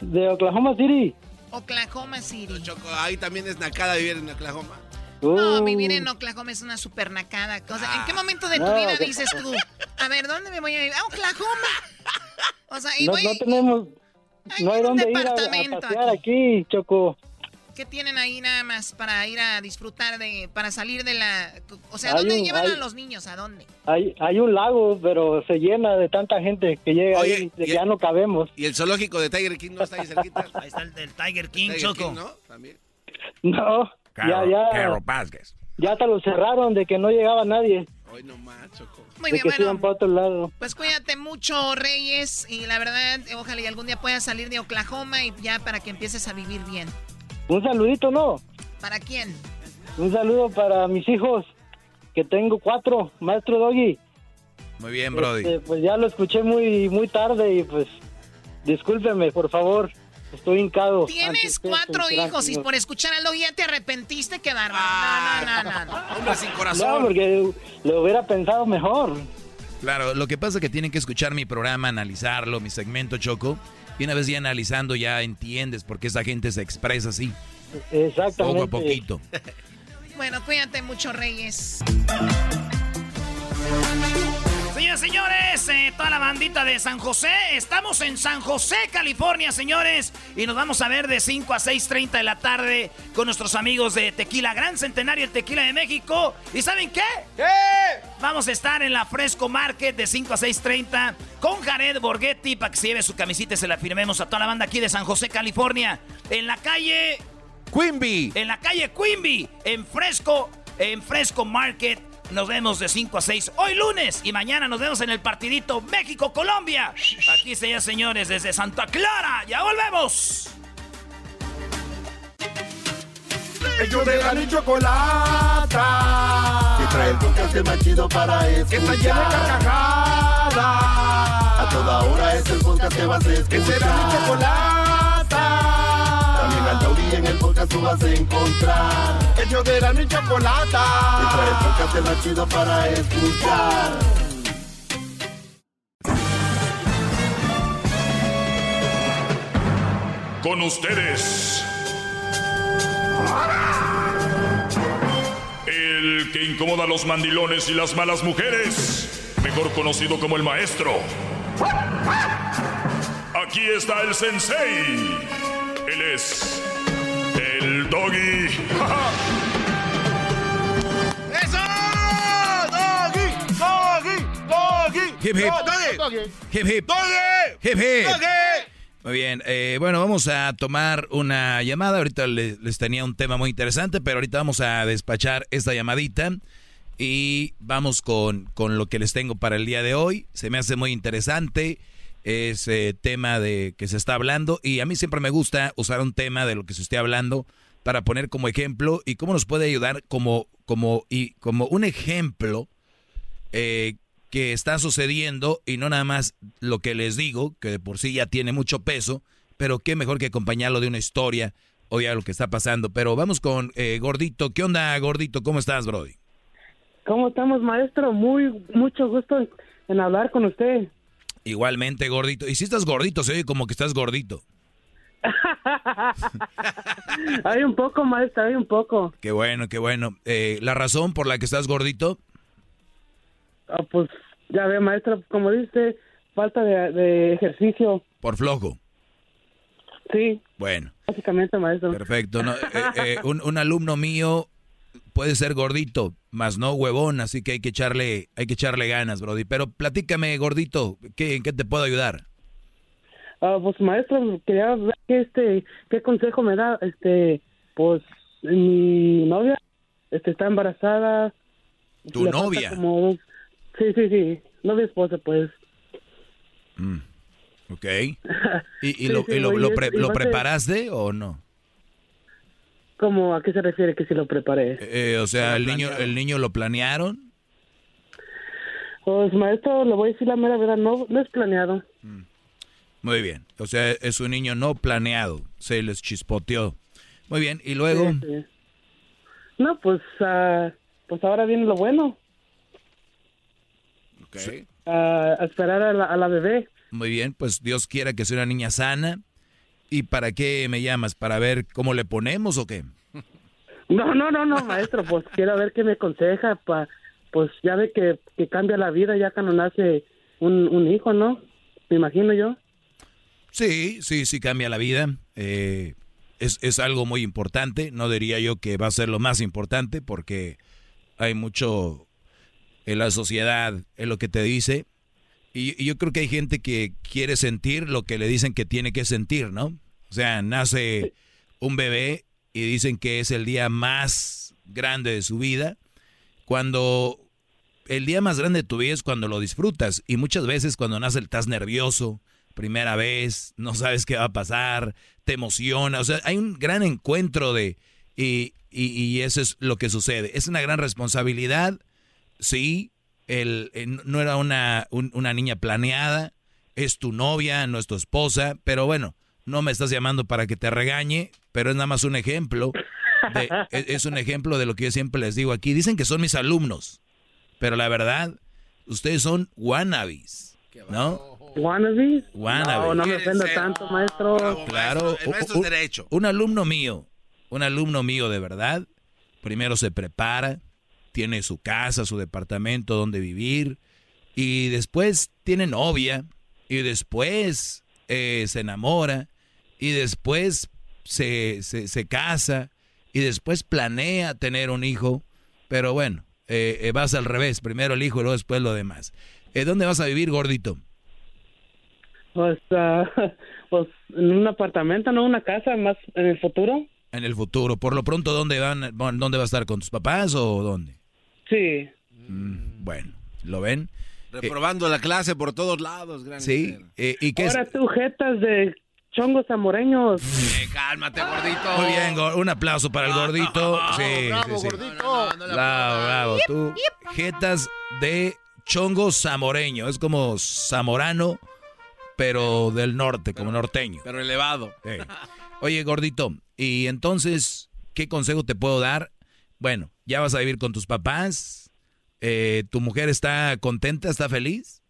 De Oklahoma City. Oklahoma City. Choco, ahí también es nacada vivir en Oklahoma. No, Uh, vivir en Oklahoma es una super nacada. O sea, ¿en qué momento de tu No, vida dices tú, a ver, ¿dónde me voy a ir? A Oklahoma. O sea, y no, voy, no tenemos. No hay un dónde ir a- a, pasear aquí, Choco. ¿Qué tienen ahí nada más para ir a disfrutar de, para salir de la... O sea, Hay ¿dónde un- llevan hay- a los niños? ¿A dónde? Hay, hay un lago, pero se llena de tanta gente que llega Oye, ahí, de y- que ya no cabemos. Y el zoológico de Tiger King no está ahí cerquita. Ahí está el del Tiger King, Tiger Choco. King, ¿no? También. No, ya, ya. Carol Vázquez. Ya hasta lo cerraron de que no llegaba nadie. Hoy no más, Choco. Muy de bien, bueno. para otro lado. Pues cuídate mucho, Reyes. Y la verdad, ojalá y algún día puedas salir de Oklahoma y ya para que empieces a vivir bien. Un saludito, ¿no? ¿Para quién? Un saludo para mis hijos, que tengo cuatro, maestro Doggy. Muy bien, Brody. Este, pues ya lo escuché muy muy tarde y pues discúlpeme, por favor. Estoy hincado. Tienes usted, cuatro hijos y por escuchar algo ya te arrepentiste, qué bárbaro. No, no, no, no. no. Hombre sin No, corazón. porque lo hubiera pensado mejor. Claro, lo que pasa es que tienen que escuchar mi programa, analizarlo, mi segmento Choco. Y una vez ya analizando ya entiendes por qué esa gente se expresa así, Exactamente. poco a poquito. Bueno, cuídate mucho, Reyes. Señoras y señores, eh, toda la bandita de San José, estamos en San José, California, señores, y nos vamos a ver de 5 a 6.30 de la tarde con nuestros amigos de Tequila Gran Centenario, el Tequila de México. ¿Y saben qué? ¿Qué? Vamos a estar en la Fresco Market de 5 a 6.30 con Jared Borghetti para que se lleve su camisita y se la firmemos a toda la banda aquí de San José, California, en la calle... Quimby. En la calle Quimby, en Fresco, en Fresco Market. Nos vemos de 5 a 6 hoy lunes y mañana nos vemos en el partidito México-Colombia. Aquí se señores desde Santa Clara. Ya volvemos. Ellos de la y chocolata. Que trae el podcast más chido para escuchar. Que está llena de carcajadas. A toda hora es el podcast que vas a escuchar. Que será mi chocolata. Taurí en el podcast tú vas a encontrar. Ellos de la y chocolata. Que trae el podcast chido para escuchar. Con ustedes. El que incomoda a los mandilones y las malas mujeres, mejor conocido como el maestro. Aquí está el sensei. Él es el doggy. ¡Eso! ¡Doggy! ¡Doggy! ¡Doggy! Hip, hip. ¡Doggy! Hip hip. ¡Doggy! Hip hip. ¡Doggy! Muy bien, eh, bueno, vamos a tomar una llamada. Ahorita les, les tenía un tema muy interesante, pero ahorita vamos a despachar esta llamadita y vamos con, con lo que les tengo para el día de hoy. Se me hace muy interesante ese tema de que se está hablando y a mí siempre me gusta usar un tema de lo que se esté hablando para poner como ejemplo y cómo nos puede ayudar como, como, y como un ejemplo eh, que está sucediendo y no nada más lo que les digo, que de por sí ya tiene mucho peso, pero qué mejor que acompañarlo de una historia o ya lo que está pasando. Pero vamos con eh, Gordito. ¿Qué onda, Gordito? ¿Cómo estás, Brody? ¿Cómo estamos, maestro? Muy, mucho gusto en hablar con usted. Igualmente, Gordito. Y si estás gordito, se oye como que estás gordito. hay un poco, maestro, hay un poco. Qué bueno, qué bueno. Eh, ¿La razón por la que estás gordito? Ah, pues ya ve, maestro, como dice, falta de, de ejercicio. Por flojo. Sí, Bueno, básicamente, maestro. perfecto. No, eh, eh, un, un alumno mío puede ser gordito, más no huevón, así que hay que echarle, hay que echarle ganas, Brody. Pero platícame, gordito, ¿qué, ¿en qué te puedo ayudar? Ah, pues maestro, quería ver qué, este, qué consejo me da, este, pues mi novia, este, está embarazada. ¿Tu novia? como- sí, sí, sí, novia esposa, pues. Mm, ok. ¿Y, y Sí, lo, sí, y lo- lo pre- lo preparaste o no? ¿Cómo, a qué se refiere que si lo preparé? Eh, o sea, el niño, el niño lo planearon. Pues maestro, le voy a decir la mera verdad, no, no es planeado. Muy bien. O sea, es un niño no planeado. Se les chispoteó. Muy bien. Y luego, Sí, sí. No, pues, ah, pues ahora viene lo bueno, ah, a esperar a la, a la bebé. muy bien, pues Dios quiera que sea una niña sana. ¿Y para qué me llamas? ¿Para ver cómo le ponemos o qué? No, no, no, no, maestro, pues quiero ver qué me aconseja, pa, pues ya ve que, que cambia la vida ya cuando nace un, un hijo, ¿no? Me imagino yo. Sí, sí, sí cambia la vida. Eh, es, es algo muy importante. No diría yo que va a ser lo más importante porque hay mucho en la sociedad, en lo que te dice. Y, yo creo que hay gente que quiere sentir lo que le dicen que tiene que sentir, ¿no? O sea, nace un bebé y dicen que es el día más grande de su vida. Cuando el día más grande de tu vida es cuando lo disfrutas. Y muchas veces cuando nace estás nervioso, primera vez, no sabes qué va a pasar, te emociona. O sea, hay un gran encuentro de... Y, y, y eso es lo que sucede. Es una gran responsabilidad, sí. El, eh, no era una, un- una niña planeada, es tu novia, no es tu esposa, pero bueno, no me estás llamando para que te regañe, pero es nada más un ejemplo. de- es, es un ejemplo de lo que yo siempre les digo aquí. Dicen que son mis alumnos, pero la verdad, ustedes son wannabes, ¿no? ¿Wannabe? Wannabe. No, no me ofenda tanto, maestro. Claro, el maestro un, es derecho. un alumno mío, un alumno mío de verdad, primero se prepara, tiene su casa, su departamento donde vivir, y después tiene novia, y después eh, se enamora, y después se, se, se casa, y después planea tener un hijo, pero bueno, eh, eh, vas al revés, primero el hijo y luego después lo demás. Eh, ¿Dónde vas a vivir, gordito? Pues, ah, pues en un apartamento, no una casa, más en el futuro. En el futuro. Por lo pronto, ¿dónde van? ¿Dónde va a estar? ¿Con tus papás o dónde? Sí. Bueno, ¿lo ven? Reprobando la clase por todos lados, gran Sí, eh, ¿y qué es? Ahora tú, jetas de chongos zamoreños. Eh, cálmate, gordito. Muy bien, un aplauso para el gordito. Sí, bravo, sí, sí. gordito. Bravo, bravo. Tú, jetas de chongo zamoreño. Es como zamorano, pero del norte, como norteño. Pero elevado. Oye, gordito, y entonces, ¿qué consejo te puedo dar? Bueno, ya vas a vivir con tus papás. Eh, ¿Tu mujer está contenta, está feliz?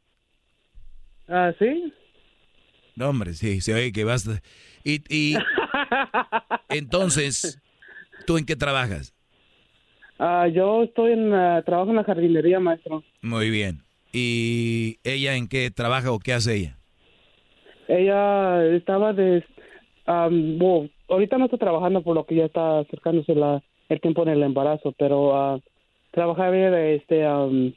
Ah, ¿sí? No, hombre, sí, se oye que vas. Y, y entonces, ¿tú en qué trabajas? Ah, yo estoy en, ah, trabajo en la jardinería, maestro. Muy bien. ¿Y ella en qué trabaja o qué hace ella? Ella estaba de... bueno, ahorita no está trabajando por lo que ya está acercándose la, el tiempo en el embarazo, pero ah, trabajaba de, este, am,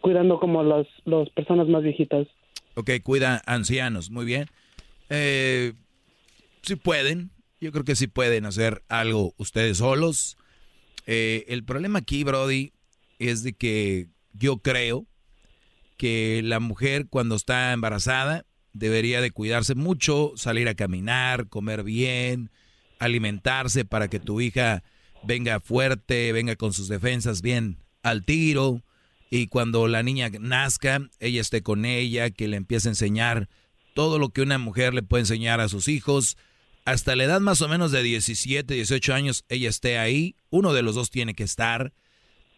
cuidando como las personas más viejitas. Ok, cuida ancianos, muy bien. Eh, sí pueden, yo creo que sí pueden hacer algo ustedes solos. Eh, el problema aquí, Brody, es de que yo creo que la mujer cuando está embarazada debería de cuidarse mucho, salir a caminar, comer bien, alimentarse para que tu hija venga fuerte, venga con sus defensas bien al tiro y cuando la niña nazca, ella esté con ella, que le empiece a enseñar todo lo que una mujer le puede enseñar a sus hijos. Hasta la edad más o menos de 17, 18 años, ella esté ahí. Uno de los dos tiene que estar.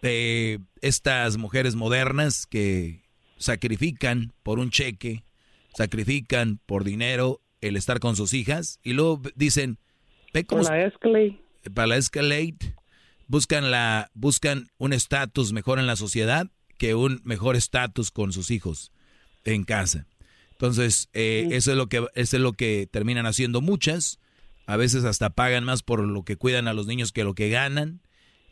Eh, estas mujeres modernas que sacrifican por un cheque, sacrifican por dinero el estar con sus hijas y luego dicen, ve cómo. Para la Escalade, buscan la buscan un estatus mejor en la sociedad que un mejor estatus con sus hijos en casa. Entonces, eh, eso es lo que eso es lo que terminan haciendo muchas. A veces hasta pagan más por lo que cuidan a los niños que lo que ganan.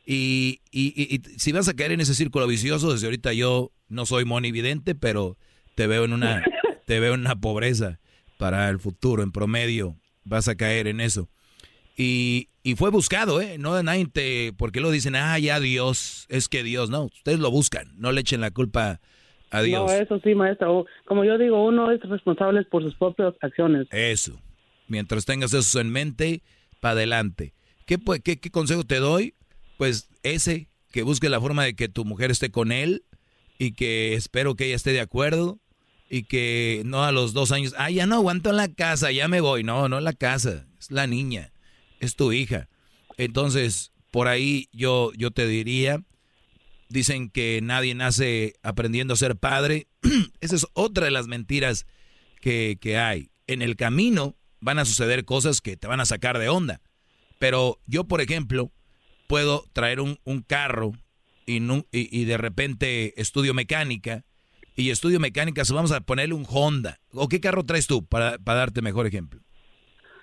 Y, y- y- y si vas a caer en ese círculo vicioso, desde ahorita yo no soy monividente, pero te veo en una te veo en una pobreza para el futuro. En promedio vas a caer en eso. Y, y fue buscado, ¿eh? No nadie te... Porque lo dicen, ah, ya Dios, es que Dios, no, ustedes lo buscan, no le echen la culpa a Dios. No, eso sí, maestro. Como yo digo, uno es responsable por sus propias acciones. Eso. Mientras tengas eso en mente, para adelante. ¿Qué, pu- qué, qué consejo te doy? Pues ese, que busque la forma de que tu mujer esté con él y que espero que ella esté de acuerdo y que no a los dos años, ah, ya no aguanto en la casa, ya me voy. No, no en la casa, es la niña, es tu hija. Entonces, por ahí yo, yo te diría, dicen que nadie nace aprendiendo a ser padre. Esa es otra de las mentiras que, que hay. En el camino van a suceder cosas que te van a sacar de onda. Pero yo, por ejemplo, puedo traer un, un carro y, y, y de repente estudio mecánica. Y estudio mecánica, vamos a ponerle un Honda. ¿O qué carro traes tú para, para darte mejor ejemplo?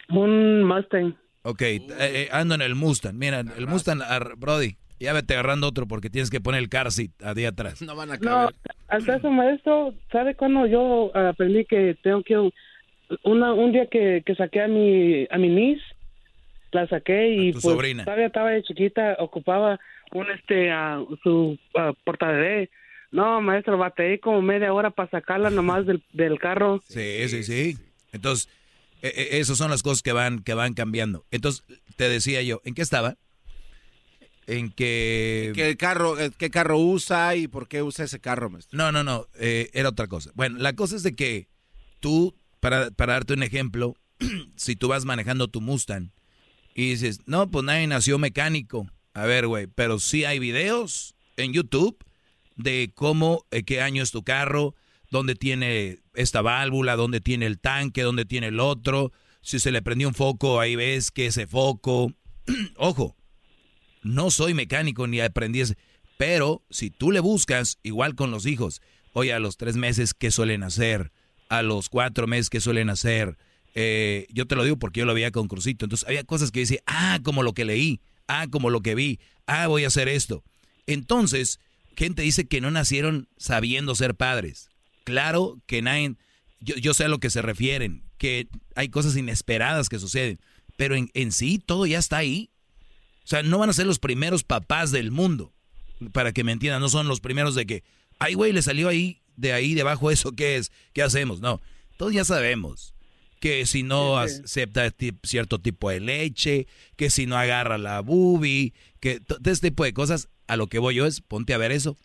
Un Mustang. Ok, eh, eh, ando en el Mustang. Mira, el Mustang, ar- Brody, ya vete agarrando otro porque tienes que poner el car seat ahí atrás. No van a No, al caso maestro, ¿sabe cuándo yo aprendí que tengo que una, un día que, que saqué a mi a mi niece, la saqué y tu pues sobrina. todavía estaba de chiquita, ocupaba un este ah, su uh, portabebé. No, maestro, batallé como media hora para sacarla nomás del, del carro. Sí, sí, sí. Entonces, eh, esas son las cosas que van, que van cambiando. Entonces, te decía yo, ¿en qué estaba? En que... ¿Qué carro, eh, ¿Qué carro usa y por qué usa ese carro, maestro? No, no, no, eh, era otra cosa. Bueno, la cosa es de que tú, para, para darte un ejemplo, si tú vas manejando tu Mustang y dices, no, pues nadie nació mecánico. A ver, güey, pero sí hay videos en YouTube de cómo, eh, qué año es tu carro, dónde tiene esta válvula, dónde tiene el tanque, dónde tiene el otro. Si se le prendió un foco, ahí ves que ese foco. Ojo, no soy mecánico ni aprendí ese. Pero si tú le buscas, igual con los hijos, oye, a los tres meses, ¿qué suelen hacer? A los cuatro meses, ¿qué suelen hacer? Eh, yo te lo digo porque yo lo veía con Crucito. Entonces había cosas que decía, ah, como lo que leí, ah, como lo que vi, ah, voy a hacer esto. Entonces, gente dice que no nacieron sabiendo ser padres. Claro que nadie, yo, yo sé a lo que se refieren, que hay cosas inesperadas que suceden, pero en, en sí todo ya está ahí. O sea, no van a ser los primeros papás del mundo. Para que me entiendan, no son los primeros de que, ay, güey, le salió ahí, de ahí debajo eso, ¿qué es? ¿Qué hacemos? No, todos ya sabemos que si no acepta cierto tipo de leche, que si no agarra la bubi, que todo este tipo de cosas, a lo que voy yo es, ponte a ver eso,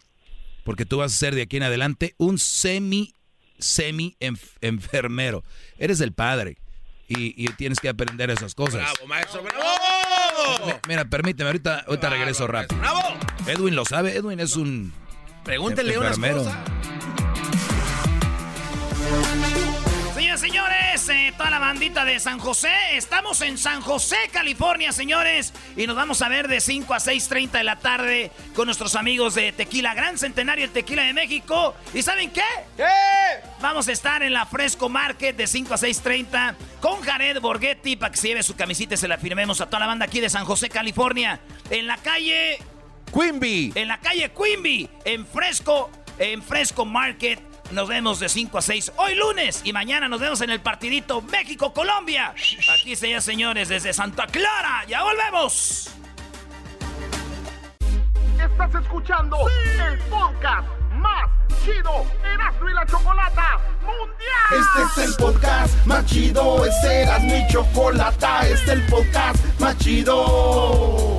porque tú vas a ser de aquí en adelante un semi, semi enfermero. Eres el padre y, tienes que aprender esas cosas. ¡Bravo, maestro! ¡Bravo! Mira, permíteme, ahorita, ahorita regreso rápido. ¡Bravo! Edwin lo sabe, Edwin es un Pregúntele enfermero. unas cosas. Señores, señores, eh, toda la bandita de San José, estamos en San José, California, señores, y nos vamos a ver de 5 a 6.30 de la tarde con nuestros amigos de Tequila Gran Centenario, el Tequila de México. ¿Y saben qué? ¿Qué? Vamos a estar en la Fresco Market de 5 a 6.30 con Jared Borghetti para que se lleve su camisita y se la firmemos a toda la banda aquí de San José, California, en la calle... Quimby. En la calle Quimby, en Fresco, en Fresco Market. Nos vemos de 5 a 6 hoy lunes y mañana nos vemos en el partidito México-Colombia. Aquí se señores desde Santa Clara. Ya volvemos. Estás escuchando el podcast más chido Erasmo y la Chocolata Mundial. Este es el podcast más chido, este Erasmo y Chocolata, este es el podcast más chido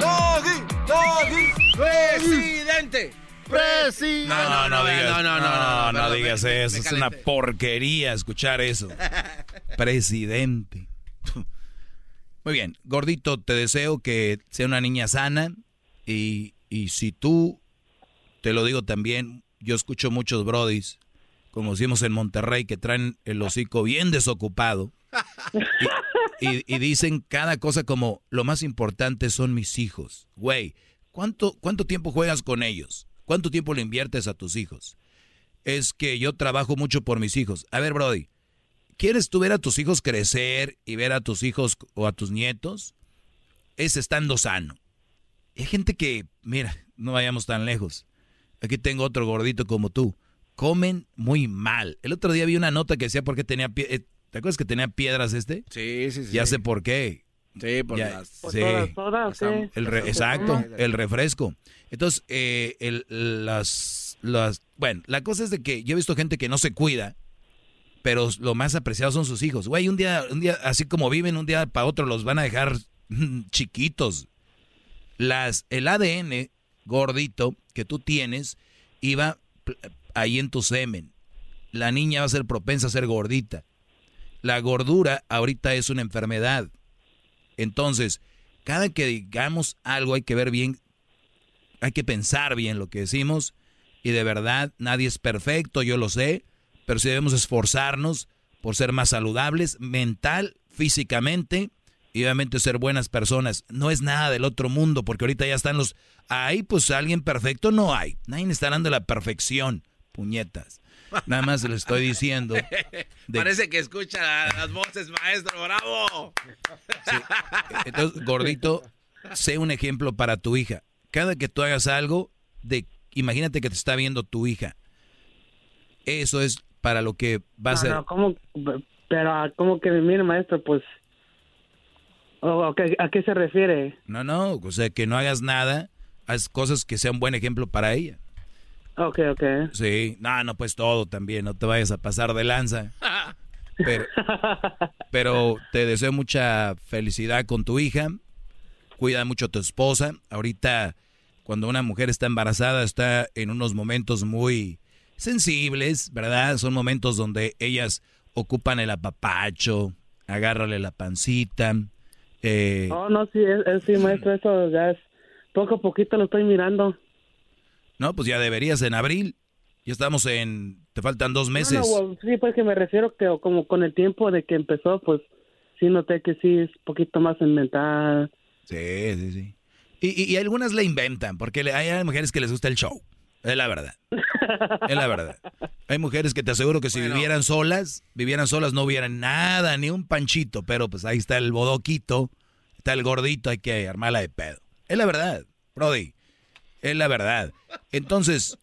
¡Doggy! ¡Doggy! ¡Presidente! ¡Presidente! No, no, no, digas, no, no, no, no, digas eso. Es una porquería escuchar eso. Presidente. Muy bien, gordito, te deseo que sea una niña sana y, y si tú, te lo digo también, yo escucho muchos brodis, como decimos en Monterrey, que traen el hocico bien desocupado y, dicen cada cosa como, lo más importante son mis hijos. Güey, ¿cuánto, ¿cuánto tiempo juegas con ellos? ¿Cuánto tiempo le inviertes a tus hijos? Es que yo trabajo mucho por mis hijos. A ver, Brody, ¿quieres tú ver a tus hijos crecer y ver a tus hijos o a tus nietos? Es estando sano. Hay gente que, mira, no vayamos tan lejos. Aquí tengo otro gordito como tú. Comen muy mal. El otro día vi una nota que decía por qué tenía eh, ¿Te acuerdas que tenía piedras este? Sí, sí, sí. Ya sé por qué. Sí, por las... sí. Todas, sí. El exacto, el refresco. Entonces, eh, el, las, las... Bueno, la cosa es de que yo he visto gente que no se cuida, pero lo más apreciado son sus hijos. Güey, un día, un día, así como viven, un día para otro los van a dejar chiquitos. Las, el ADN gordito que tú tienes iba ahí en tu semen. La niña va a ser propensa a ser gordita. La gordura ahorita es una enfermedad. Entonces, cada que digamos algo hay que ver bien, hay que pensar bien lo que decimos. Y de verdad, nadie es perfecto, yo lo sé, pero sí debemos esforzarnos por ser más saludables, mental, físicamente, y obviamente ser buenas personas. No es nada del otro mundo, porque ahorita ya están los... Ahí, pues alguien perfecto no hay. Nadie está dando la perfección, puñetas. Nada más le estoy diciendo. Parece que escucha las voces, maestro, bravo. Entonces, gordito, sé un ejemplo para tu hija. Cada que tú hagas algo, de, imagínate que te está viendo tu hija. Eso es para lo que va a ser. ¿cómo? Pero, ¿cómo que mire, maestro? Pues. ¿A qué se refiere? No, no, o sea, que no hagas nada, haz cosas que sean un buen ejemplo para ella. Ok, ok. Sí, no, no, pues todo también, no te vayas a pasar de lanza. Pero, te deseo mucha felicidad con tu hija. Cuida mucho a tu esposa. Ahorita, cuando una mujer está embarazada, está en unos momentos muy sensibles, ¿verdad? Son momentos donde ellas ocupan el apapacho, agárrale la pancita. Eh... Oh, no, sí, es, sí, maestro, eso ya es. Poco a poquito lo estoy mirando. No, pues ya deberías en abril. Ya estamos en... Te faltan dos meses. sí, pues que me refiero que como con el tiempo de que empezó, pues sí noté que sí es un poquito más mental. Sí, sí, sí. Y, y, y algunas le inventan, porque hay mujeres que les gusta el show. Es la verdad. Es la verdad. Hay mujeres que te aseguro que si vivieran solas, vivieran solas no hubieran nada, ni un panchito, pero pues ahí está el bodoquito, está el gordito, hay que armarla de pedo. Es la verdad, Brody. Es la verdad. Entonces,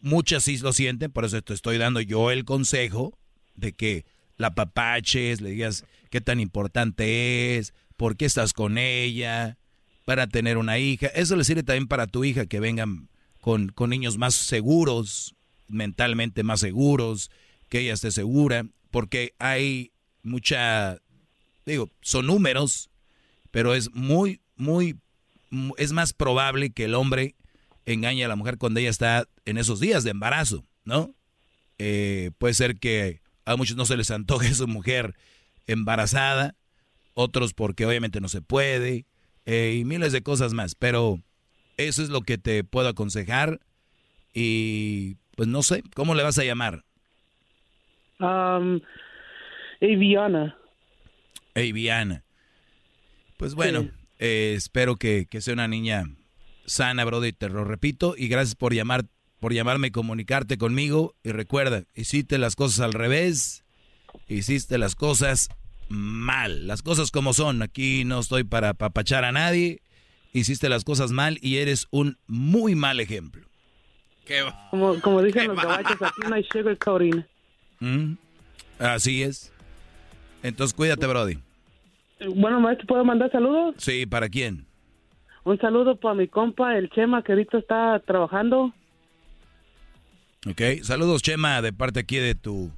muchas sí lo sienten, por eso te estoy dando yo el consejo de que la papaches, le digas qué tan importante es, por qué estás con ella, para tener una hija. Eso le sirve también para tu hija, que vengan con, con niños más seguros, mentalmente más seguros, que ella esté segura, porque hay mucha, digo, son números, pero es muy, muy, mu- es más probable que el hombre engañe a la mujer cuando ella está en esos días de embarazo, ¿no? Eh, puede ser que a muchos no se les antoje su mujer embarazada, otros porque obviamente no se puede, eh, y miles de cosas más, pero eso es lo que te puedo aconsejar y pues no sé, ¿cómo le vas a llamar? Um, Aviana. Aviana. Pues bueno, eh, espero que, que sea una niña sana, Brody, te lo repito, y gracias por llamar, por llamarme y comunicarte conmigo. Y recuerda, hiciste las cosas al revés, hiciste las cosas mal, las cosas como son. Aquí no estoy para papachar a nadie. Hiciste las cosas mal y eres un muy mal ejemplo. Como, como dicen los gabachos, aquí no hay sugarcoating. ¿Mm? Así es. Entonces cuídate, Brody. Bueno, maestro, ¿puedo mandar saludos? Sí, ¿para quién? Un saludo para mi compa, el Chema, que ahorita está trabajando. Ok, saludos Chema de parte aquí de tu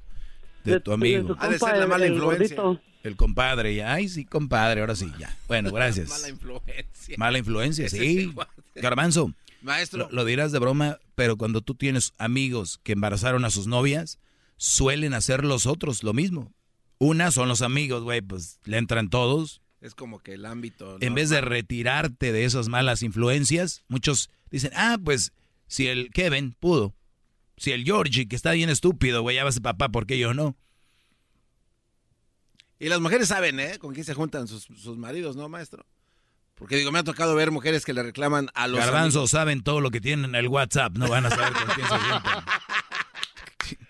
de, De- tu amigo. de tu Ha de ser compa, la mala el- influencia. El compadre, ya. Ay, sí, compadre, ahora sí, ya. Bueno, gracias. Mala influencia. Mala influencia, sí. Garbanzo. Maestro. Lo, lo dirás de broma, pero cuando tú tienes amigos que embarazaron a sus novias, suelen hacer los otros lo mismo. Una son los amigos, güey, pues le entran todos. Es como que el ámbito. En vez de retirarte de esas malas influencias, muchos dicen, ah, pues si el Kevin pudo, si el Georgie, que está bien estúpido, güey, ya va a ser papá, ¿por qué yo no? Y las mujeres saben, ¿eh? Con quién se juntan sus, sus maridos, ¿no, maestro? Porque digo, me ha tocado ver mujeres que le reclaman a los Garbanzo amigos. saben todo lo que tienen en el WhatsApp, no van a saber con quién se juntan.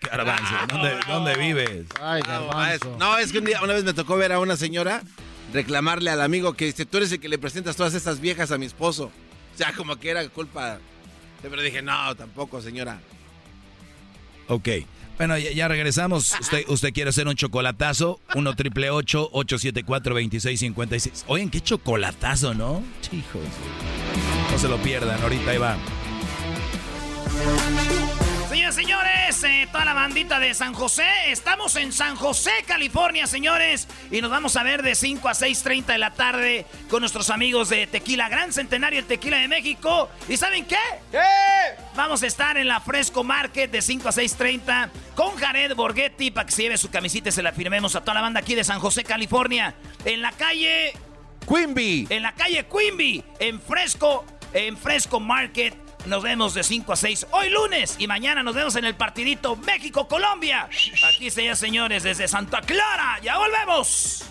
Garbanzo, ¿dónde, dónde vives? Ay, No, maestro. No, es que un día, una vez me tocó ver a una señora reclamarle al amigo que dice, tú eres el que le presentas todas estas viejas a mi esposo. O sea, como que era culpa. Pero dije, no, tampoco, señora. Ok. Bueno, ya, ya regresamos. Usted, usted quiere hacer un chocolatazo. 1 triple 874 2656. Oigan, qué chocolatazo, ¿no? Hijos. No se lo pierdan, ahorita ahí va. Señores, señores, eh, toda la bandita de San José, estamos en San José, California, señores, y nos vamos a ver de 5 a 6.30 de la tarde con nuestros amigos de Tequila Gran Centenario, el Tequila de México. ¿Y saben qué? ¿Qué? Vamos a estar en la Fresco Market de 5 a 6.30 con Jared Borghetti para que se lleve su camisita y se la firmemos a toda la banda aquí de San José, California, en la calle... Quimby. En la calle Quimby, en Fresco, en Fresco Market. Nos vemos de 5 a 6 hoy lunes y mañana nos vemos en el partidito México-Colombia. Aquí se señores desde Santa Clara. Ya volvemos.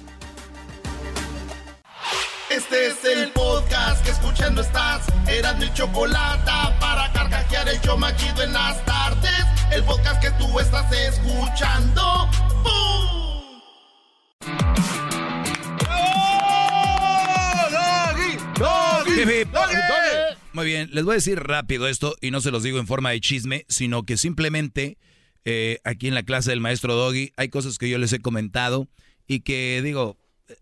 Este es el podcast que escuchando estás. Eran mi chocolate para carcajear el yo machido en las tardes. El podcast que tú estás escuchando. ¡Bum! Hip. Muy bien, les voy a decir rápido esto y no se los digo en forma de chisme, sino que simplemente eh, aquí en la clase del maestro Doggy hay cosas que yo les he comentado y que digo, eh,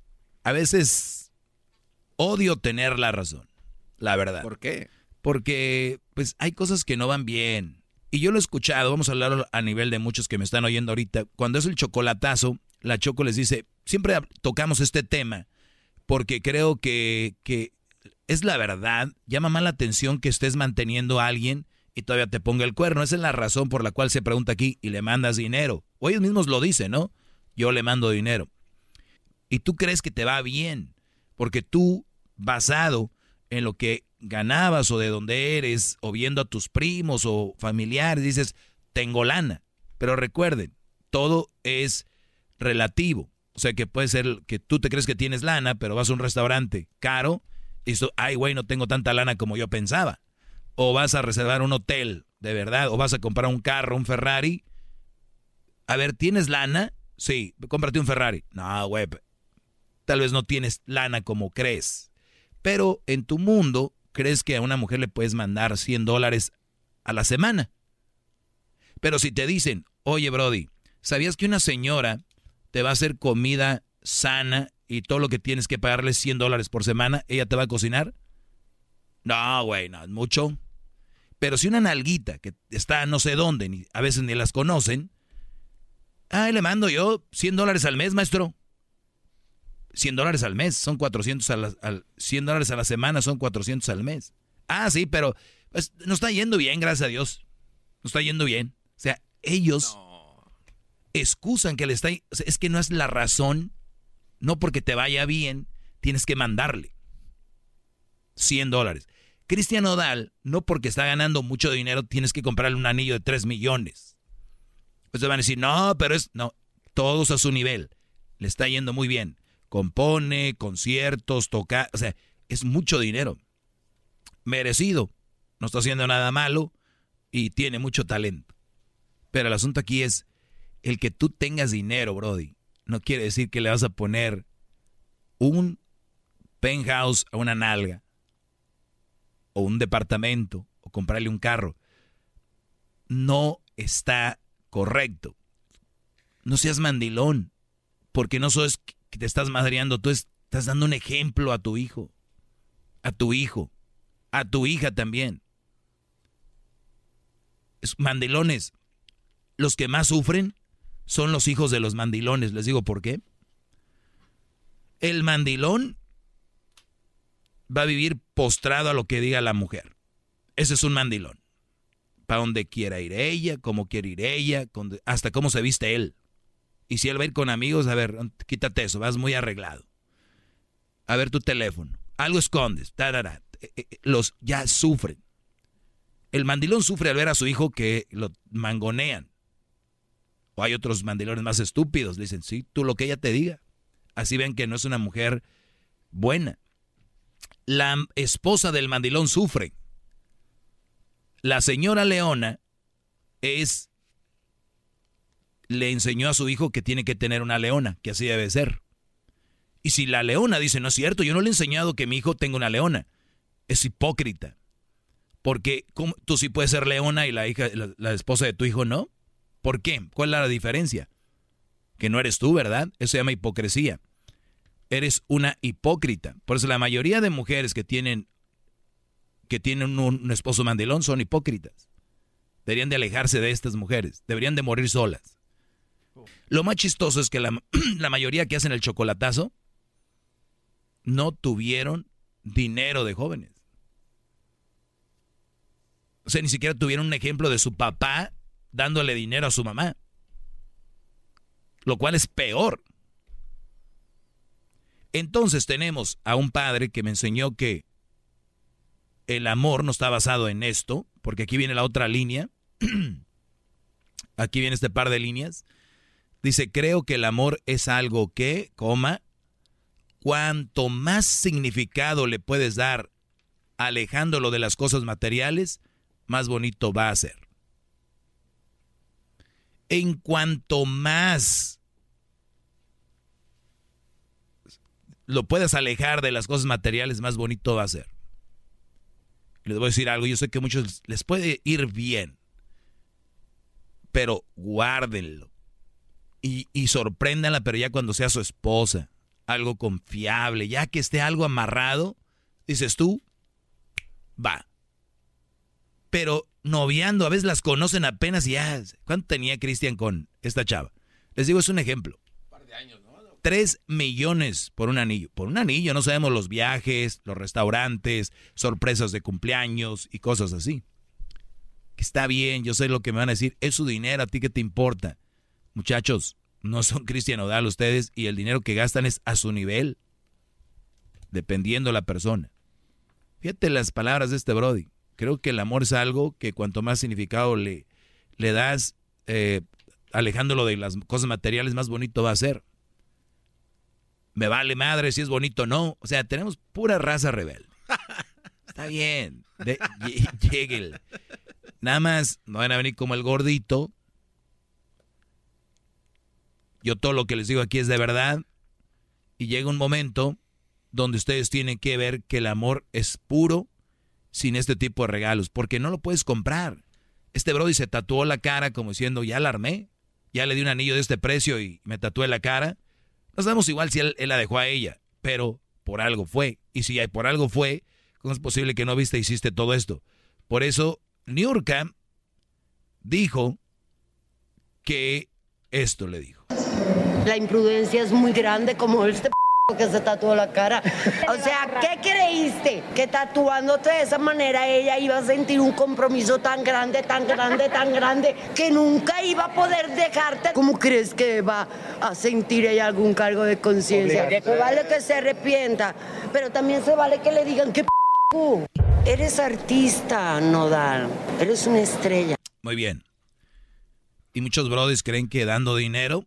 a veces odio tener la razón, la verdad. ¿Por qué? Porque pues hay cosas que no van bien. Y yo lo he escuchado, vamos a hablar a nivel de muchos que me están oyendo ahorita. Cuando es el chocolatazo, la Choco les dice, siempre tocamos este tema porque creo que, que es la verdad, llama más la atención que estés manteniendo a alguien y todavía te ponga el cuerno. Esa es la razón por la cual se pregunta aquí y le mandas dinero. O ellos mismos lo dicen, ¿no? Yo le mando dinero. Y tú crees que te va bien, porque tú, basado en lo que ganabas o de donde eres, o viendo a tus primos o familiares, dices, tengo lana. Pero recuerden, todo es relativo. O sea que puede ser que tú te crees que tienes lana, pero vas a un restaurante caro y ay güey, no tengo tanta lana como yo pensaba. O vas a reservar un hotel, de verdad, o vas a comprar un carro, un Ferrari. A ver, ¿tienes lana? Sí, cómprate un Ferrari. No, güey, tal vez no tienes lana como crees. Pero en tu mundo, crees que a una mujer le puedes mandar 100 dólares a la semana. Pero si te dicen, oye Brody, ¿sabías que una señora te va a hacer comida sana y todo lo que tienes que pagarle 100 dólares por semana, ella te va a cocinar? No, güey, no, es mucho. Pero si una nalguita que está no sé dónde, ni, a veces ni las conocen, ay, le mando yo 100 dólares al mes, maestro. 100 dólares al mes, son 400 a la, al, 100 dólares a la semana, son 400 al mes. Ah, sí, pero pues, no está yendo bien, gracias a Dios. No está yendo bien. O sea, ellos excusan que le está... es que no es la razón, no porque te vaya bien, tienes que mandarle 100 dólares. Cristian Odal, no porque está ganando mucho dinero, tienes que comprarle un anillo de 3 millones. Te van a decir, no, pero es... No, todos a su nivel. Le está yendo muy bien. Compone, conciertos, toca... O sea, es mucho dinero. Merecido. No está haciendo nada malo y tiene mucho talento. Pero el asunto aquí es, el que tú tengas dinero, Brody, no quiere decir que le vas a poner un penthouse a una nalga, o un departamento, o comprarle un carro. No está correcto. No seas mandilón, porque no sos que te estás madreando, tú estás dando un ejemplo a tu hijo, a tu hijo, a tu hija también. Mandilones, los que más sufren son los hijos de los mandilones. Les digo por qué. El mandilón va a vivir postrado a lo que diga la mujer. Ese es un mandilón. Para donde quiera ir ella, como quiere ir ella, hasta cómo se viste él. Y si él va a ir con amigos, a ver, quítate eso, vas muy arreglado. A ver tu teléfono. Algo escondes. Eh, eh, los ya sufren. El mandilón sufre al ver a su hijo que lo mangonean. Hay otros mandilones más estúpidos. Le dicen, sí, tú lo que ella te diga. Así ven que no es una mujer buena. La esposa del mandilón sufre. La señora Leona es le enseñó a su hijo que tiene que tener una leona, que así debe ser. Y si la leona dice, no es cierto, yo no le he enseñado que mi hijo tenga una leona, es hipócrita. Porque tú sí puedes ser leona y la hija, la, esposa de tu hijo no. ¿Por qué? ¿Cuál es la diferencia? Que no eres tú, ¿verdad? Eso se llama hipocresía. Eres una hipócrita. Por eso la mayoría de mujeres que tienen que tienen un, esposo mandilón son hipócritas. Deberían de alejarse de estas mujeres. Deberían de morir solas. Lo más chistoso es que la, la, mayoría que hacen el chocolatazo no tuvieron dinero de jóvenes. O sea, ni siquiera tuvieron un ejemplo de su papá dándole dinero a su mamá. Lo cual es peor. Entonces tenemos a un padre que me enseñó que el amor no está basado en esto, porque aquí viene la otra línea. aquí viene este par de líneas. Dice, creo que el amor es algo que, coma, cuanto más significado le puedes dar alejándolo de las cosas materiales, más bonito va a ser. En cuanto más lo puedas alejar de las cosas materiales, más bonito va a ser. Les voy a decir algo, yo sé que a muchos les puede ir bien, pero guárdenlo y, y sorpréndanla, pero ya cuando sea su esposa, algo confiable, ya que esté algo amarrado, dices tú, va. Pero noviando, a veces las conocen apenas y ya. ¿Cuánto tenía Cristian con esta chava? Les digo, es un ejemplo. Un par de años, ¿no? Tres millones por un anillo. Por un anillo, no sabemos los viajes, los restaurantes, sorpresas de cumpleaños y cosas así. Está bien, yo sé lo que me van a decir. Es su dinero, ¿a ti qué te importa? Muchachos, no son Cristian Odal ustedes y el dinero que gastan es a su nivel, dependiendo la persona. Fíjate las palabras de este Brody. Creo que el amor es algo que cuanto más significado le, le das, eh, alejándolo de las cosas materiales, más bonito va a ser. Me vale madre si es bonito o no. O sea, tenemos pura raza rebelde. Está bien. De, Nada más, no van a venir como el gordito. Yo todo lo que les digo aquí es de verdad. Y llega un momento donde ustedes tienen que ver que el amor es puro sin este tipo de regalos, porque no lo puedes comprar. Este Brody se tatuó la cara como diciendo, ya la armé, ya le di un anillo de este precio y me tatué la cara. No sabemos igual si él, la dejó a ella, pero por algo fue. Y si por algo fue, ¿cómo es posible que no viste e hiciste todo esto? Por eso, Niurka dijo que esto le dijo. La imprudencia es muy grande como este que se tatuó la cara. O sea, ¿qué creíste? Que tatuándote de esa manera ella iba a sentir un compromiso tan grande, tan grande, tan grande, que nunca iba a poder dejarte. ¿Cómo crees que va a sentir ella algún cargo de conciencia? Se vale que se arrepienta, pero también se vale que le digan que eres artista, Nodal. Eres una estrella. Muy bien. Y muchos brothers creen que dando dinero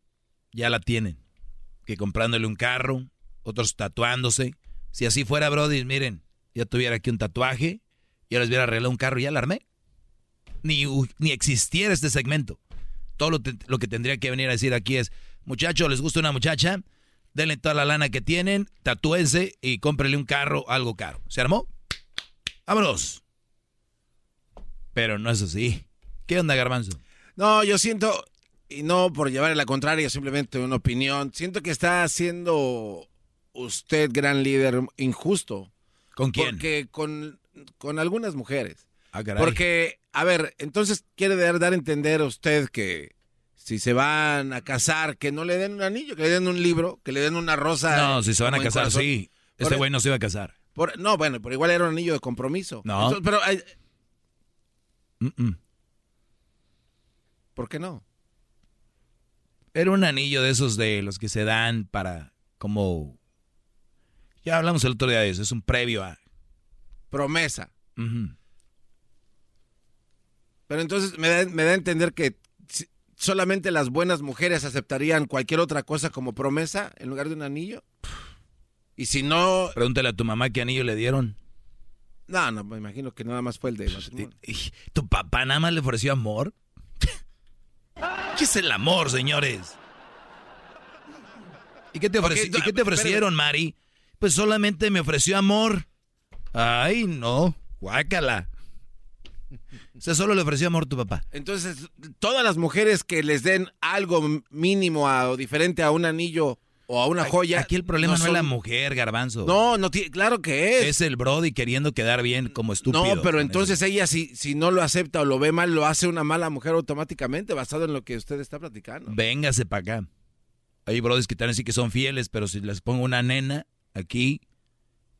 ya la tienen. Que comprándole un carro, otros tatuándose. Si así fuera, Brody, miren, ya tuviera aquí un tatuaje, ya les hubiera arreglado un carro y ya la armé. Ni, ni existiera este segmento. Todo lo, que tendría que venir a decir aquí es, muchachos, ¿les gusta una muchacha? Denle toda la lana que tienen, tatúense y cómprenle un carro, algo caro. ¿Se armó? ¡Vámonos! Pero no es así. ¿Qué onda, Garbanzo? No, yo siento, y no por llevar la contraria, simplemente una opinión, siento que está haciendo usted, gran líder, injusto. ¿Con quién? Porque con, con algunas mujeres. Ah, Porque, a ver, entonces quiere dar, dar a entender a usted que si se van a casar, que no le den un anillo, que le den un libro, que le den una rosa. No, si se van a casar, sí. Este güey no se iba a casar. no, bueno, pero igual era un anillo de compromiso. No. pero. ¿Por qué no? Era un anillo de esos de los que se dan para como ya hablamos el otro día de eso, es un previo a... Promesa. Pero entonces me da, me da a entender que solamente las buenas mujeres aceptarían cualquier otra cosa como promesa en lugar de un anillo. Y si no... Pregúntale a tu mamá qué anillo le dieron. No, no, me imagino que nada más fue el de ¿Tu papá nada más le ofreció amor? ¿Qué es el amor, señores? ¿Y qué te, ¿y qué te ofrecieron, Mari? Pues solamente me ofreció amor. Ay, no, guácala. O solo le ofreció amor a tu papá. Entonces, todas las mujeres que les den algo mínimo o diferente a un anillo o a una joya. Aquí el problema no, es la mujer, garbanzo. No, no claro que es. Es el Brody queriendo quedar bien como estúpido. No, pero entonces ella si, si no lo acepta o lo ve mal, lo hace una mala mujer automáticamente, basado en lo que usted está platicando. Véngase para acá. Hay brodis que tal sí que son fieles, pero si les pongo una nena, Aquí,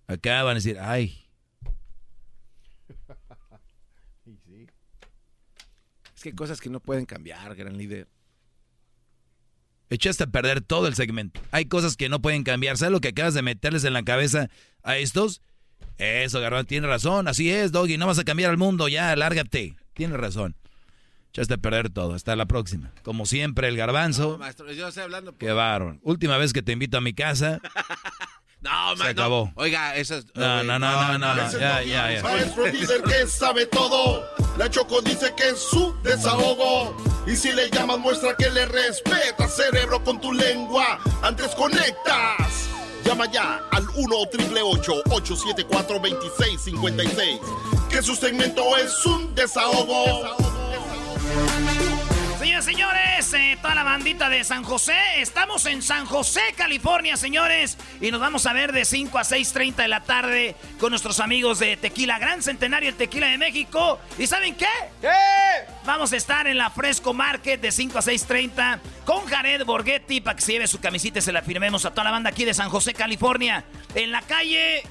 acá van a decir, ay. Es que hay cosas que no pueden cambiar, gran líder. Echaste a perder todo el segmento. Hay cosas que no pueden cambiar. ¿Sabes lo que acabas de meterles en la cabeza a estos? Eso, Garbanzo, tiene razón. Así es, Doggy. No vas a cambiar al mundo. Ya, lárgate. Tiene razón. Echaste a perder todo. Hasta la próxima. Como siempre, el Garbanzo. maestro, yo estoy hablando. Qué varón. Última vez que te invito a mi casa. No, Se acabó. Oiga, eso es. No, no, no, no, no. Ya, ya, ya. Maestro dice que sabe todo. La Choco dice que es su desahogo. Y si le llamas, muestra que le respeta, cerebro, con tu lengua. Antes conectas. Llama ya al 1-888-874-2656. Que su segmento es un desahogo. desahogo. Señores, señores, eh, toda la bandita de San José. Estamos en San José, California, señores. Y nos vamos a ver de 5 a 6.30 de la tarde con nuestros amigos de Tequila Gran Centenario, el Tequila de México. ¿Y saben qué? ¿Qué? Vamos a estar en la Fresco Market de 5 a 6.30 con Jared Borghetti para que se lleve su camisita y se la firmemos a toda la banda aquí de San José, California. En la calle...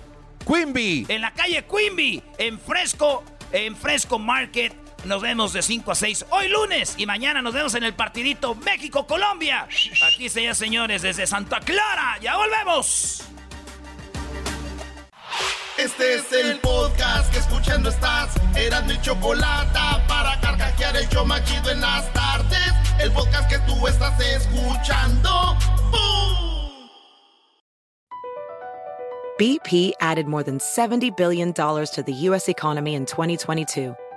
Quimby. En la calle Quimby, en Fresco, en Fresco Market. Nos vemos de 5 a 6 hoy lunes y mañana nos vemos en el partidito México-Colombia. Aquí se señores desde Santa Clara. Ya volvemos. Este es el podcast que escuchando estás. Eran mi chocolate para carcajear el yo machido en las tardes. El podcast que tú estás escuchando. ¡Bum! BP added more than $70 billion to the U.S. economy in 2022